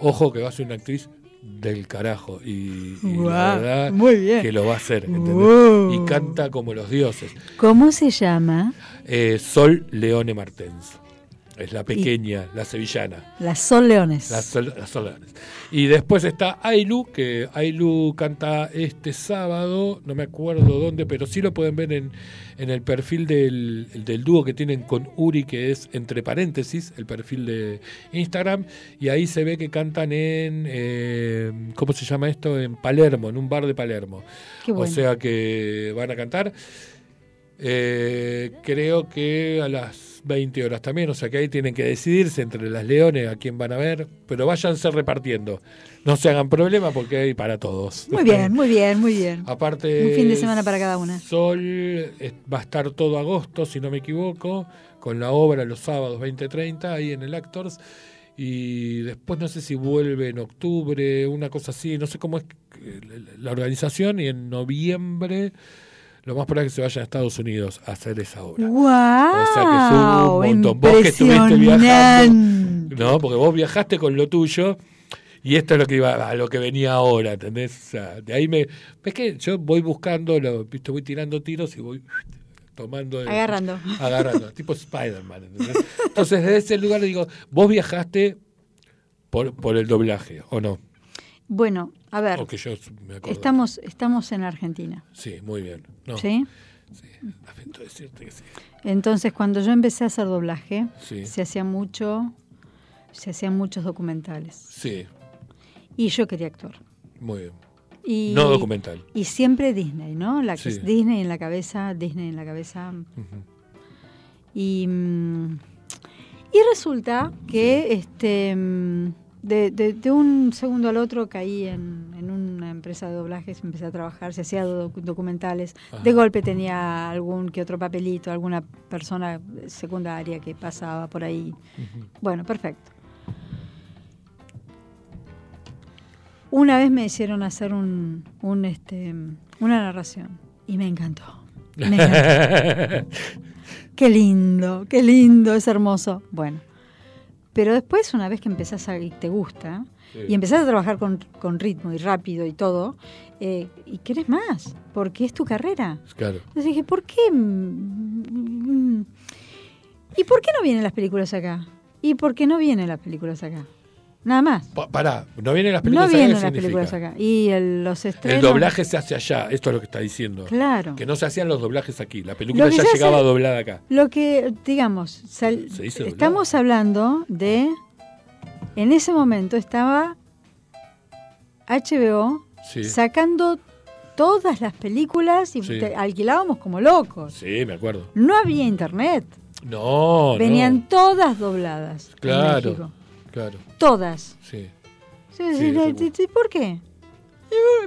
[SPEAKER 1] ojo que va a ser una actriz del carajo. Y, la verdad que lo va a hacer. Y canta como los dioses.
[SPEAKER 2] ¿Cómo se llama?
[SPEAKER 1] Eh, Sol Leone Martens. Es la pequeña, la sevillana.
[SPEAKER 2] Las Sol Leones.
[SPEAKER 1] Las Sol, Leones. Y después está Ailu, que Ailu canta este sábado, no me acuerdo dónde, pero sí lo pueden ver en, en el perfil del, del dúo que tienen con Uri, que es entre paréntesis, el perfil de Instagram, y ahí se ve que cantan en, eh, ¿cómo se llama esto? En Palermo, en un bar de Palermo. O sea que van a cantar. Eh, creo que a las 20 horas también, o sea que ahí tienen que decidirse entre las leones a quién van a ver, pero váyanse repartiendo. No se hagan problema porque hay para todos.
[SPEAKER 2] Muy bien, (laughs) muy bien, muy bien.
[SPEAKER 1] Aparte,
[SPEAKER 2] un fin de semana para cada una.
[SPEAKER 1] Sol va a estar todo agosto, si no me equivoco, con la obra los sábados 20-30 ahí en el Actors. Y después no sé si vuelve en octubre, una cosa así, no sé cómo es la organización. Y en noviembre lo más probable es que se vayan a Estados Unidos a hacer esa obra.
[SPEAKER 2] ¡Wow! O sea que
[SPEAKER 1] es un montón. Vos que estuviste viajando. No, porque vos viajaste con lo tuyo. Y esto es lo que iba a lo que venía ahora, ¿entendés? de ahí me. Es que yo voy buscando, lo, ¿viste? voy tirando tiros y voy tomando.
[SPEAKER 2] agarrando.
[SPEAKER 1] Agarrando, (laughs) tipo Spider-Man. Entonces, desde ese lugar le digo, vos viajaste por, por el doblaje, ¿o no?
[SPEAKER 2] Bueno, a ver. estamos, estamos en Argentina.
[SPEAKER 1] Sí, muy bien.
[SPEAKER 2] ¿Sí? Sí, decirte que sí. Entonces, cuando yo empecé a hacer doblaje, se hacía mucho, se hacían muchos documentales.
[SPEAKER 1] Sí.
[SPEAKER 2] Y yo quería actuar.
[SPEAKER 1] Muy bien. Y, no documental.
[SPEAKER 2] Y siempre Disney, ¿no? La, Disney en la cabeza, Disney en la cabeza. Y, mm, y resulta que este de, de, un segundo al otro caí en, en, una empresa de doblajes, empecé a trabajar, se hacía documentales. De golpe tenía algún que otro papelito, alguna persona secundaria que pasaba por ahí. Bueno, perfecto. Una vez me hicieron hacer un, un este, una narración y me encantó. Me encantó. (laughs) qué lindo, qué lindo, es hermoso. Bueno, pero después, una vez que empezás a y te gusta, y empezás a trabajar con, con, ritmo y rápido y todo, eh, y querés más, porque es tu carrera.
[SPEAKER 1] Claro.
[SPEAKER 2] Entonces dije, ¿por qué? Mm, ¿Y por qué no vienen las películas acá? ¿Y por qué no vienen las películas acá? Nada más.
[SPEAKER 1] pará, no vienen las películas
[SPEAKER 2] acá. No vienen las películas acá. Y el, los estrenos.
[SPEAKER 1] El doblaje se hace allá, esto es lo que está diciendo.
[SPEAKER 2] Claro.
[SPEAKER 1] Que no se hacían los doblajes aquí. La película ya llegaba doblada acá.
[SPEAKER 2] Lo que, digamos, estamos hablando de. En ese momento estaba HBO sacando todas las películas y alquilábamos como locos.
[SPEAKER 1] Sí, me acuerdo.
[SPEAKER 2] No había internet.
[SPEAKER 1] No,
[SPEAKER 2] Venían todas dobladas.
[SPEAKER 1] Claro. Claro.
[SPEAKER 2] Todas.
[SPEAKER 1] Sí.
[SPEAKER 2] ¿Por qué?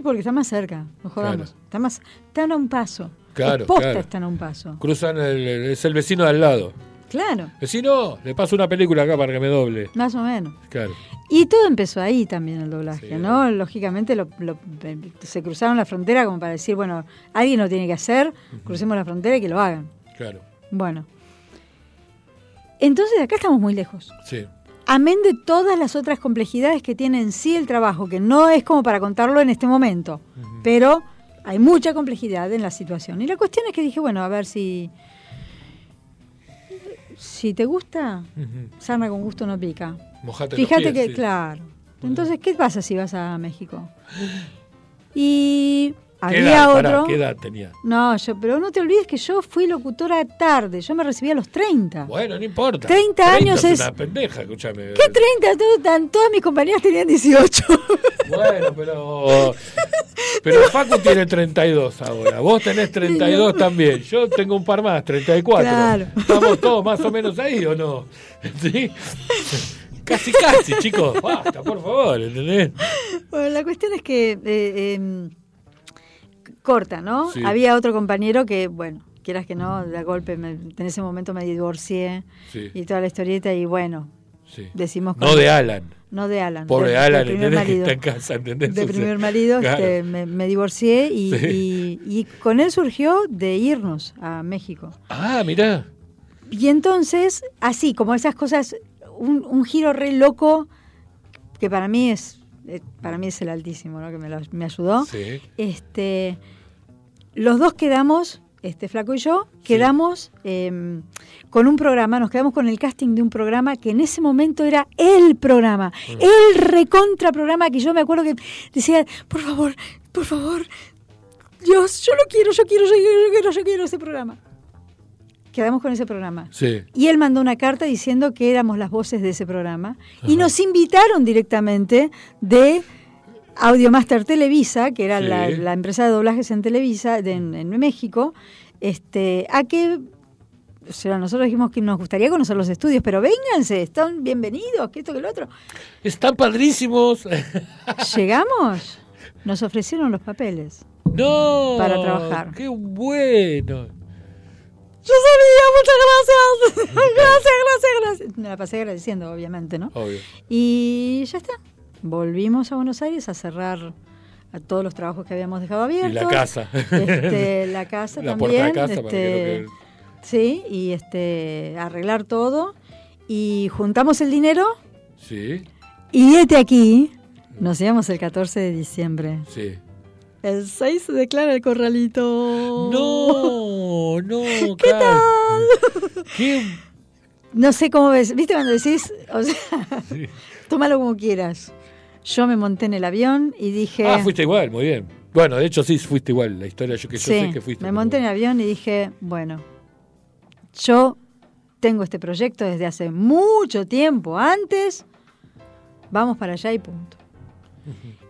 [SPEAKER 2] Porque está más cerca, no jodamos. Está más, están a un paso.
[SPEAKER 1] Claro,
[SPEAKER 2] posta están a un paso.
[SPEAKER 1] Cruzan, el, es el vecino de al lado.
[SPEAKER 2] Claro.
[SPEAKER 1] Vecino, le paso una película acá para que me doble.
[SPEAKER 2] Más o menos.
[SPEAKER 1] Claro.
[SPEAKER 2] Y todo empezó ahí también el doblaje, ¿no? Lógicamente se cruzaron la frontera como para decir, bueno, alguien lo tiene que hacer, crucemos la frontera y que lo hagan.
[SPEAKER 1] Claro.
[SPEAKER 2] Bueno. Entonces acá estamos muy lejos.
[SPEAKER 1] Sí
[SPEAKER 2] Amén de todas las otras complejidades que tiene en sí el trabajo, que no es como para contarlo en este momento, pero hay mucha complejidad en la situación. Y la cuestión es que dije, bueno, a ver si si te gusta, sana con gusto no pica. Fíjate que, claro. Entonces, ¿qué pasa si vas a México? (gasps) Y había otro.
[SPEAKER 1] ¿Qué edad tenía?
[SPEAKER 2] No, yo, pero no te olvides que yo fui locutora tarde. Yo me recibí a los 30.
[SPEAKER 1] Bueno, no importa.
[SPEAKER 2] 30, años es.
[SPEAKER 1] una pendeja, escúchame.
[SPEAKER 2] ¿Qué 30? todas mis compañeras tenían 18.
[SPEAKER 1] Bueno, pero. Pero (laughs) Facu tiene 32 ahora. Vos tenés 32 también. Yo tengo un par más, 34. Claro. ¿Estamos todos más o menos ahí o no? (laughs) ¿Sí? Casi, casi, chicos. Basta, por favor, ¿entendés?
[SPEAKER 2] Bueno, la cuestión es que. Eh, em, corta, ¿no? Había otro compañero que, bueno, quieras que no, de golpe en ese momento me divorcié y toda la historieta y bueno, decimos...
[SPEAKER 1] No de Alan.
[SPEAKER 2] No de Alan.
[SPEAKER 1] Pobre Alan, de primer marido, está en casa, ¿entendés?
[SPEAKER 2] De primer marido este, me, divorcié y, y, con él surgió de irnos a México.
[SPEAKER 1] Ah, mira.
[SPEAKER 2] Y entonces, así, como esas cosas, un, un giro re loco que para mí es para mí es el altísimo, ¿no? que me, me ayudó. Este, los dos quedamos, este Flaco y yo, quedamos em, con un programa, nos quedamos con el casting de un programa que en ese momento era el programa, mm. el recontra programa que yo me acuerdo que decía, por favor, por favor, Dios, yo lo quiero, yo quiero, yo quiero, yo quiero, yo quiero ese programa quedamos con ese programa.
[SPEAKER 1] Sí.
[SPEAKER 2] Y él mandó una carta diciendo que éramos las voces de ese programa. Y nos invitaron directamente de Audiomaster Televisa, que era la, empresa de doblajes en Televisa en, México, este, a que o sea, nosotros dijimos que nos gustaría conocer los estudios, pero vénganse, están bienvenidos, que esto, que lo otro.
[SPEAKER 1] Están padrísimos. (laughs)
[SPEAKER 2] Llegamos, nos ofrecieron los papeles.
[SPEAKER 1] No.
[SPEAKER 2] Para trabajar.
[SPEAKER 1] Qué bueno.
[SPEAKER 2] Yo sabía, muchas gracias. (laughs) gracias, gracias, gracias. Me la pasé agradeciendo, obviamente, ¿no?
[SPEAKER 1] Obvio.
[SPEAKER 2] Y ya está. Volvimos a Buenos Aires a cerrar a todos los trabajos que habíamos dejado abiertos.
[SPEAKER 1] Y la casa.
[SPEAKER 2] Este, (laughs) la casa
[SPEAKER 1] la
[SPEAKER 2] también.
[SPEAKER 1] La casa este,
[SPEAKER 2] Sí, y este, arreglar todo. Y juntamos el dinero.
[SPEAKER 1] Sí.
[SPEAKER 2] Y este aquí, nos íbamos el 14 de diciembre.
[SPEAKER 1] Sí.
[SPEAKER 2] El 6 se declara el corralito.
[SPEAKER 1] No, no, (laughs)
[SPEAKER 2] ¿Qué tal? (laughs)
[SPEAKER 1] ¿Qué?
[SPEAKER 2] No sé cómo ves. ¿Viste cuando decís? O sea, (laughs) tómalo como quieras. Yo me monté en el avión y dije.
[SPEAKER 1] Ah, fuiste igual, muy bien. Bueno, de hecho sí fuiste igual. La historia yo que yo sé que fuiste.
[SPEAKER 2] Me monté en el avión y dije, bueno, yo tengo este proyecto desde hace mucho tiempo antes. Vamos para allá y punto.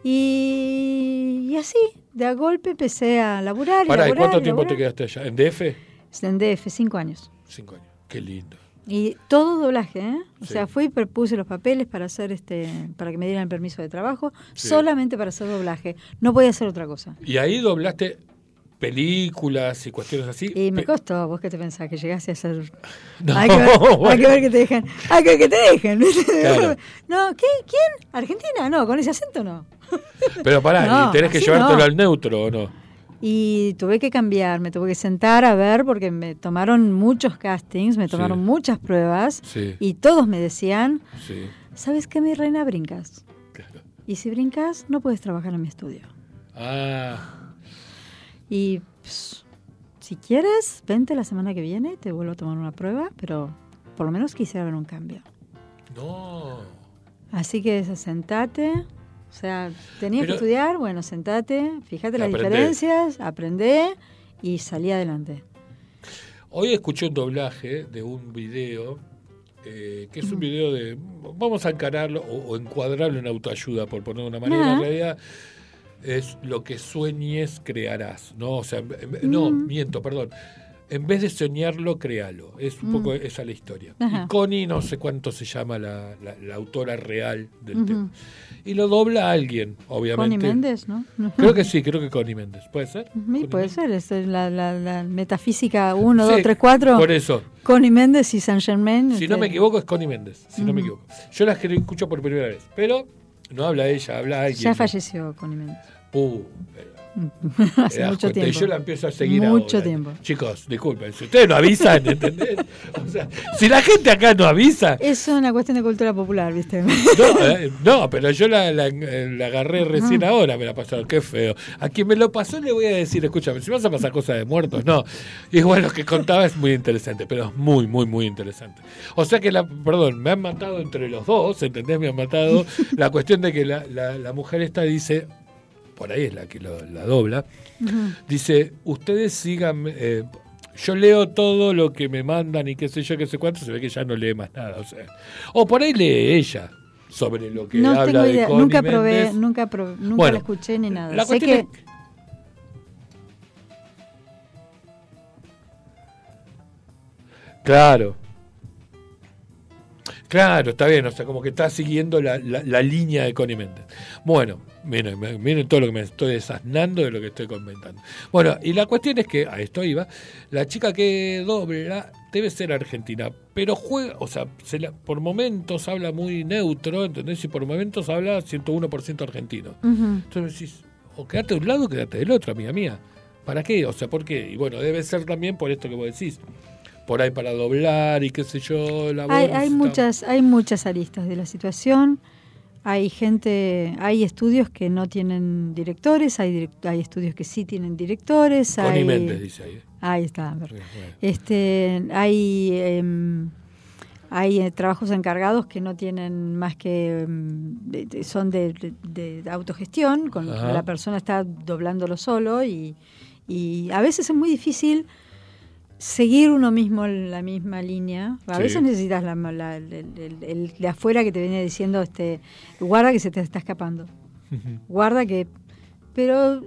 [SPEAKER 2] Y así, de a golpe empecé a laburar.
[SPEAKER 1] ¿Para ¿y cuánto tiempo te quedaste allá? ¿En DF?
[SPEAKER 2] En DF, cinco años.
[SPEAKER 1] Cinco años, qué lindo.
[SPEAKER 2] Y todo doblaje, ¿eh? O sea, fui y puse los papeles para hacer este, para que me dieran el permiso de trabajo, solamente para hacer doblaje. No podía hacer otra cosa.
[SPEAKER 1] ¿Y ahí doblaste películas y cuestiones así.
[SPEAKER 2] Y me costó, vos qué te pensás, que llegaste a hacer... (laughs) No, hay, que ver, hay, que ver, que te dejen, hay que ver que te dejen. (laughs) no, ¿qué? ¿Quién? ¿Argentina? No, con ese acento no. (laughs)
[SPEAKER 1] Pero pará, ¿y tenés que llevártelo al neutro o no?
[SPEAKER 2] Y tuve que cambiar, me tuve que sentar a ver porque me tomaron muchos castings, me tomaron muchas pruebas y todos me decían, ¿sabes qué, mi reina? Brincas. Y si brincas, no puedes trabajar en mi estudio.
[SPEAKER 1] Ah.
[SPEAKER 2] Y pues, si quieres, vente la semana que viene, te vuelvo a tomar una prueba, pero por lo menos quisiera ver un cambio.
[SPEAKER 1] No.
[SPEAKER 2] Así que sentate, o sea, tenía que estudiar, bueno, sentate, fíjate las diferencias, aprendé y salí adelante.
[SPEAKER 1] Hoy escuché un doblaje de un video, eh, que es un video de, vamos a encararlo o, encuadrarlo en autoayuda, por poner de una manera, en realidad es lo que sueñes crearás, ¿no? O sea, no, mm. miento, perdón en vez de soñarlo, créalo. Es un mm. poco esa la historia. Y Connie, no sé cuánto se llama la, autora real del tema. Y lo dobla alguien, obviamente.
[SPEAKER 2] Connie Méndez, ¿no? (laughs)
[SPEAKER 1] Creo que sí, creo que Connie Méndez. ¿Puede ser?
[SPEAKER 2] Sí, puede ser. Es la, metafísica 1, 2, 3, 4.
[SPEAKER 1] Por eso.
[SPEAKER 2] Connie Méndez y Saint Germain.
[SPEAKER 1] Si no me este. equivoco, es Connie Méndez. Si no me equivoco. Yo la escucho por primera vez. Pero no habla ella, habla alguien.
[SPEAKER 2] Ya falleció Connie Méndez.
[SPEAKER 1] Uh, (laughs)
[SPEAKER 2] Hace mucho tiempo.
[SPEAKER 1] Y yo la empiezo a seguir
[SPEAKER 2] Mucho tiempo.
[SPEAKER 1] Chicos, disculpen, si ustedes no avisan, ¿entendés? (laughs) O sea, si la gente acá no avisa.
[SPEAKER 2] Es una cuestión de cultura popular, ¿viste?
[SPEAKER 1] No, (laughs) eh, no pero yo la, la, agarré recién ahora, me la pasaron, qué feo. A quien me lo pasó le voy a decir, escúchame, si vas a pasar cosas de muertos, no. Y bueno, lo que contaba es muy interesante, pero es muy, muy, muy interesante. O sea que, la, perdón, me han matado entre los dos, ¿entendés? Me han matado la cuestión de que la, la mujer esta dice, por ahí es la que la dobla, dice, ustedes sigan, eh, yo leo todo lo que me mandan y qué sé yo, qué sé cuánto, se ve que ya no lee más nada. O, sea, o por ahí lee ella sobre lo que no habla tengo idea. de
[SPEAKER 2] nunca probé, nunca, nunca la escuché ni nada.
[SPEAKER 1] La sé que... Claro. Claro, está bien, o sea, como que está siguiendo la, la, línea de Connie Méndez. Bueno, miren, miren todo lo que me estoy desasnando de lo que estoy comentando. Bueno, y la cuestión es que, a esto iba, la chica que dobla debe ser argentina, pero juega, o sea, por momentos habla muy neutro, ¿entendés? Y por momentos habla 101% argentino. Entonces decís, o quédate de un lado o quédate del otro, amiga mía. ¿Para qué? O sea, ¿por qué? Y bueno, debe ser también por esto que vos decís por ahí para doblar y qué sé yo. La
[SPEAKER 2] hay, hay muchas, hay muchas aristas de la situación. Hay gente, hay estudios que no tienen directores, hay, hay estudios que sí tienen directores.
[SPEAKER 1] hay, dice ahí.
[SPEAKER 2] Ahí está. Este, hay em, hay eh, trabajos encargados que no tienen más que em, son de, autogestión, con la persona está doblándolo solo y, y a veces es muy difícil seguir uno mismo la misma línea. A veces necesitas la, el, de afuera que te viene diciendo, este, guarda que se te está escapando. Guarda que... Pero,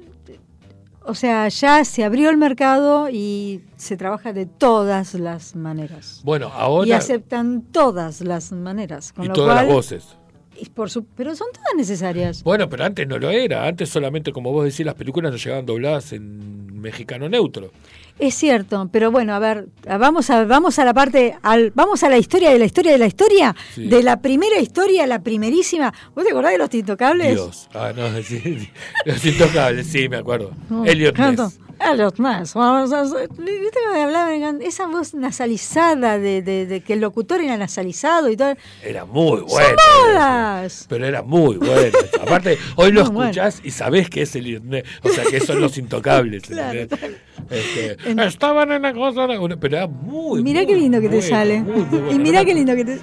[SPEAKER 2] o sea, ya se abrió el mercado y se trabaja de todas las maneras.
[SPEAKER 1] Bueno, ahora...
[SPEAKER 2] Y aceptan todas las maneras.
[SPEAKER 1] y todas las voces.
[SPEAKER 2] Por su, pero son todas necesarias.
[SPEAKER 1] Bueno, pero antes no lo era. Antes solamente, como vos decís, las películas no llegaban dobladas en mexicano neutro.
[SPEAKER 2] Es cierto, pero bueno, a ver, vamos a, vamos a la parte, al, vamos a la historia de la historia de la historia, de la primera historia, la primerísima. ¿Vos te acordás de los intocables?
[SPEAKER 1] Dios, ah, no, (laughs) sí, los intocables, sí, me acuerdo. Elliot Ness.
[SPEAKER 2] Elliot Ness. ¿Viste que hablaban? Esa voz nasalizada de, de, que el locutor era nasalizado y todo.
[SPEAKER 1] Era muy bueno. Pero era muy bueno. (laughs) Aparte, hoy lo escuchás y sabés que es Ness. O sea, que son los intocables. (laughs) claro, este, estaban en la cosa, pero era muy
[SPEAKER 2] Mirá qué lindo que te sale. y mirá qué lindo que te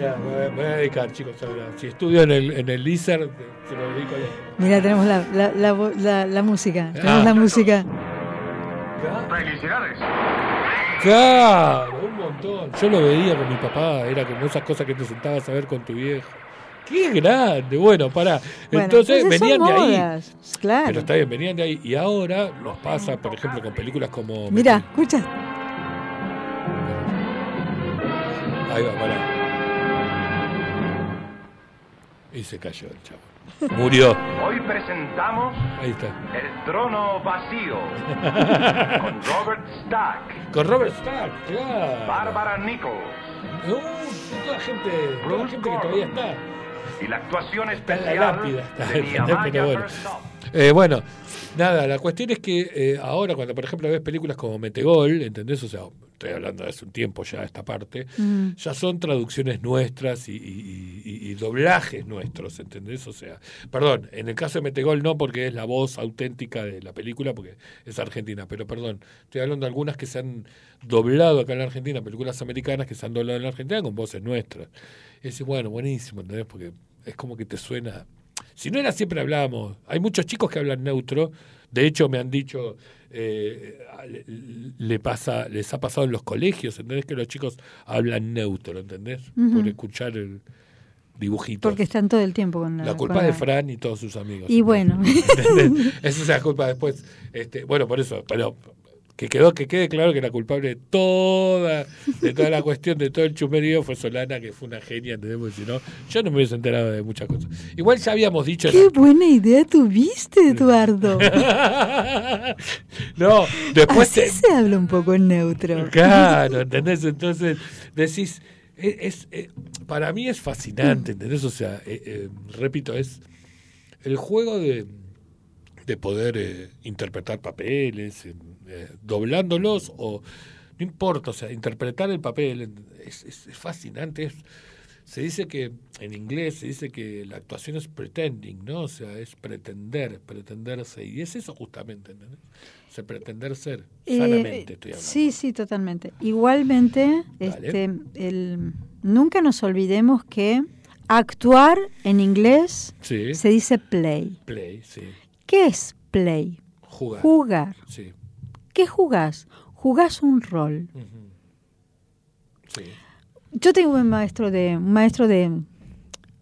[SPEAKER 1] Mira, me, voy a dedicar, chicos. Si estudio en el, en el LISER, se lo dedico a
[SPEAKER 2] Mira, tenemos la, la, la, la, música. Tenemos la música.
[SPEAKER 1] ¡Felicidades! Claro, un montón. Yo lo veía con mi papá, era como esas cosas que te sentabas a ver con tu viejo. ¡Qué grande! Bueno, para. entonces, venían de ahí.
[SPEAKER 2] Claro.
[SPEAKER 1] Pero está bien, venían de ahí. Y ahora nos pasa, por ejemplo, con películas como.
[SPEAKER 2] Mira, escucha.
[SPEAKER 1] Ahí va, para. Y se cayó el chavo. Murió.
[SPEAKER 6] Hoy presentamos
[SPEAKER 1] Ahí está.
[SPEAKER 6] El trono vacío (laughs) con Robert Stack.
[SPEAKER 1] Con Robert Stack, claro.
[SPEAKER 6] Bárbara Nichols.
[SPEAKER 1] Uh, toda la gente, toda la gente que todavía está
[SPEAKER 6] y la actuación especial
[SPEAKER 1] de bueno. Eh, bueno, nada, la cuestión es que eh, ahora cuando por ejemplo ves películas como Metegol, ¿entendés? O sea, estoy hablando de hace un tiempo ya esta parte, mm. ya son traducciones nuestras y, doblajes nuestros, ¿entendés? O sea, perdón, en el caso de Metegol no porque es la voz auténtica de la película, porque es argentina, pero perdón, estoy hablando de algunas que se han doblado acá en la Argentina, películas americanas que se han doblado en la Argentina con voces nuestras. Y decís, bueno, buenísimo, ¿entendés? Porque es como que te suena. Si no era siempre hablábamos. Hay muchos chicos que hablan neutro. De hecho, me han dicho, eh, le, pasa, les ha pasado en los colegios, ¿entendés? Que los chicos hablan neutro, ¿entendés? Por escuchar el dibujito.
[SPEAKER 2] Porque están todo el tiempo con la...
[SPEAKER 1] La culpa de Fran y todos sus amigos.
[SPEAKER 2] Y bueno. (laughs)
[SPEAKER 1] Esa es la culpa después. Este, bueno, por eso, pero que quedó que quede claro que la culpable de toda de toda la (laughs) cuestión de todo el chumerío fue Solana que fue una genia entendemos si no yo no me hubiese enterado de muchas cosas. Igual ya habíamos dicho
[SPEAKER 2] qué buena idea tuviste Eduardo. (laughs)
[SPEAKER 1] No después
[SPEAKER 2] se habla un poco en neutro.
[SPEAKER 1] Claro (laughs) entendés entonces decís es, para mí es fascinante entendés o sea eh, eh, repito es el juego de de poder eh, interpretar papeles, eh, doblándolos o no importa, o sea, interpretar el papel es, es, fascinante. Es, se dice que en inglés se dice que la actuación es pretending, ¿no? O sea, es pretender, pretenderse y es eso justamente, ¿entendés? O sea, pretender ser eh, sanamente, estoy hablando.
[SPEAKER 2] Sí, sí, totalmente. Igualmente, este, el, nunca nos olvidemos que actuar en inglés se dice play.
[SPEAKER 1] Play, sí.
[SPEAKER 2] ¿Qué es play?
[SPEAKER 1] Jugar.
[SPEAKER 2] Jugar.
[SPEAKER 1] Sí.
[SPEAKER 2] ¿Qué jugás? Jugás un rol.
[SPEAKER 1] Sí.
[SPEAKER 2] Yo tengo un maestro de un maestro de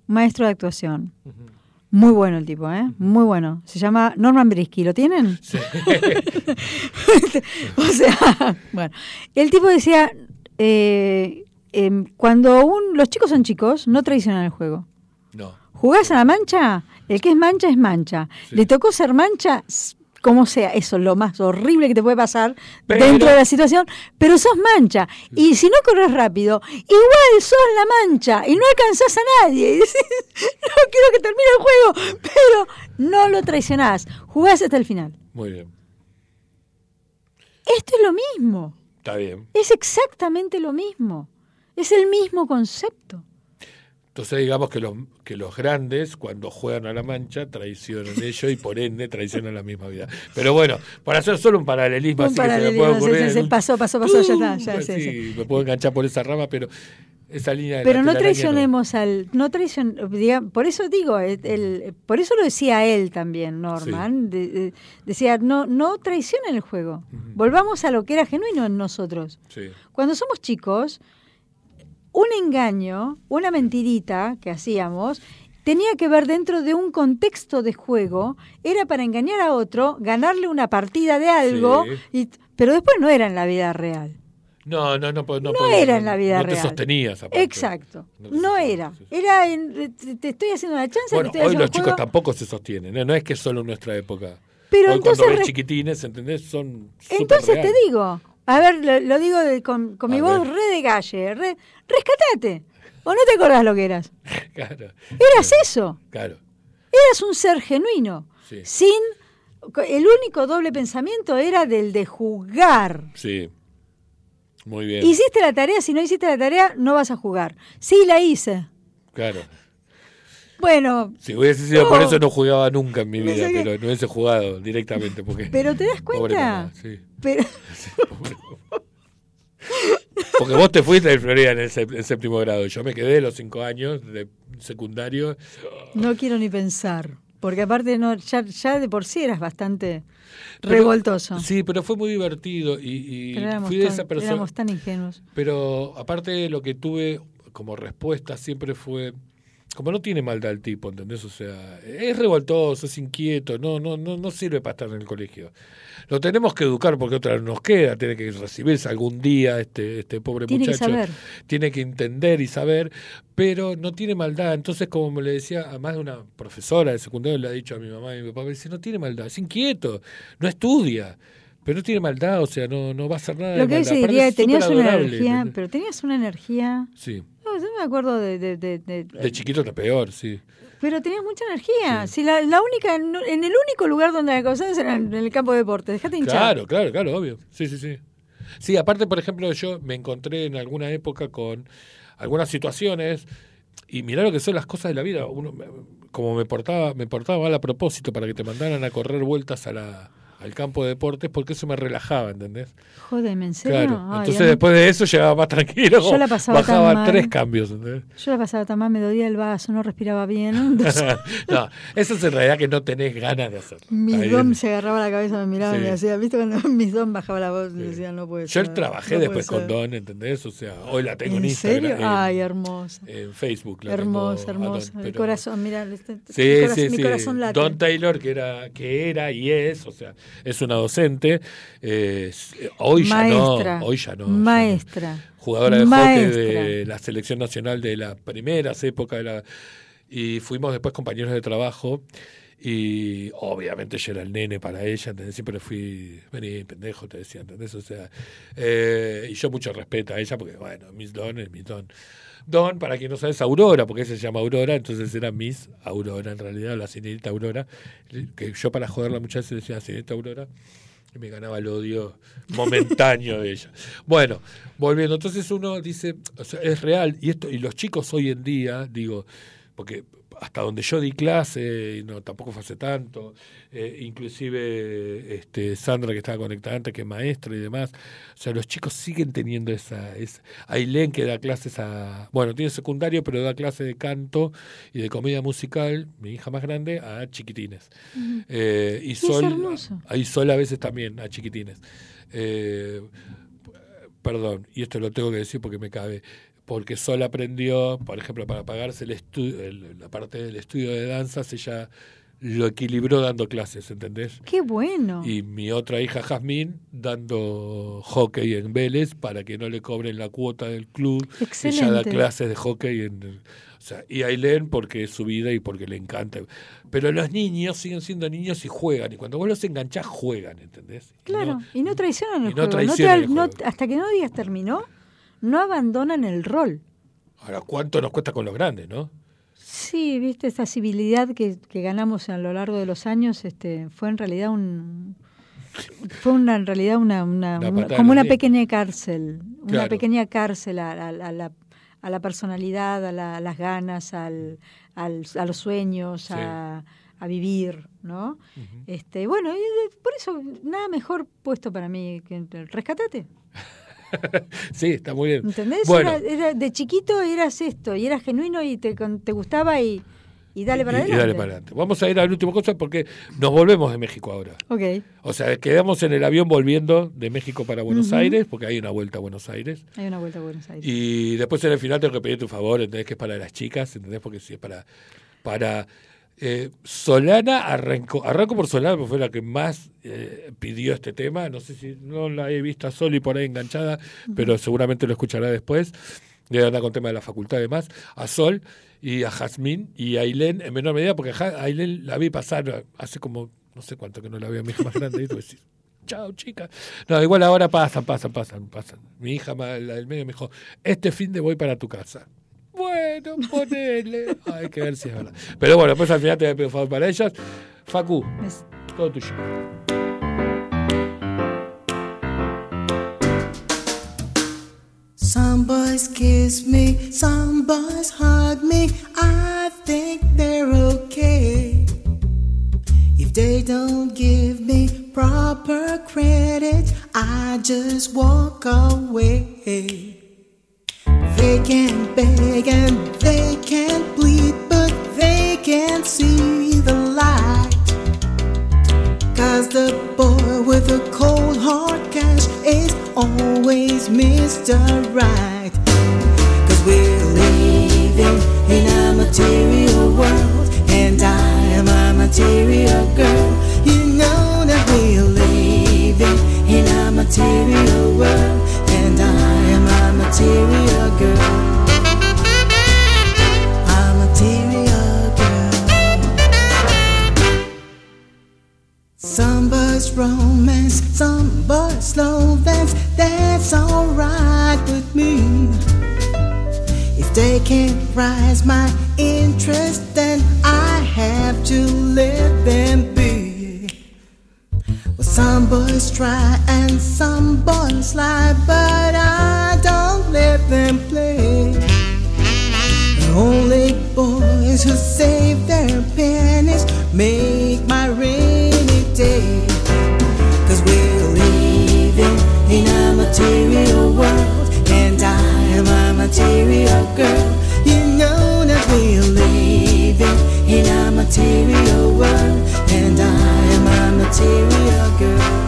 [SPEAKER 2] maestro de actuación. Muy bueno el tipo, ¿eh? Muy bueno. Se llama Norman Brisky. ¿Lo tienen?
[SPEAKER 1] Sí. (laughs)
[SPEAKER 2] o sea, bueno. El tipo decía, eh, em, cuando un, los chicos son chicos, no traicionan el juego.
[SPEAKER 1] No.
[SPEAKER 2] ¿Jugás a la mancha? El que es mancha es mancha. Le tocó ser mancha, como sea, eso es lo más horrible que te puede pasar dentro de la situación, pero sos mancha. Y si no corres rápido, igual sos la mancha y no alcanzás a nadie. (laughs) Y decís, no quiero que termine el juego, pero no lo traicionás. Jugás hasta el final.
[SPEAKER 1] Muy bien.
[SPEAKER 2] Esto es lo mismo.
[SPEAKER 1] Está bien.
[SPEAKER 2] Es exactamente lo mismo. Es el mismo concepto.
[SPEAKER 1] Entonces digamos que los, que los grandes cuando juegan a la mancha traicionan (laughs) ellos y por ende traicionan la misma vida. Pero bueno, para hacer solo un paralelismo,
[SPEAKER 2] un
[SPEAKER 1] así
[SPEAKER 2] paralelismo,
[SPEAKER 1] que se me puede ocurrir.
[SPEAKER 2] Se, se, pasó, pasó, pasó, ya está. Ya,
[SPEAKER 1] sí,
[SPEAKER 2] sí,
[SPEAKER 1] me puedo enganchar por esa rama, pero esa línea de
[SPEAKER 2] Pero no traicionemos al, no traicion, digamos, por eso digo, el, el- por eso lo decía él también, Norman, de- de- decía, no, no traicionen el juego, volvamos a lo que era genuino en nosotros.
[SPEAKER 1] Sí,
[SPEAKER 2] Cuando somos chicos, un engaño, una mentirita que hacíamos, tenía que ver dentro de un contexto de juego, era para engañar a otro, ganarle una partida de algo,
[SPEAKER 1] Sí.
[SPEAKER 2] y, pero después no era en la vida real.
[SPEAKER 1] No, no, no, no,
[SPEAKER 2] No
[SPEAKER 1] podía,
[SPEAKER 2] era en la vida
[SPEAKER 1] no
[SPEAKER 2] real.
[SPEAKER 1] te sostenías. aparte.
[SPEAKER 2] Exacto.
[SPEAKER 1] No
[SPEAKER 2] No era. Era en- te- estoy haciendo una chance,
[SPEAKER 1] Bueno,
[SPEAKER 2] te estoy
[SPEAKER 1] hoy los chicos tampoco se sostienen, ¿eh? no es que solo en nuestra época.
[SPEAKER 2] Pero
[SPEAKER 1] hoy
[SPEAKER 2] entonces
[SPEAKER 1] cuando ves chiquitines, ¿entendés? Son
[SPEAKER 2] Entonces te digo, a ver, lo, lo digo de- con, con mi voz re de galle, re, rescatate. ¿O no te acordás lo que eras? (laughs)
[SPEAKER 1] Claro,
[SPEAKER 2] Eras eso.
[SPEAKER 1] claro.
[SPEAKER 2] Eras un ser genuino.
[SPEAKER 1] Sí.
[SPEAKER 2] Sin. El único doble pensamiento era del de jugar.
[SPEAKER 1] Sí. Muy bien.
[SPEAKER 2] Hiciste la tarea, si no hiciste la tarea, no vas a jugar. Sí, la hice.
[SPEAKER 1] Claro.
[SPEAKER 2] Bueno,
[SPEAKER 1] Si hubiese sido por
[SPEAKER 2] No.
[SPEAKER 1] eso no jugaba nunca en mi vida, pero no hubiese jugado directamente porque
[SPEAKER 2] pero ¿te das
[SPEAKER 1] Pobre
[SPEAKER 2] cuenta?
[SPEAKER 1] mamá, sí.
[SPEAKER 2] Pero, (laughs)
[SPEAKER 1] Porque vos te fuiste de Florida en el séptimo grado. Yo me quedé los cinco años de secundario.
[SPEAKER 2] no quiero ni pensar. Porque aparte no, ya, ya de por sí eras bastante
[SPEAKER 1] Pero-
[SPEAKER 2] revoltoso.
[SPEAKER 1] Sí, pero fue muy divertido y, y fui de
[SPEAKER 2] tan,
[SPEAKER 1] esa persona.
[SPEAKER 2] éramos tan ingenuos.
[SPEAKER 1] Pero aparte lo que tuve como respuesta siempre fue como no tiene maldad el tipo, ¿entendés? O sea, es revoltoso, es inquieto, no, no, no, no sirve para estar en el colegio. Lo tenemos que educar porque otra vez nos queda, tiene que recibirse algún día este, este pobre
[SPEAKER 2] Tiene que
[SPEAKER 1] muchacho.
[SPEAKER 2] saber.
[SPEAKER 1] Tiene que entender y saber, pero no tiene maldad. Entonces, como me le decía, a más de una profesora de secundario le ha dicho a mi mamá y a mi papá, me dice, no tiene maldad, es inquieto, no estudia. Pero no tiene maldad, o sea, no, no va a hacer nada de
[SPEAKER 2] Lo que
[SPEAKER 1] maldad. Aparte
[SPEAKER 2] diría,
[SPEAKER 1] es
[SPEAKER 2] tenías una energía, pero tenías una energía.
[SPEAKER 1] Sí.
[SPEAKER 2] Yo me acuerdo de. de, de- de-
[SPEAKER 1] De chiquito era peor, sí.
[SPEAKER 2] pero tenías mucha energía. Si la, la única, en el único lugar donde la causabas era en el campo de deporte. Dejate hinchar.
[SPEAKER 1] Claro, claro, claro, obvio. Sí, sí, sí. Sí, aparte, por ejemplo, yo me encontré en alguna época con algunas situaciones y mirá lo que son las cosas de la vida. Uno, como me portaba, me portaba mal a propósito para que te mandaran a correr vueltas a la, al campo de deportes porque eso me relajaba, ¿entendés?
[SPEAKER 2] Jódeme, ¿en serio?
[SPEAKER 1] Claro.
[SPEAKER 2] Ay,
[SPEAKER 1] Entonces después de eso llegaba más tranquilo.
[SPEAKER 2] Yo la pasaba tan
[SPEAKER 1] Bajaba
[SPEAKER 2] mal.
[SPEAKER 1] tres cambios, ¿entendés?
[SPEAKER 2] Yo la pasaba tan mal, me dolía el vaso, no respiraba bien.
[SPEAKER 1] No, (laughs) eso es en realidad que no tenés ganas de hacer.
[SPEAKER 2] mi
[SPEAKER 1] viene.
[SPEAKER 2] se agarraba la cabeza, me miraba y
[SPEAKER 1] Sí.
[SPEAKER 2] me decía, ¿viste cuando (laughs) mi don bajaba la voz y decía, no puede
[SPEAKER 1] Yo
[SPEAKER 2] ser?
[SPEAKER 1] trabajé
[SPEAKER 2] no
[SPEAKER 1] después con
[SPEAKER 2] ser"?
[SPEAKER 1] Don, ¿entendés? O sea, hoy la tengo en,
[SPEAKER 2] ¿En
[SPEAKER 1] Instagram.
[SPEAKER 2] serio? Ay, hermosa.
[SPEAKER 1] en Facebook. la
[SPEAKER 2] Hermosa,
[SPEAKER 1] tengo a Don,
[SPEAKER 2] hermosa. El corazón, mira, este-
[SPEAKER 1] Sí,
[SPEAKER 2] mi, corazón,
[SPEAKER 1] sí,
[SPEAKER 2] mi
[SPEAKER 1] sí.
[SPEAKER 2] corazón late.
[SPEAKER 1] Don Taylor, que era, que era y es, o sea, es una docente. eh, hoy
[SPEAKER 2] Maestra.
[SPEAKER 1] ya no. Hoy ya no.
[SPEAKER 2] Maestra.
[SPEAKER 1] Jugadora de
[SPEAKER 2] Maestra.
[SPEAKER 1] hockey de la selección nacional de las primeras épocas de la. Y fuimos después compañeros de trabajo. Y obviamente yo era el nene para ella, ¿entendés? Siempre fui, vení, pendejo, te decía, ¿entendés? O sea, eh, y yo mucho respeto a ella porque, bueno, Miss Don es Miss Don. Para quien no sabe, es Aurora, porque ella se llama Aurora, entonces era Miss Aurora en realidad, la señorita Aurora, que yo para joderla muchas veces decía señorita Aurora, y me ganaba el odio momentáneo de ella. Bueno, volviendo, entonces uno dice, o sea, es real, y esto, y los chicos hoy en día, digo, porque hasta donde yo di clase, y no tampoco fue hace tanto, eh, inclusive este, Sandra que estaba conectada antes, que es maestra y demás, o sea, los chicos siguen teniendo esa, esa Ailén que da clases a, bueno, tiene secundario, pero da clases de canto y de comedia musical, mi hija más grande, a chiquitines. eh, y Sol, ahí Sol a veces también a chiquitines. Eh, perdón, y esto lo tengo que decir porque me cabe porque Sol aprendió, por ejemplo, para pagarse el estudio, la parte del estudio de danzas, ella lo equilibró dando clases, ¿entendés?
[SPEAKER 2] ¡Qué bueno!
[SPEAKER 1] Y mi otra hija, Jazmín, dando hockey en Vélez para que no le cobren la cuota del club.
[SPEAKER 2] Excelente.
[SPEAKER 1] Ella da clases de hockey en... O sea, y Ailén porque es su vida y porque le encanta. Pero los niños siguen siendo niños y juegan. Y cuando vos los enganchás, juegan, ¿entendés?
[SPEAKER 2] Claro, y no, traicionan el
[SPEAKER 1] y no traicionan
[SPEAKER 2] te-
[SPEAKER 1] el juego.
[SPEAKER 2] hasta que no digas terminó, no abandonan el rol.
[SPEAKER 1] Ahora, ¿cuánto nos cuesta con los grandes, no?
[SPEAKER 2] Sí, viste, esa civilidad que, que ganamos a lo largo de los años este, fue en realidad un... Fue una, en realidad una, como una pequeña cárcel, una pequeña cárcel a, a- a la, a la personalidad, a, la- las ganas, al, al- a los sueños, a, a vivir, ¿no? este, bueno, por eso nada mejor puesto para mí que el rescatate. (laughs) (laughs)
[SPEAKER 1] sí, está muy bien.
[SPEAKER 2] ¿Entendés?
[SPEAKER 1] Bueno,
[SPEAKER 2] Era- era- de chiquito eras esto, y eras genuino y te, te gustaba y, y dale para
[SPEAKER 1] y- y
[SPEAKER 2] adelante.
[SPEAKER 1] dale para adelante. Vamos a ir a la última cosa porque nos volvemos de México ahora.
[SPEAKER 2] Ok.
[SPEAKER 1] O sea, quedamos en el avión volviendo de México para Buenos. Aires, porque hay una vuelta a Buenos Aires.
[SPEAKER 2] Hay una vuelta a Buenos Aires.
[SPEAKER 1] Y después en el final tengo que pedir tu favor, ¿entendés? Que es para las chicas, ¿entendés? Porque si es para. para eh, Solana arrancó, arranco por Solana, porque fue la que más eh, pidió este tema. No sé si no la he visto a Soli por ahí enganchada, pero seguramente lo escuchará después. Le anda con tema de la facultad y demás. A Sol y a Jazmín y a Ailén en menor medida, porque a Ailén la vi pasar hace como no sé cuánto que no la veo a mi hija más grande. Y tú decís, chao, chica. No, igual ahora pasan, pasan, pasan, pasan. Mi hija, la del medio, me dijo, este fin de voy para tu casa. Bueno, ponele. Hay que ver si es verdad. Pero bueno, pues al final te voy a pedir un favor para ellas. Facu,
[SPEAKER 2] Es-
[SPEAKER 1] todo tuyo.
[SPEAKER 7] Some boys kiss me, some boys hug me. I think they're okay. If they don't give me proper credit, I just walk away. They can beg and they can plead, but they can't see the light. Cause the boy with the cold hard cash is always Mr. Right. Cause we're living in a material world, and I am a material girl. You know that we're living in a material world, material girl. A material girl. Some boys romance, some boys slow dance. That's alright with me. If they can't rise my interest, then I have to let them be. Well, some boys try and some boys lie, but I don't let them play. The only boys who save their pennies make my rainy day. Cause we're living in a material world, and I am a material girl. You know that we're living in a material world, and I am a material girl.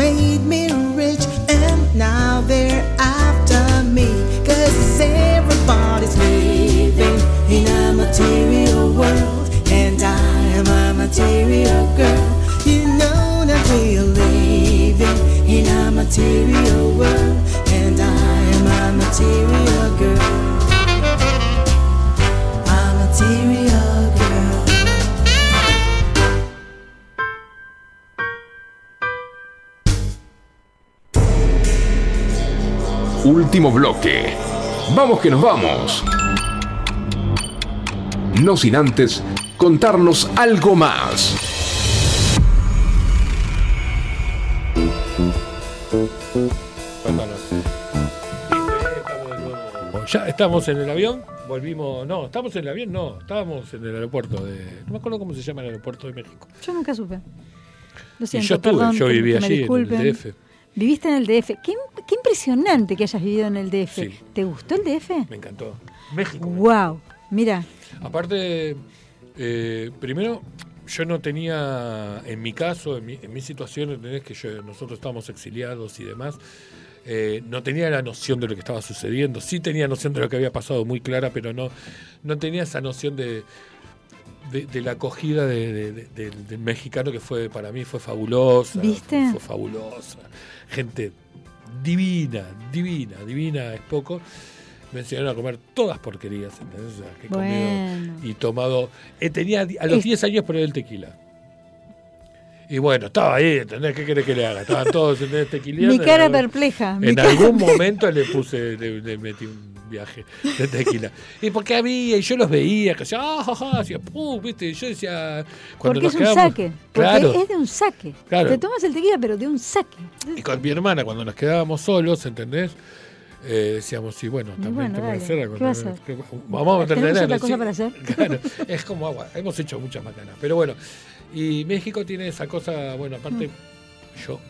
[SPEAKER 7] Has
[SPEAKER 3] Último bloque. Vamos que nos vamos. No sin antes contarnos algo más.
[SPEAKER 1] Ya estamos en el avión, volvimos, no, estamos en el avión, no, estábamos en el aeropuerto de, no me acuerdo cómo se llama el aeropuerto de México.
[SPEAKER 2] Yo nunca supe. Lo
[SPEAKER 1] Y yo estuve,
[SPEAKER 2] perdón,
[SPEAKER 1] yo
[SPEAKER 2] que-
[SPEAKER 1] viví
[SPEAKER 2] que me
[SPEAKER 1] allí en el. DF.
[SPEAKER 2] Viviste en el DF. Qué, qué impresionante que hayas vivido en el DF.
[SPEAKER 1] Sí.
[SPEAKER 2] ¿Te gustó el DF?
[SPEAKER 1] Me encantó. México.
[SPEAKER 2] Wow. Mira,
[SPEAKER 1] Aparte, eh, primero, yo no tenía, en mi caso, en mi, en mi situación, ¿entendés? que yo- nosotros estábamos exiliados y demás, eh, no tenía la noción de lo que estaba sucediendo. Sí tenía noción de lo que había pasado muy clara, pero no, no tenía esa noción de, de, de la acogida de- de- de- del- del mexicano que fue para mí fue fabulosa.
[SPEAKER 2] ¿Viste?
[SPEAKER 1] Fue, fue fabulosa. Gente divina, divina, divina es poco. Me enseñaron a comer todas porquerías, ¿entendés? O sea, que he comido y tomado. eh, tenía a los
[SPEAKER 2] Es-
[SPEAKER 1] 10 años probé el tequila. Y bueno, estaba ahí, ¿entendés? ¿Qué querés que le haga? Estaban todos, ¿entendés? Tequileando.
[SPEAKER 2] mi cara
[SPEAKER 1] En-
[SPEAKER 2] perpleja.
[SPEAKER 1] En algún momento le puse, le, le metí un viaje de tequila. (laughs) y porque había, y yo los veía, que hacía, ah, ja, ja", hacía, "Puh", ¿viste? Yo decía, cuando
[SPEAKER 2] Porque
[SPEAKER 1] nos
[SPEAKER 2] es un
[SPEAKER 1] quedamos-
[SPEAKER 2] saque. Porque
[SPEAKER 1] Claro.
[SPEAKER 2] es de un saque.
[SPEAKER 1] Claro.
[SPEAKER 2] Te tomas el tequila, pero de un saque.
[SPEAKER 1] Y con mi hermana, cuando nos quedábamos solos, ¿entendés? Eh, decíamos, sí, bueno, también
[SPEAKER 2] bueno,
[SPEAKER 1] tengo que
[SPEAKER 2] ¿qué vas a hacer?
[SPEAKER 1] Vamos a meterle
[SPEAKER 2] ¿Tenemos
[SPEAKER 1] nada,
[SPEAKER 2] otra cosa
[SPEAKER 1] sí.
[SPEAKER 2] para hacer? (laughs)
[SPEAKER 1] Claro, es como agua. Hemos hecho muchas macanas. Pero bueno, y México tiene esa cosa, bueno, aparte,
[SPEAKER 2] Mm.
[SPEAKER 1] yo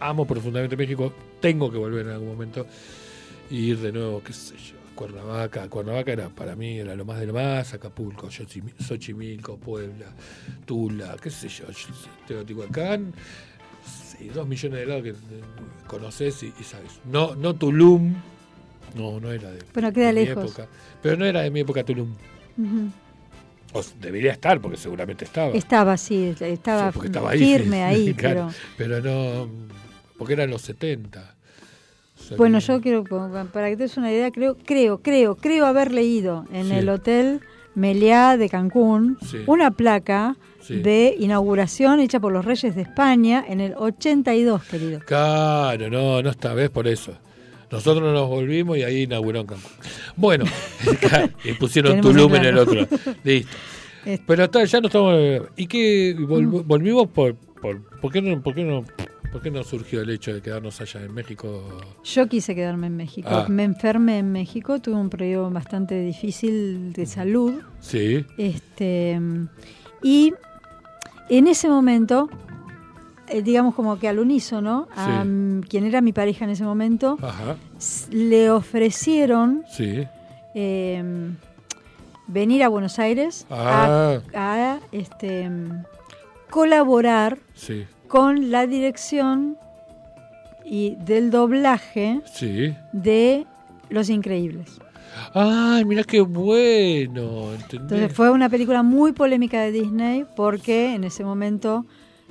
[SPEAKER 1] amo profundamente México, tengo que volver en algún momento y ir de nuevo, qué sé yo, a Cuernavaca. Cuernavaca era para mí era lo más de lo más, Acapulco, Xochimi- Xochimilco, Puebla, Tula, qué sé yo, Teotihuacán. Sí, dos millones de lados que eh, conoces y, y sabes. No, no Tulum, no, no era de,
[SPEAKER 2] Bueno, queda
[SPEAKER 1] de mi
[SPEAKER 2] lejos.
[SPEAKER 1] época. Pero no era de mi época Tulum. O s- debería estar, porque seguramente estaba.
[SPEAKER 2] Estaba, sí, estaba,
[SPEAKER 1] Sí, porque estaba ahí,
[SPEAKER 2] firme ahí, (laughs)
[SPEAKER 1] claro,
[SPEAKER 2] pero...
[SPEAKER 1] pero no, porque eran los 70. Sea
[SPEAKER 2] Bueno,
[SPEAKER 1] que-
[SPEAKER 2] yo quiero, para que te des una idea, creo, creo, creo, creo haber leído en
[SPEAKER 1] Sí.
[SPEAKER 2] el hotel Meliá de Cancún
[SPEAKER 1] Sí.
[SPEAKER 2] una placa
[SPEAKER 1] Sí.
[SPEAKER 2] de inauguración hecha por los Reyes de España en el 82, querido.
[SPEAKER 1] Claro, no, no está, ¿ves? Por eso. Nosotros nos volvimos y ahí inauguró en Cancún. Bueno, (laughs) (laughs) y pusieron Tulum
[SPEAKER 2] muy
[SPEAKER 1] en el
[SPEAKER 2] claro.
[SPEAKER 1] otro. Listo.
[SPEAKER 2] Este,
[SPEAKER 1] Pero está, ya no estamos. ¿Y qué?
[SPEAKER 2] Mm.
[SPEAKER 1] vol- volvimos por, por. ¿Por qué no, por qué no, por qué no surgió el hecho de quedarnos allá en México?
[SPEAKER 2] Yo quise quedarme en México.
[SPEAKER 1] Ah.
[SPEAKER 2] Me enfermé en México, tuve un periodo bastante difícil de salud.
[SPEAKER 1] Sí,
[SPEAKER 2] Este, y en ese momento, eh, digamos como que al unísono, a
[SPEAKER 1] Sí.
[SPEAKER 2] quien era mi pareja en ese momento,
[SPEAKER 1] ajá,
[SPEAKER 2] le ofrecieron
[SPEAKER 1] sí.
[SPEAKER 2] eh, venir a Buenos Aires
[SPEAKER 1] Ah.
[SPEAKER 2] a, a, este, colaborar
[SPEAKER 1] Sí,
[SPEAKER 2] con la dirección y del doblaje
[SPEAKER 1] sí.
[SPEAKER 2] de Los Increíbles.
[SPEAKER 1] Ay, mira qué bueno. ¿entendés?
[SPEAKER 2] Entonces fue una película muy polémica de Disney porque en ese momento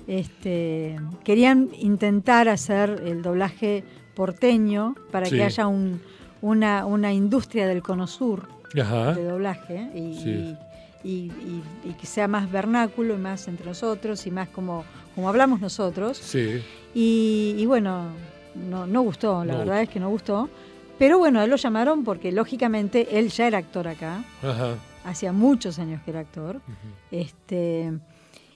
[SPEAKER 2] este, querían intentar hacer el doblaje porteño para
[SPEAKER 1] Sí.
[SPEAKER 2] que haya un- una, una industria del cono sur
[SPEAKER 1] Ajá.
[SPEAKER 2] de doblaje y,
[SPEAKER 1] Sí.
[SPEAKER 2] y- y- y- y que sea más vernáculo y más entre nosotros y más como, como hablamos nosotros.
[SPEAKER 1] Sí,
[SPEAKER 2] Y, y bueno, no, no gustó, la
[SPEAKER 1] No
[SPEAKER 2] verdad es que no gustó. Pero bueno, a él lo llamaron porque lógicamente él ya era actor acá
[SPEAKER 1] ajá.
[SPEAKER 2] hacía muchos años que era actor, este,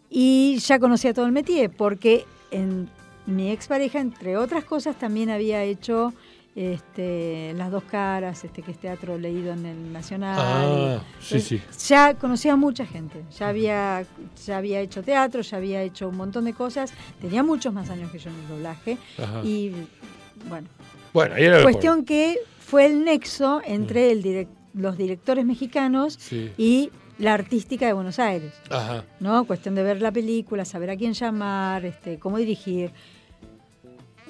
[SPEAKER 2] y ya conocía todo el métier, porque en mi expareja, entre otras cosas, también había hecho este, Las Dos Caras, este que es teatro leído en el Nacional.
[SPEAKER 1] Ah, sí.
[SPEAKER 2] Ya conocía a mucha gente, ya había, ya había hecho teatro, ya había hecho un montón de cosas, tenía muchos más años que yo en el doblaje,
[SPEAKER 1] Ajá.
[SPEAKER 2] y bueno,
[SPEAKER 1] Bueno, ahí era
[SPEAKER 2] Cuestión que fue el nexo entre el direc- los directores mexicanos
[SPEAKER 1] Sí.
[SPEAKER 2] y la artística de Buenos Aires. Ajá. ¿No? Cuestión de ver la película, saber a quién llamar, este, cómo dirigir.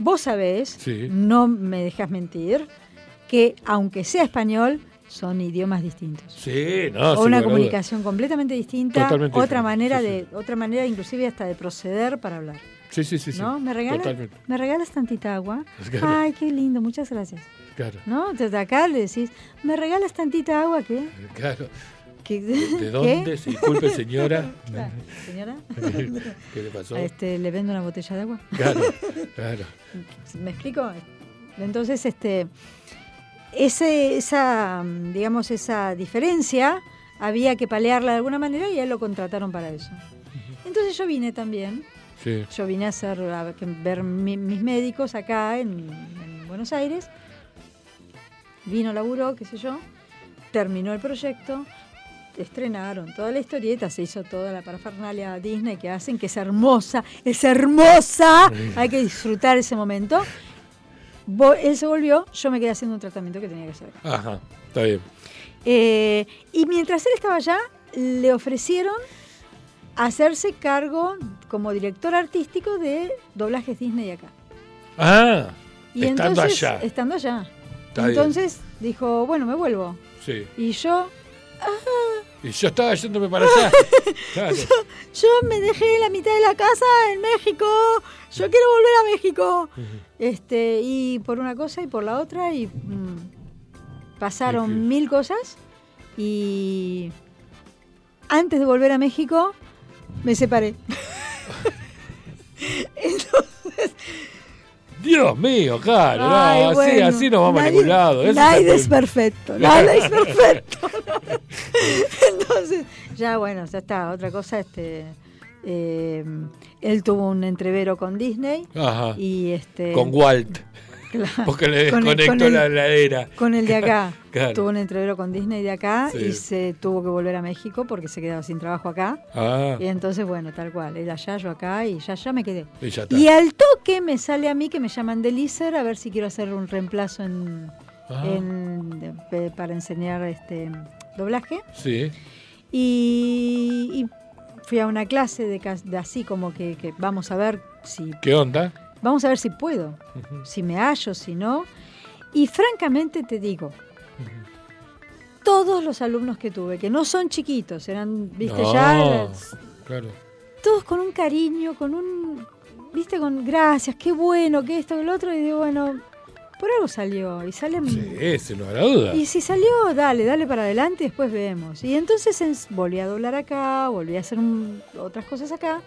[SPEAKER 2] Vos sabés, no me dejas mentir, que aunque sea español, son idiomas distintos.
[SPEAKER 1] Sí, no,
[SPEAKER 2] o una comunicación completamente distinta, otra manera de, otra manera inclusive hasta de proceder para hablar.
[SPEAKER 1] Sí, sí, sí.
[SPEAKER 2] ¿No? ¿Me, regalas, ¿Me regalas tantita agua? Ay, qué lindo, muchas gracias. Claro. ¿No? Desde acá le decís, ¿me regalas tantita agua? ¿Qué?
[SPEAKER 1] Claro. ¿De (laughs) dónde? Disculpe, señora. (laughs)
[SPEAKER 2] ¿Señora? (laughs)
[SPEAKER 1] ¿Qué le pasó?
[SPEAKER 2] Este, ¿Le vendo una botella de agua?
[SPEAKER 1] Claro, claro.
[SPEAKER 2] ¿Me explico? Entonces, este, ese, esa, digamos, esa diferencia había que palearla de alguna manera y a él lo contrataron para eso. Entonces yo vine también. Sí. Yo vine a hacer a ver mis médicos acá en, en Buenos Aires. Vino, laburó, qué sé yo. Terminó el proyecto estrenaron toda la historieta, se hizo toda la parafernalia Disney que hacen, que es hermosa, es hermosa, hay que disfrutar ese momento. Él se volvió, yo me quedé haciendo un tratamiento que tenía que hacer.
[SPEAKER 1] Ajá, está bien.
[SPEAKER 2] Eh, y mientras él estaba allá, le ofrecieron hacerse cargo como director artístico de doblajes Disney acá.
[SPEAKER 1] Ah, y estando allá.
[SPEAKER 2] Estando allá. entonces dijo, bueno, me vuelvo.
[SPEAKER 1] Sí.
[SPEAKER 2] Y yo,
[SPEAKER 1] y yo estaba yéndome para allá. (laughs)
[SPEAKER 2] yo, me dejé la mitad de la casa en México. Yo quiero volver a México. Este, y por una cosa y por la otra. Y mm, pasaron mil cosas. Y antes de volver a México, me separé. (laughs) (laughs) Entonces,
[SPEAKER 1] Dios mío, claro, así, así no vamos a ningún lado.
[SPEAKER 2] Nada es perfecto, nada es perfecto. Entonces, ya bueno, ya está. Otra cosa, este, eh, él tuvo un entrevero con Disney
[SPEAKER 1] Ajá.
[SPEAKER 2] y este.
[SPEAKER 1] Con Walt. Porque le desconectó la heladera.
[SPEAKER 2] Con el de acá. (laughs) Tuvo un entrevero con Disney de acá y se tuvo que volver a México porque se quedaba sin trabajo acá.
[SPEAKER 1] Ah.
[SPEAKER 2] Y entonces, bueno, tal cual. Él allá, yo acá y ya, ya me quedé. Y, al toque me sale a mí que me llaman de Lizer a ver si quiero hacer un reemplazo en, ah. para enseñar este doblaje.
[SPEAKER 1] Sí.
[SPEAKER 2] Y, fui a una clase de, de así como que, que vamos a ver si...
[SPEAKER 1] ¿Qué onda?
[SPEAKER 2] Vamos a ver si puedo, si me hallo, si no. Y francamente te digo, todos los alumnos que tuve, que no son chiquitos, eran, viste, ya...
[SPEAKER 1] Claro.
[SPEAKER 2] Todos con un cariño, con un... Viste, con gracias, qué bueno, que esto, que lo otro. Y digo, bueno, por algo salió. Y sale...
[SPEAKER 1] Sí, se no la duda.
[SPEAKER 2] Y si salió, dale, dale para adelante y después vemos. Y entonces volví a doblar acá, volví a hacer otras cosas acá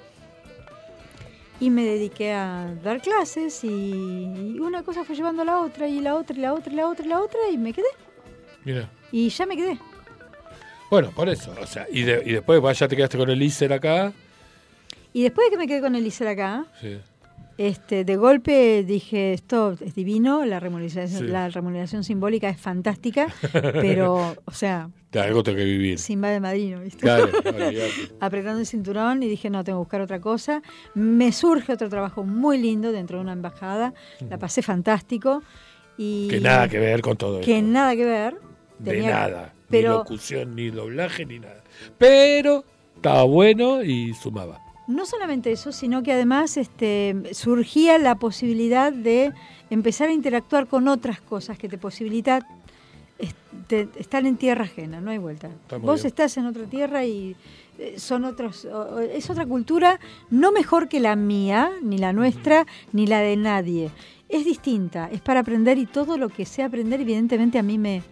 [SPEAKER 2] y me dediqué a dar clases y una cosa fue llevando a la otra y la otra y la otra y la otra y la otra y me quedé.
[SPEAKER 1] Mira.
[SPEAKER 2] Y ya me quedé.
[SPEAKER 1] Bueno, por eso, o sea, y, y después ya te quedaste con el ISER acá.
[SPEAKER 2] Y después de que me quedé con el ISER acá, sí. Este, de golpe dije, esto es divino, la remuneración, la remuneración simbólica es fantástica, (laughs) pero, o sea...
[SPEAKER 1] algo tengo que vivir.
[SPEAKER 2] Sin va de madrino, ¿viste? (laughs) Apretando el cinturón y dije, no, tengo que buscar otra cosa. Me surge otro trabajo muy lindo dentro de una embajada, la pasé fantástico. Y
[SPEAKER 1] que nada que ver con todo
[SPEAKER 2] Que nada que ver.
[SPEAKER 1] De nada, ni locución, ni doblaje, ni nada. Pero estaba bueno y sumaba.
[SPEAKER 2] No solamente eso, sino que además este, surgía la posibilidad de empezar a interactuar con otras cosas que te posibilitan estar en tierra ajena, no hay vuelta. Vos estás en otra tierra y eh, son otros, es otra cultura, no mejor que la mía, ni la nuestra, ni la de nadie. Es distinta, es para aprender y todo lo que sé aprender, evidentemente a mí me,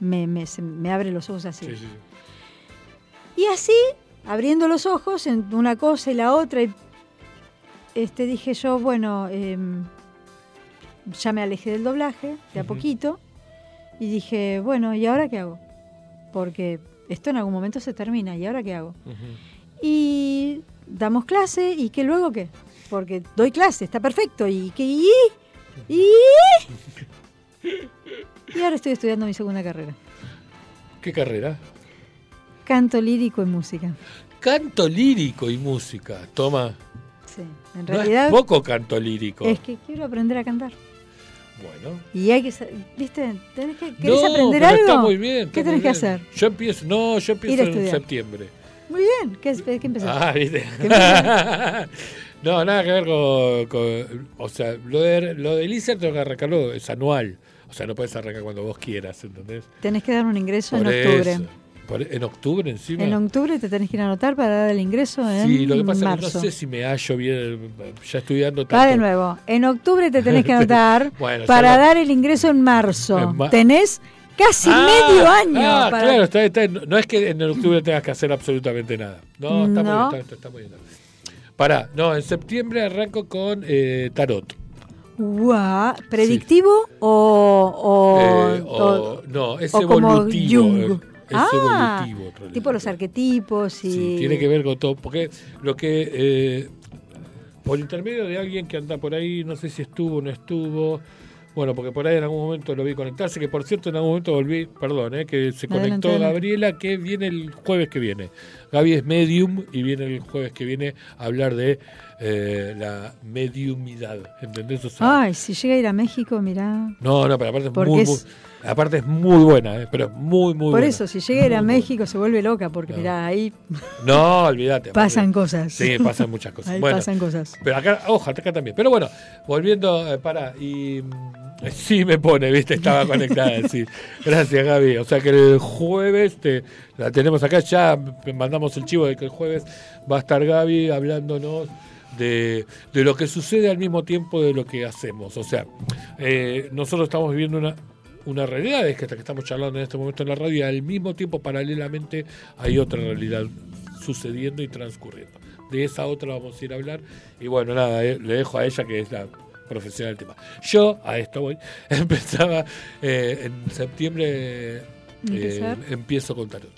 [SPEAKER 2] me, me, abre los ojos así. Y así abriendo los ojos en una cosa y la otra, y este, dije yo, bueno, em, ya me alejé del doblaje de a poquito y dije, bueno, ¿y ahora qué hago? Porque esto en algún momento se termina, ¿y ahora qué hago? Y damos clase, ¿y qué luego qué? Porque doy clase, está perfecto, ¿y qué? ¿Y? ¿Y? (laughs) Y ahora estoy estudiando mi segunda carrera.
[SPEAKER 1] ¿Qué carrera?
[SPEAKER 2] Canto lírico y música.
[SPEAKER 1] Canto lírico y música, toma.
[SPEAKER 2] Sí, en realidad.
[SPEAKER 1] es poco canto lírico.
[SPEAKER 2] Es que quiero aprender a cantar.
[SPEAKER 1] Bueno.
[SPEAKER 2] Y hay que, ¿viste? ¿Tenés que, ¿Querés aprender algo?
[SPEAKER 1] Está muy bien.
[SPEAKER 2] ¿Qué tenés que hacer?
[SPEAKER 1] Yo empiezo, no, yo empiezo en septiembre.
[SPEAKER 2] Muy bien, ¿qué, qué empezás?
[SPEAKER 1] Ah, ¿viste? (laughs) (laughs) no, nada que ver con, o sea, lo de, lo del ICER tengo que arrancarlo, es anual. O sea, no puedes arrancar cuando vos quieras, ¿entendés?
[SPEAKER 2] Tenés que dar un ingreso en octubre.
[SPEAKER 1] ¿En octubre encima?
[SPEAKER 2] En octubre te tenés que ir a anotar para dar el ingreso en Sí, lo que pasa es que
[SPEAKER 1] no sé si me hallo bien, ya estudiando tanto.
[SPEAKER 2] Va de nuevo, en octubre te tenés que (laughs) anotar para dar el ingreso en marzo. tenés casi ah, medio año.
[SPEAKER 1] Ah, claro, está, está, no es que en octubre tengas que hacer absolutamente nada. No, está muy bien, está, muy bien. Pará, no, en septiembre arranco con eh, tarot.
[SPEAKER 2] Guau, ¿predictivo o,
[SPEAKER 1] eh, o, No, es evolutivo ah,
[SPEAKER 2] tipo los arquetipos y...
[SPEAKER 1] Sí, tiene que ver con todo, porque lo que... Eh, por intermedio de alguien que anda por ahí, no sé si estuvo o no estuvo, bueno, porque por ahí en algún momento lo vi conectarse, que por cierto en algún momento volví, perdón, eh, que se conectó Gabriela, que viene el jueves que viene. Gaby es medium y viene el jueves que viene a hablar de eh, la mediumidad, ¿entendés?
[SPEAKER 2] Ay, si llega a ir a México, mirá.
[SPEAKER 1] No, no, pero aparte es muy, muy Aparte es muy buena, ¿eh? pero muy, muy
[SPEAKER 2] Por
[SPEAKER 1] eso,
[SPEAKER 2] si llega a ir a México se vuelve loca, porque mirá, ahí.
[SPEAKER 1] No, olvídate. (laughs)
[SPEAKER 2] pasan cosas.
[SPEAKER 1] Sí, pasan muchas cosas. (laughs)
[SPEAKER 2] ahí pasan cosas.
[SPEAKER 1] Pero acá, ojo, acá también. Pero bueno, volviendo, eh, para, y. Mm, sí me pone, viste, estaba conectada, (laughs) sí. Gracias, Gaby. O sea que el jueves te, la tenemos acá, ya mandamos el chivo de que el jueves va a estar Gaby hablándonos de, de lo que sucede al mismo tiempo de lo que hacemos. O sea, eh, nosotros estamos viviendo una una realidad es que hasta que estamos charlando en este momento en la radio y al mismo tiempo paralelamente hay otra realidad sucediendo y transcurriendo. De esa otra vamos a ir a hablar y bueno, nada, eh, le dejo a ella que es la profesional del tema. Yo a esto voy, (laughs) empezaba eh, en septiembre, eh, empiezo con tarot.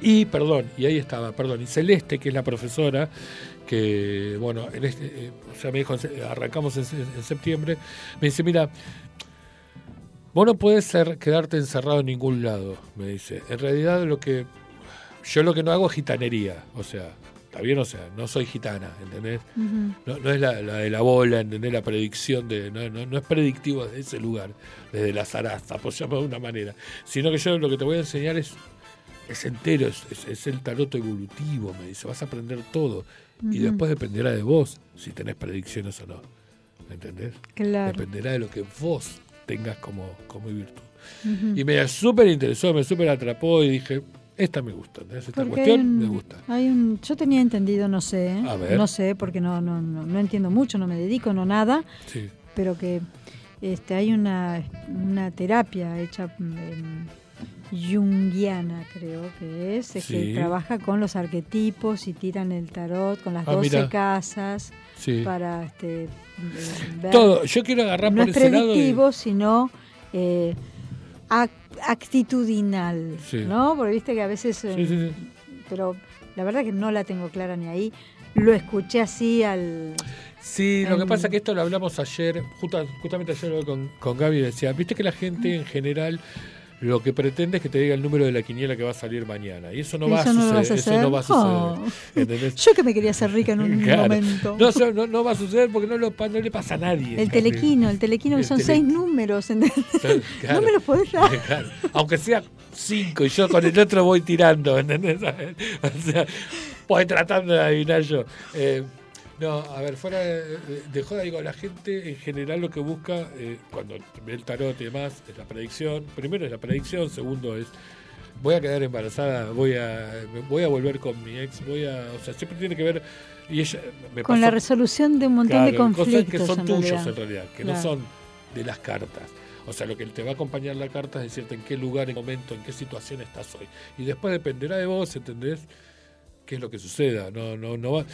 [SPEAKER 1] y perdón, y ahí estaba, perdón, y Celeste, que es la profesora, que bueno, en este, o sea, me dijo, arrancamos en, en septiembre, me dice, mira, Vos no puedes ser, quedarte encerrado en ningún lado, me dice. En realidad lo que yo lo que no hago es gitanería, o sea, está bien, o sea, no soy gitana, ¿entendés? no, es la, de la bola, ¿entendés? La predicción de, no, no, es predictivo desde ese lugar, desde la zaraza, por llamarlo de una manera, sino que yo lo que te voy a enseñar es, es entero, es, el tarot evolutivo, me dice, vas a aprender todo y después dependerá de vos si tenés predicciones o no, ¿entendés?
[SPEAKER 2] Claro.
[SPEAKER 1] Dependerá de lo que vos tengas como, como virtud. Y me súper interesó, me súper atrapó y dije, esta me gusta, esta cuestión me gusta.
[SPEAKER 2] Hay un, yo tenía entendido, no sé, ¿eh? no sé, porque no, no, no, entiendo mucho, no me dedico, no nada, pero que este, hay una, una terapia hecha junguiana, creo que es, que trabaja con los arquetipos y tiran el tarot con las 12 ah, casas para este,
[SPEAKER 1] todo. Yo quiero agarrar
[SPEAKER 2] no
[SPEAKER 1] por
[SPEAKER 2] es predictivo, sino eh, actitudinal, ¿no? Porque viste que a veces... Eh, pero la verdad que no la tengo clara ni ahí. Lo escuché así al...
[SPEAKER 1] Sí, lo que pasa es que esto lo hablamos ayer, justamente ayer con, con Gaby decía, viste que la gente en general lo que pretende es que te diga el número de la quiniela que va a salir mañana. Y eso no, va, a suceder, eso no va a suceder.
[SPEAKER 2] Yo que me quería hacer rica en un (laughs) momento.
[SPEAKER 1] No, no, va a suceder porque no, lo, no le pasa a nadie.
[SPEAKER 2] El telequino, el telequino que son seis números. (laughs) no me los podés dar.
[SPEAKER 1] Aunque sea cinco y yo con el otro voy tirando. ¿entendés? (laughs) O sea, voy tratando de adivinar yo. Eh, no, a ver, fuera de, joda, digo, la gente en general lo que busca eh, cuando ve el tarot y demás es la predicción. Primero es la predicción, segundo es voy a quedar embarazada, voy a voy a volver con mi ex, voy a, o sea, siempre tiene que ver y ella me
[SPEAKER 2] con la resolución de un montón de conflictos
[SPEAKER 1] cosas que son tuyos en realidad, que no son de las cartas. O sea, lo que te va a acompañar la carta es decirte en qué lugar, en qué momento, en qué situación estás hoy. Y después dependerá de vos, ¿entendés? Qué es lo que suceda. No, no, no va,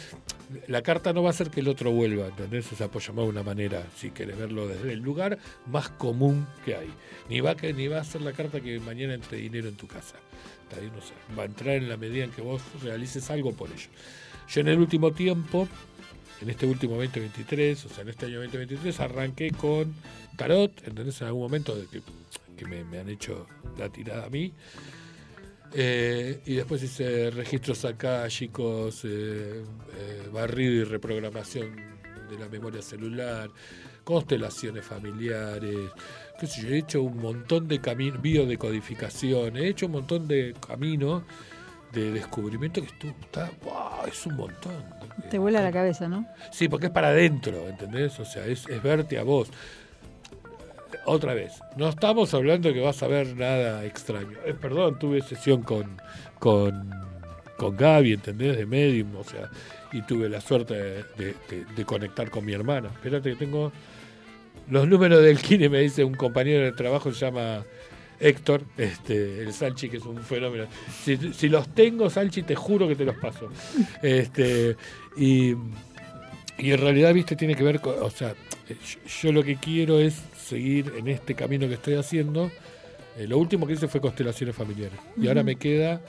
[SPEAKER 1] la carta no va a hacer que el otro vuelva, ¿entendés? O sea, por llamar una manera, si querés verlo desde el lugar más común que hay. Ni va, que, ni va a ser la carta que mañana entre dinero en tu casa. Sé, va a entrar en la medida en que vos realices algo por ello. Yo en el último tiempo, en este último 2023, o sea, en este año 2023, arranqué con tarot, ¿entendés? En algún momento que, que me han hecho la tirada a mí. Eh, y después hice registros acá, chicos, eh, eh, barrido y reprogramación de la memoria celular, constelaciones familiares, qué sé yo, he hecho un montón de caminos, biodecodificación, he hecho un montón de caminos de descubrimiento que tú está, wow, es un montón.
[SPEAKER 2] Te vuela la cabeza, ¿no?
[SPEAKER 1] Sí, porque es para adentro, ¿entendés? O sea, es, verte a vos. Otra vez, no estamos hablando que vas a ver nada extraño. Eh, perdón, tuve sesión con, con, con Gaby, ¿entendés? De Medium, o sea, y tuve la suerte de, conectar con mi hermana. Espérate que tengo los números del Kine, me dice un compañero de trabajo, se llama Héctor, este, el Salchi, que es un fenómeno. Si, los tengo, Salchi, te juro que te los paso. Este, y, en realidad, viste, tiene que ver con, o sea, yo, lo que quiero es seguir en este camino que estoy haciendo. Eh, lo último que hice fue constelaciones familiares. Y ahora me queda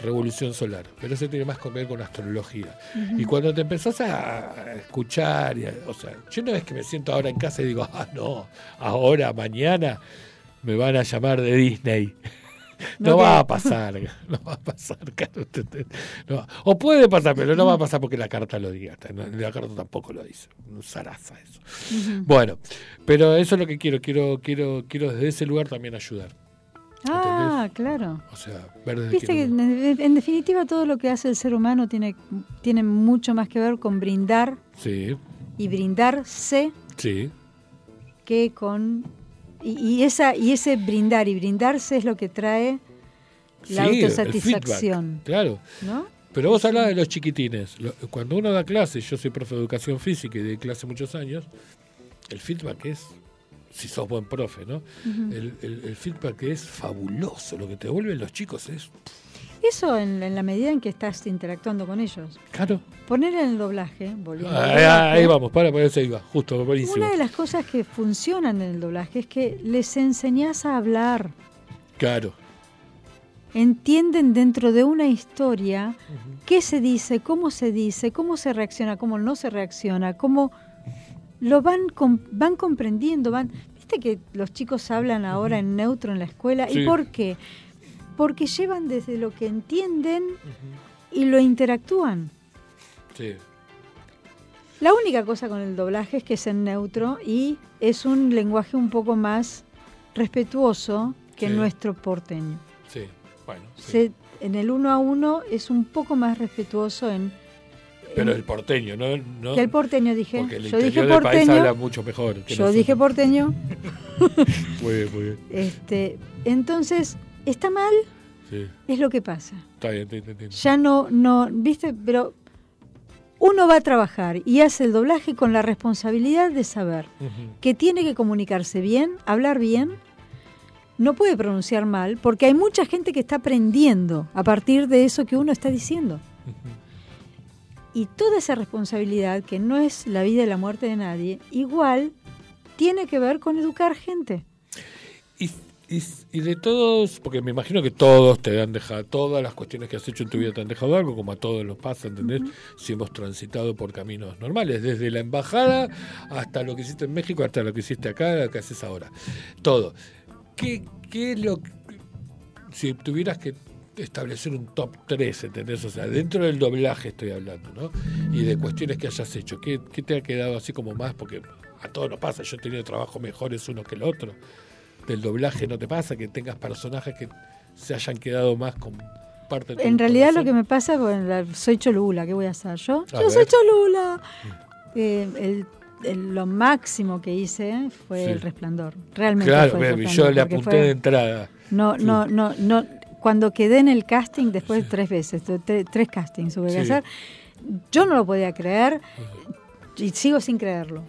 [SPEAKER 1] revolución solar, pero eso tiene más que ver con astrología. Y cuando te empezás a escuchar, o sea, yo no es que me siento ahora en casa y digo, ah, no, ahora, mañana, me van a llamar de Disney. (laughs) No, va a pasar, (laughs) no va a pasar, O puede pasar, pero no va a pasar porque la carta lo diga. La carta tampoco lo dice. Un zaraza eso. Bueno, pero eso es lo que quiero. Quiero, quiero, quiero desde ese lugar también ayudar.
[SPEAKER 2] Ah, claro.
[SPEAKER 1] O sea,
[SPEAKER 2] Viste que en, definitiva todo lo que hace el ser humano tiene, tiene mucho más que ver con brindar
[SPEAKER 1] sí.
[SPEAKER 2] y brindarse
[SPEAKER 1] sí.
[SPEAKER 2] que con y, esa, y ese brindar y brindarse es lo que trae la autosatisfacción.
[SPEAKER 1] claro.
[SPEAKER 2] ¿no?
[SPEAKER 1] Pero vos hablás de los chiquitines. Cuando uno da clase, yo soy profe de educación física y de clase muchos años, el feedback es, si sos buen profe, ¿no? el, el, feedback es fabuloso. Lo que te vuelven los chicos es...
[SPEAKER 2] Eso en, la medida en que estás interactuando con ellos.
[SPEAKER 1] Claro.
[SPEAKER 2] Poner en el doblaje,
[SPEAKER 1] ah, ahí, vamos, para, por eso iba, justo, buenísimo.
[SPEAKER 2] Una de las cosas que funcionan en el doblaje es que les enseñás a hablar.
[SPEAKER 1] Claro.
[SPEAKER 2] Entienden dentro de una historia qué se dice, cómo se dice, cómo se reacciona, cómo no se reacciona, cómo lo van, van comprendiendo, van... Viste que los chicos hablan ahora en neutro en la escuela. ¿Y por qué? Porque llevan desde lo que entienden y lo interactúan.
[SPEAKER 1] Sí.
[SPEAKER 2] La única cosa con el doblaje es que es en neutro y es un lenguaje un poco más respetuoso que nuestro porteño.
[SPEAKER 1] Sí, bueno.
[SPEAKER 2] en el uno a uno es un poco más respetuoso en...
[SPEAKER 1] Pero el porteño, ¿no?
[SPEAKER 2] que el porteño dije.
[SPEAKER 1] Porque el
[SPEAKER 2] yo
[SPEAKER 1] dije
[SPEAKER 2] porteño. País
[SPEAKER 1] habla mucho mejor.
[SPEAKER 2] yo dije porteño. (laughs)
[SPEAKER 1] muy bien, muy bien.
[SPEAKER 2] Este, entonces, ¿Está mal?
[SPEAKER 1] Sí.
[SPEAKER 2] Es lo que pasa.
[SPEAKER 1] Está bien, te.
[SPEAKER 2] Ya no, no, viste, pero uno va a trabajar y hace el doblaje con la responsabilidad de saber que tiene que comunicarse bien, hablar bien, no puede pronunciar mal, porque hay mucha gente que está aprendiendo a partir de eso que uno está diciendo. Y toda esa responsabilidad, que no es la vida y la muerte de nadie, igual tiene que ver con educar gente.
[SPEAKER 1] Y, de todos, porque me imagino que todos te han dejado, todas las cuestiones que has hecho en tu vida te han dejado algo, como a todos nos pasa, ¿entendés? Si hemos transitado por caminos normales, desde la embajada hasta lo que hiciste en México, hasta lo que hiciste acá, lo que haces ahora. Todo. ¿Qué, qué es lo que, si tuvieras que establecer un top 3, ¿entendés? O sea, dentro del doblaje estoy hablando, ¿no? Y de cuestiones que hayas hecho, ¿qué, qué te ha quedado así como más? Porque a todos nos pasa, yo he tenido trabajos mejores uno que el otro del doblaje no te pasa, que tengas personajes que se hayan quedado más con parte de
[SPEAKER 2] En realidad lo que me pasa, bueno, soy Cholula, ¿qué voy a hacer yo? yo soy Cholula. Eh, lo máximo que hice fue El Resplandor. Realmente
[SPEAKER 1] claro,
[SPEAKER 2] fue
[SPEAKER 1] yo le apunté de entrada.
[SPEAKER 2] No, no, no, no. Cuando quedé en el casting, después tres veces, tres, castings tuve que hacer, yo no lo podía creer y sigo sin creerlo.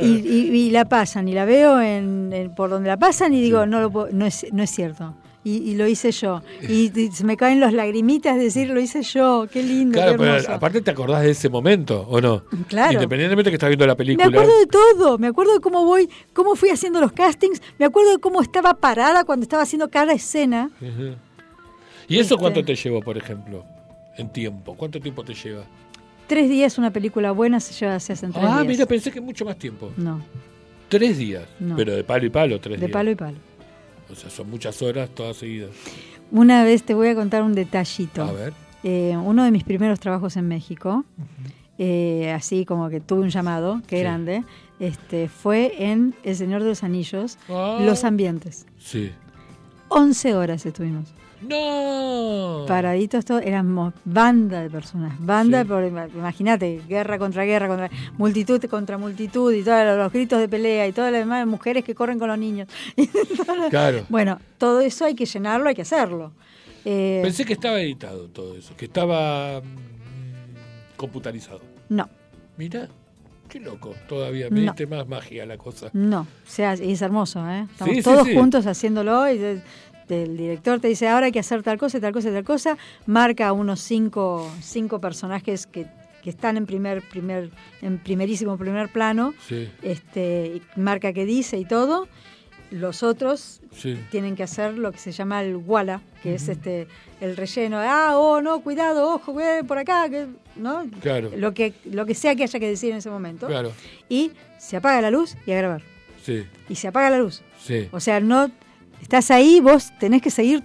[SPEAKER 2] y, la pasan, y la veo en, por donde la pasan y digo, no, lo no, es, no es cierto. Y, lo hice yo. Y, se me caen las lagrimitas de decir, lo hice yo, qué lindo.
[SPEAKER 1] Claro, pero aparte te acordás de ese momento, ¿o no?
[SPEAKER 2] Claro.
[SPEAKER 1] Independientemente de que estás viendo la película.
[SPEAKER 2] Me acuerdo de todo, me acuerdo de cómo voy, cómo fui haciendo los castings, me acuerdo de cómo estaba parada cuando estaba haciendo cada escena.
[SPEAKER 1] ¿Y eso cuánto este te llevó, por ejemplo, en tiempo? ¿Cuánto tiempo te lleva?
[SPEAKER 2] Tres días una película buena se lleva, se hacen tres ah, días.
[SPEAKER 1] Mira, pensé que mucho más tiempo.
[SPEAKER 2] No.
[SPEAKER 1] Tres días. Pero de palo y palo, tres
[SPEAKER 2] días. De palo y palo.
[SPEAKER 1] O sea, son muchas horas todas seguidas.
[SPEAKER 2] Una vez te voy a contar un detallito.
[SPEAKER 1] A ver.
[SPEAKER 2] Eh, uno de mis primeros trabajos en México, eh, así como que tuve un llamado, qué grande, este, fue en El Señor de los Anillos,
[SPEAKER 1] Ah.
[SPEAKER 2] Los Ambientes.
[SPEAKER 1] Sí.
[SPEAKER 2] 11 horas estuvimos.
[SPEAKER 1] ¡No!
[SPEAKER 2] Paraditos todos, éramos banda de personas, banda,
[SPEAKER 1] Sí.
[SPEAKER 2] por- imagínate, guerra contra guerra, contra multitud contra multitud y todos los gritos de pelea y todas las demás mujeres que corren con los niños. (laughs)
[SPEAKER 1] Claro.
[SPEAKER 2] Bueno, todo eso hay que llenarlo, hay que hacerlo. Eh,
[SPEAKER 1] Pensé que estaba editado todo eso, que estaba mm, computarizado.
[SPEAKER 2] no,
[SPEAKER 1] Mira, qué loco, todavía me
[SPEAKER 2] No.
[SPEAKER 1] diste más magia la cosa.
[SPEAKER 2] no, o sea, y es hermoso, ¿eh? Estamos
[SPEAKER 1] Sí, sí,
[SPEAKER 2] todos
[SPEAKER 1] sí.
[SPEAKER 2] juntos haciéndolo y de- el director te dice, ahora hay que hacer tal cosa, tal cosa, tal cosa, marca unos cinco, cinco personajes que, que están en primer, primer, en primerísimo primer plano,
[SPEAKER 1] Sí,
[SPEAKER 2] este, marca qué dice y todo. Los otros
[SPEAKER 1] sí.
[SPEAKER 2] tienen que hacer lo que se llama el wala, que es este el relleno. Ah, oh, no, cuidado, ojo, cuidado, por acá, que, ¿no?
[SPEAKER 1] Claro.
[SPEAKER 2] Lo que, lo que sea que haya que decir en ese momento.
[SPEAKER 1] Claro,
[SPEAKER 2] Y se apaga la luz y a grabar.
[SPEAKER 1] sí,
[SPEAKER 2] Y se apaga la luz.
[SPEAKER 1] sí.
[SPEAKER 2] O sea, no estás ahí, vos tenés que seguir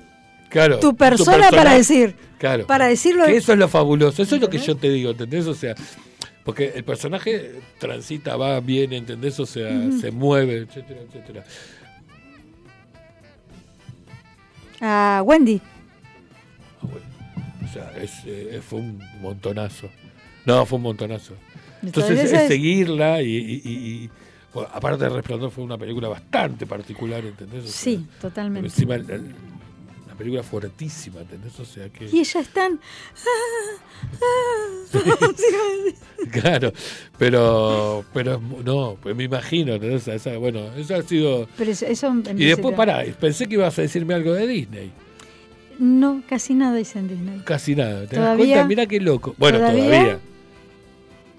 [SPEAKER 1] Claro.
[SPEAKER 2] tu persona para decir.
[SPEAKER 1] Claro.
[SPEAKER 2] Para decirlo.
[SPEAKER 1] Que eso es lo fabuloso, eso es lo que yo te digo, ¿entendés? O sea, porque el personaje transita, va, viene, ¿entendés? O sea, se mueve, etcétera, etcétera.
[SPEAKER 2] A Wendy.
[SPEAKER 1] Ah, bueno. O sea, es, eh, fue un montonazo. No, fue un montonazo. Entonces
[SPEAKER 2] Entonces,
[SPEAKER 1] es
[SPEAKER 2] es-
[SPEAKER 1] seguirla y, y- y- y- bueno, aparte de Resplandor fue una película bastante particular, ¿entendés? O sea,
[SPEAKER 2] Sí, totalmente.
[SPEAKER 1] Encima el- el- una película fuertísima, ¿entendés? O sea que...
[SPEAKER 2] Y ella es tan. (laughs)
[SPEAKER 1] Claro, pero, pero no, pues me imagino, ¿entendés? Esa- bueno, eso ha sido...
[SPEAKER 2] Pero eso, eso
[SPEAKER 1] Y después, pará, pensé que ibas a decirme algo de Disney.
[SPEAKER 2] No, casi nada dice en Disney.
[SPEAKER 1] Casi nada. ¿Te das cuenta? Mira qué loco. Bueno,
[SPEAKER 2] ¿Todavía?
[SPEAKER 1] todavía.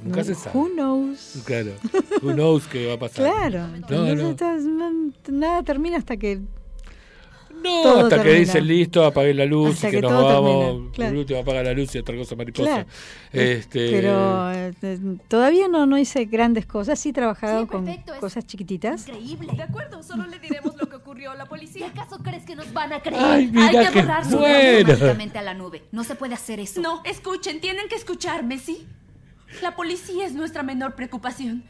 [SPEAKER 1] Nunca se sabe.
[SPEAKER 2] Who knows?
[SPEAKER 1] Claro. Who knows qué va a pasar.
[SPEAKER 2] Claro.
[SPEAKER 1] No, no.
[SPEAKER 2] estás- no, nada termina hasta que.
[SPEAKER 1] No,
[SPEAKER 2] todo
[SPEAKER 1] hasta que
[SPEAKER 2] termina.
[SPEAKER 1] dicen listo, apagué la luz
[SPEAKER 2] Hasta
[SPEAKER 1] y que,
[SPEAKER 2] que
[SPEAKER 1] nos vamos.
[SPEAKER 2] termina, claro.
[SPEAKER 1] El último apaga la luz y otra cosa mariposa.
[SPEAKER 2] Claro.
[SPEAKER 1] Este,
[SPEAKER 2] Pero eh, eh, todavía no, no hice grandes cosas. Sí he trabajado
[SPEAKER 8] Sí,
[SPEAKER 2] con
[SPEAKER 8] perfecto, es
[SPEAKER 2] cosas chiquititas.
[SPEAKER 8] Increíble.
[SPEAKER 9] De acuerdo, solo le diremos lo que ocurrió a la policía.
[SPEAKER 8] ¿Y acaso crees que nos van a creer?
[SPEAKER 1] Ay, mira
[SPEAKER 8] Hay que
[SPEAKER 1] qué
[SPEAKER 8] borrar su a la nube. No se puede hacer eso.
[SPEAKER 9] No, escuchen, tienen que escucharme, ¿sí? La policía es nuestra menor preocupación.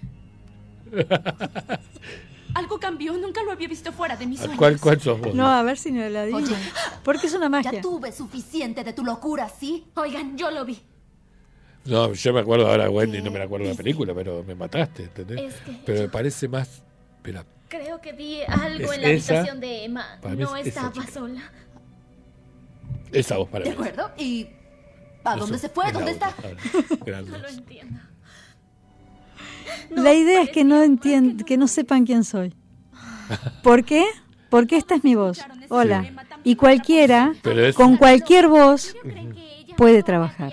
[SPEAKER 9] Algo cambió, nunca lo había visto fuera de mis sueños.
[SPEAKER 1] ¿Cuál, ¿Cuál sos vos?
[SPEAKER 2] No, a ver si no la digo.
[SPEAKER 8] Oye,
[SPEAKER 2] Porque es una magia.
[SPEAKER 8] ya tuve suficiente de tu locura, ¿sí?
[SPEAKER 9] Oigan, yo lo vi.
[SPEAKER 1] No, yo me acuerdo ahora, Wendy, no me acuerdo de la película, pero me mataste, ¿entendés?
[SPEAKER 9] Es que
[SPEAKER 1] pero me parece más. Espera,
[SPEAKER 9] Creo que vi algo
[SPEAKER 1] ¿Es
[SPEAKER 9] en la
[SPEAKER 1] esa?
[SPEAKER 9] habitación de Emma. No
[SPEAKER 1] es esa
[SPEAKER 9] estaba sola.
[SPEAKER 1] esa voz para
[SPEAKER 8] ¿De
[SPEAKER 1] mí.
[SPEAKER 8] acuerdo? ¿Y a
[SPEAKER 1] Eso,
[SPEAKER 8] dónde se fue? ¿Dónde está? (laughs)
[SPEAKER 9] No lo
[SPEAKER 2] la idea es que no entiendan, que no sepan quién soy. ¿Por qué? Porque esta es mi voz. Hola. Y cualquiera, con cualquier voz, puede trabajar.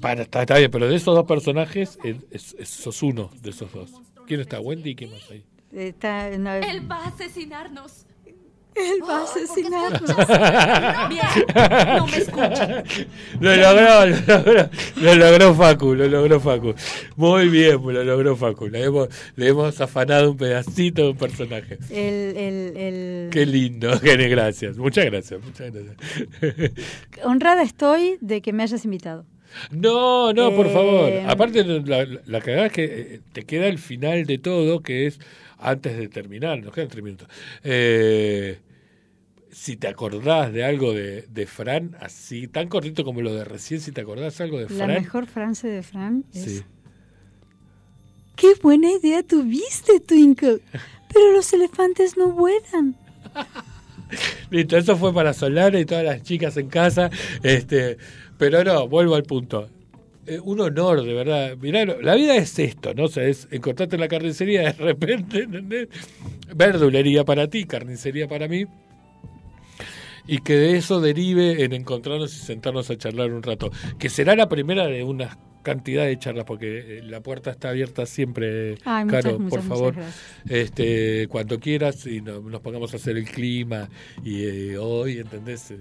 [SPEAKER 1] Para, está, está bien, pero de esos dos personajes, eh, es- es- sos uno de esos dos. ¿Quién está? ¿Wendy y quién más hay?
[SPEAKER 2] Está, no,
[SPEAKER 9] Él va a asesinarnos.
[SPEAKER 2] Él va a asesinarnos.
[SPEAKER 9] Bien. No me escuchan.
[SPEAKER 1] Lo logró, lo logró, lo logró Facu, lo logró Facu. Muy bien, lo logró Facu. Le hemos, le hemos afanado un pedacito de un personaje.
[SPEAKER 2] El, el, el-
[SPEAKER 1] Qué lindo, (laughs) Gene, gracias. Muchas gracias, muchas gracias.
[SPEAKER 2] Honrada estoy de que me hayas invitado.
[SPEAKER 1] No, no, por
[SPEAKER 2] Eh,
[SPEAKER 1] favor. Aparte, la, la, la cagada es que eh, te queda el final de todo, que es antes de terminar, nos quedan tres minutos. Eh, si te acordás de algo de, de Fran, así, tan cortito como lo de recién, si te acordás algo de
[SPEAKER 2] La
[SPEAKER 1] Fran.
[SPEAKER 2] mejor frase de Fran es...
[SPEAKER 1] Sí.
[SPEAKER 2] ¡Qué buena idea tuviste, Twinkle! Pero los elefantes no vuelan. (laughs)
[SPEAKER 1] Listo, eso fue para Solar y todas las chicas en casa. Este, pero no, vuelvo al punto. Eh, un honor, de verdad. Mirá, la vida es esto, ¿no? O sea, es encontrarte en la carnicería de repente, ¿entendés? Verdulería para ti, carnicería para mí. Y que de eso derive en encontrarnos y sentarnos a charlar un rato. Que será la primera de una cantidad de charlas, porque eh, la puerta está abierta siempre,
[SPEAKER 2] Ay,
[SPEAKER 1] Caro,
[SPEAKER 2] muchas,
[SPEAKER 1] por
[SPEAKER 2] muchas
[SPEAKER 1] favor. Este, cuando quieras y no- nos pongamos a hacer el clima y eh, hoy, ¿entendés?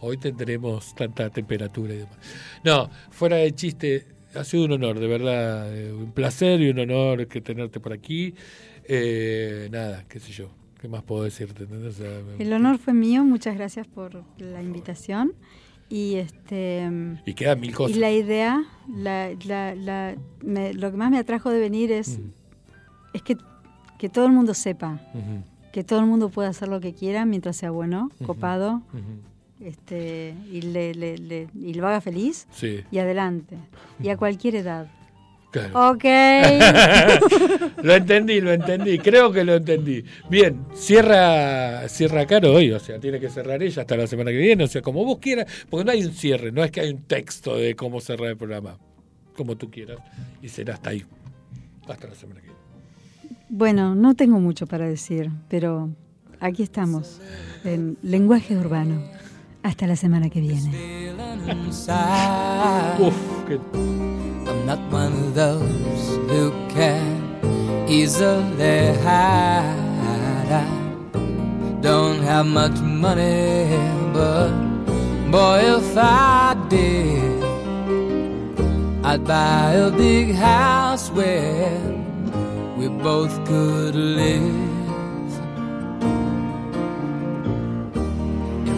[SPEAKER 1] Hoy tendremos tanta temperatura y demás. No, fuera de chiste, ha sido un honor, de verdad, eh, un placer y un honor que tenerte por aquí. Eh, nada, qué sé yo, qué más puedo decirte, ¿entendés? O sea, me-
[SPEAKER 2] El honor fue mío, muchas gracias por la invitación. Y este
[SPEAKER 1] y quedan mil cosas.
[SPEAKER 2] Y la idea, la, lo que más me atrajo de venir es, es que, que todo el mundo sepa, que todo el mundo pueda hacer lo que quiera mientras sea bueno, copado, este, y, le, le, y lo haga feliz y adelante, y a cualquier edad. Ok. (laughs)
[SPEAKER 1] lo entendí, lo entendí. Creo que lo entendí. Bien, cierra, cierra Caro hoy, o sea, tiene que cerrar ella hasta la semana que viene, o sea, como vos quieras, porque no hay un cierre, no es que hay un texto de cómo cerrar el programa, como tú quieras, y será hasta ahí, hasta la semana que viene.
[SPEAKER 2] Bueno, no tengo mucho para decir, pero aquí estamos, en lenguaje urbano. Hasta la semana que viene.
[SPEAKER 1] Uf, qué...
[SPEAKER 10] I'm not one of those who can easily hide. I don't have much money, but boy, if I did, I'd buy a big house where we both could live.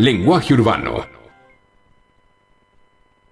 [SPEAKER 3] Lenguaje Urbano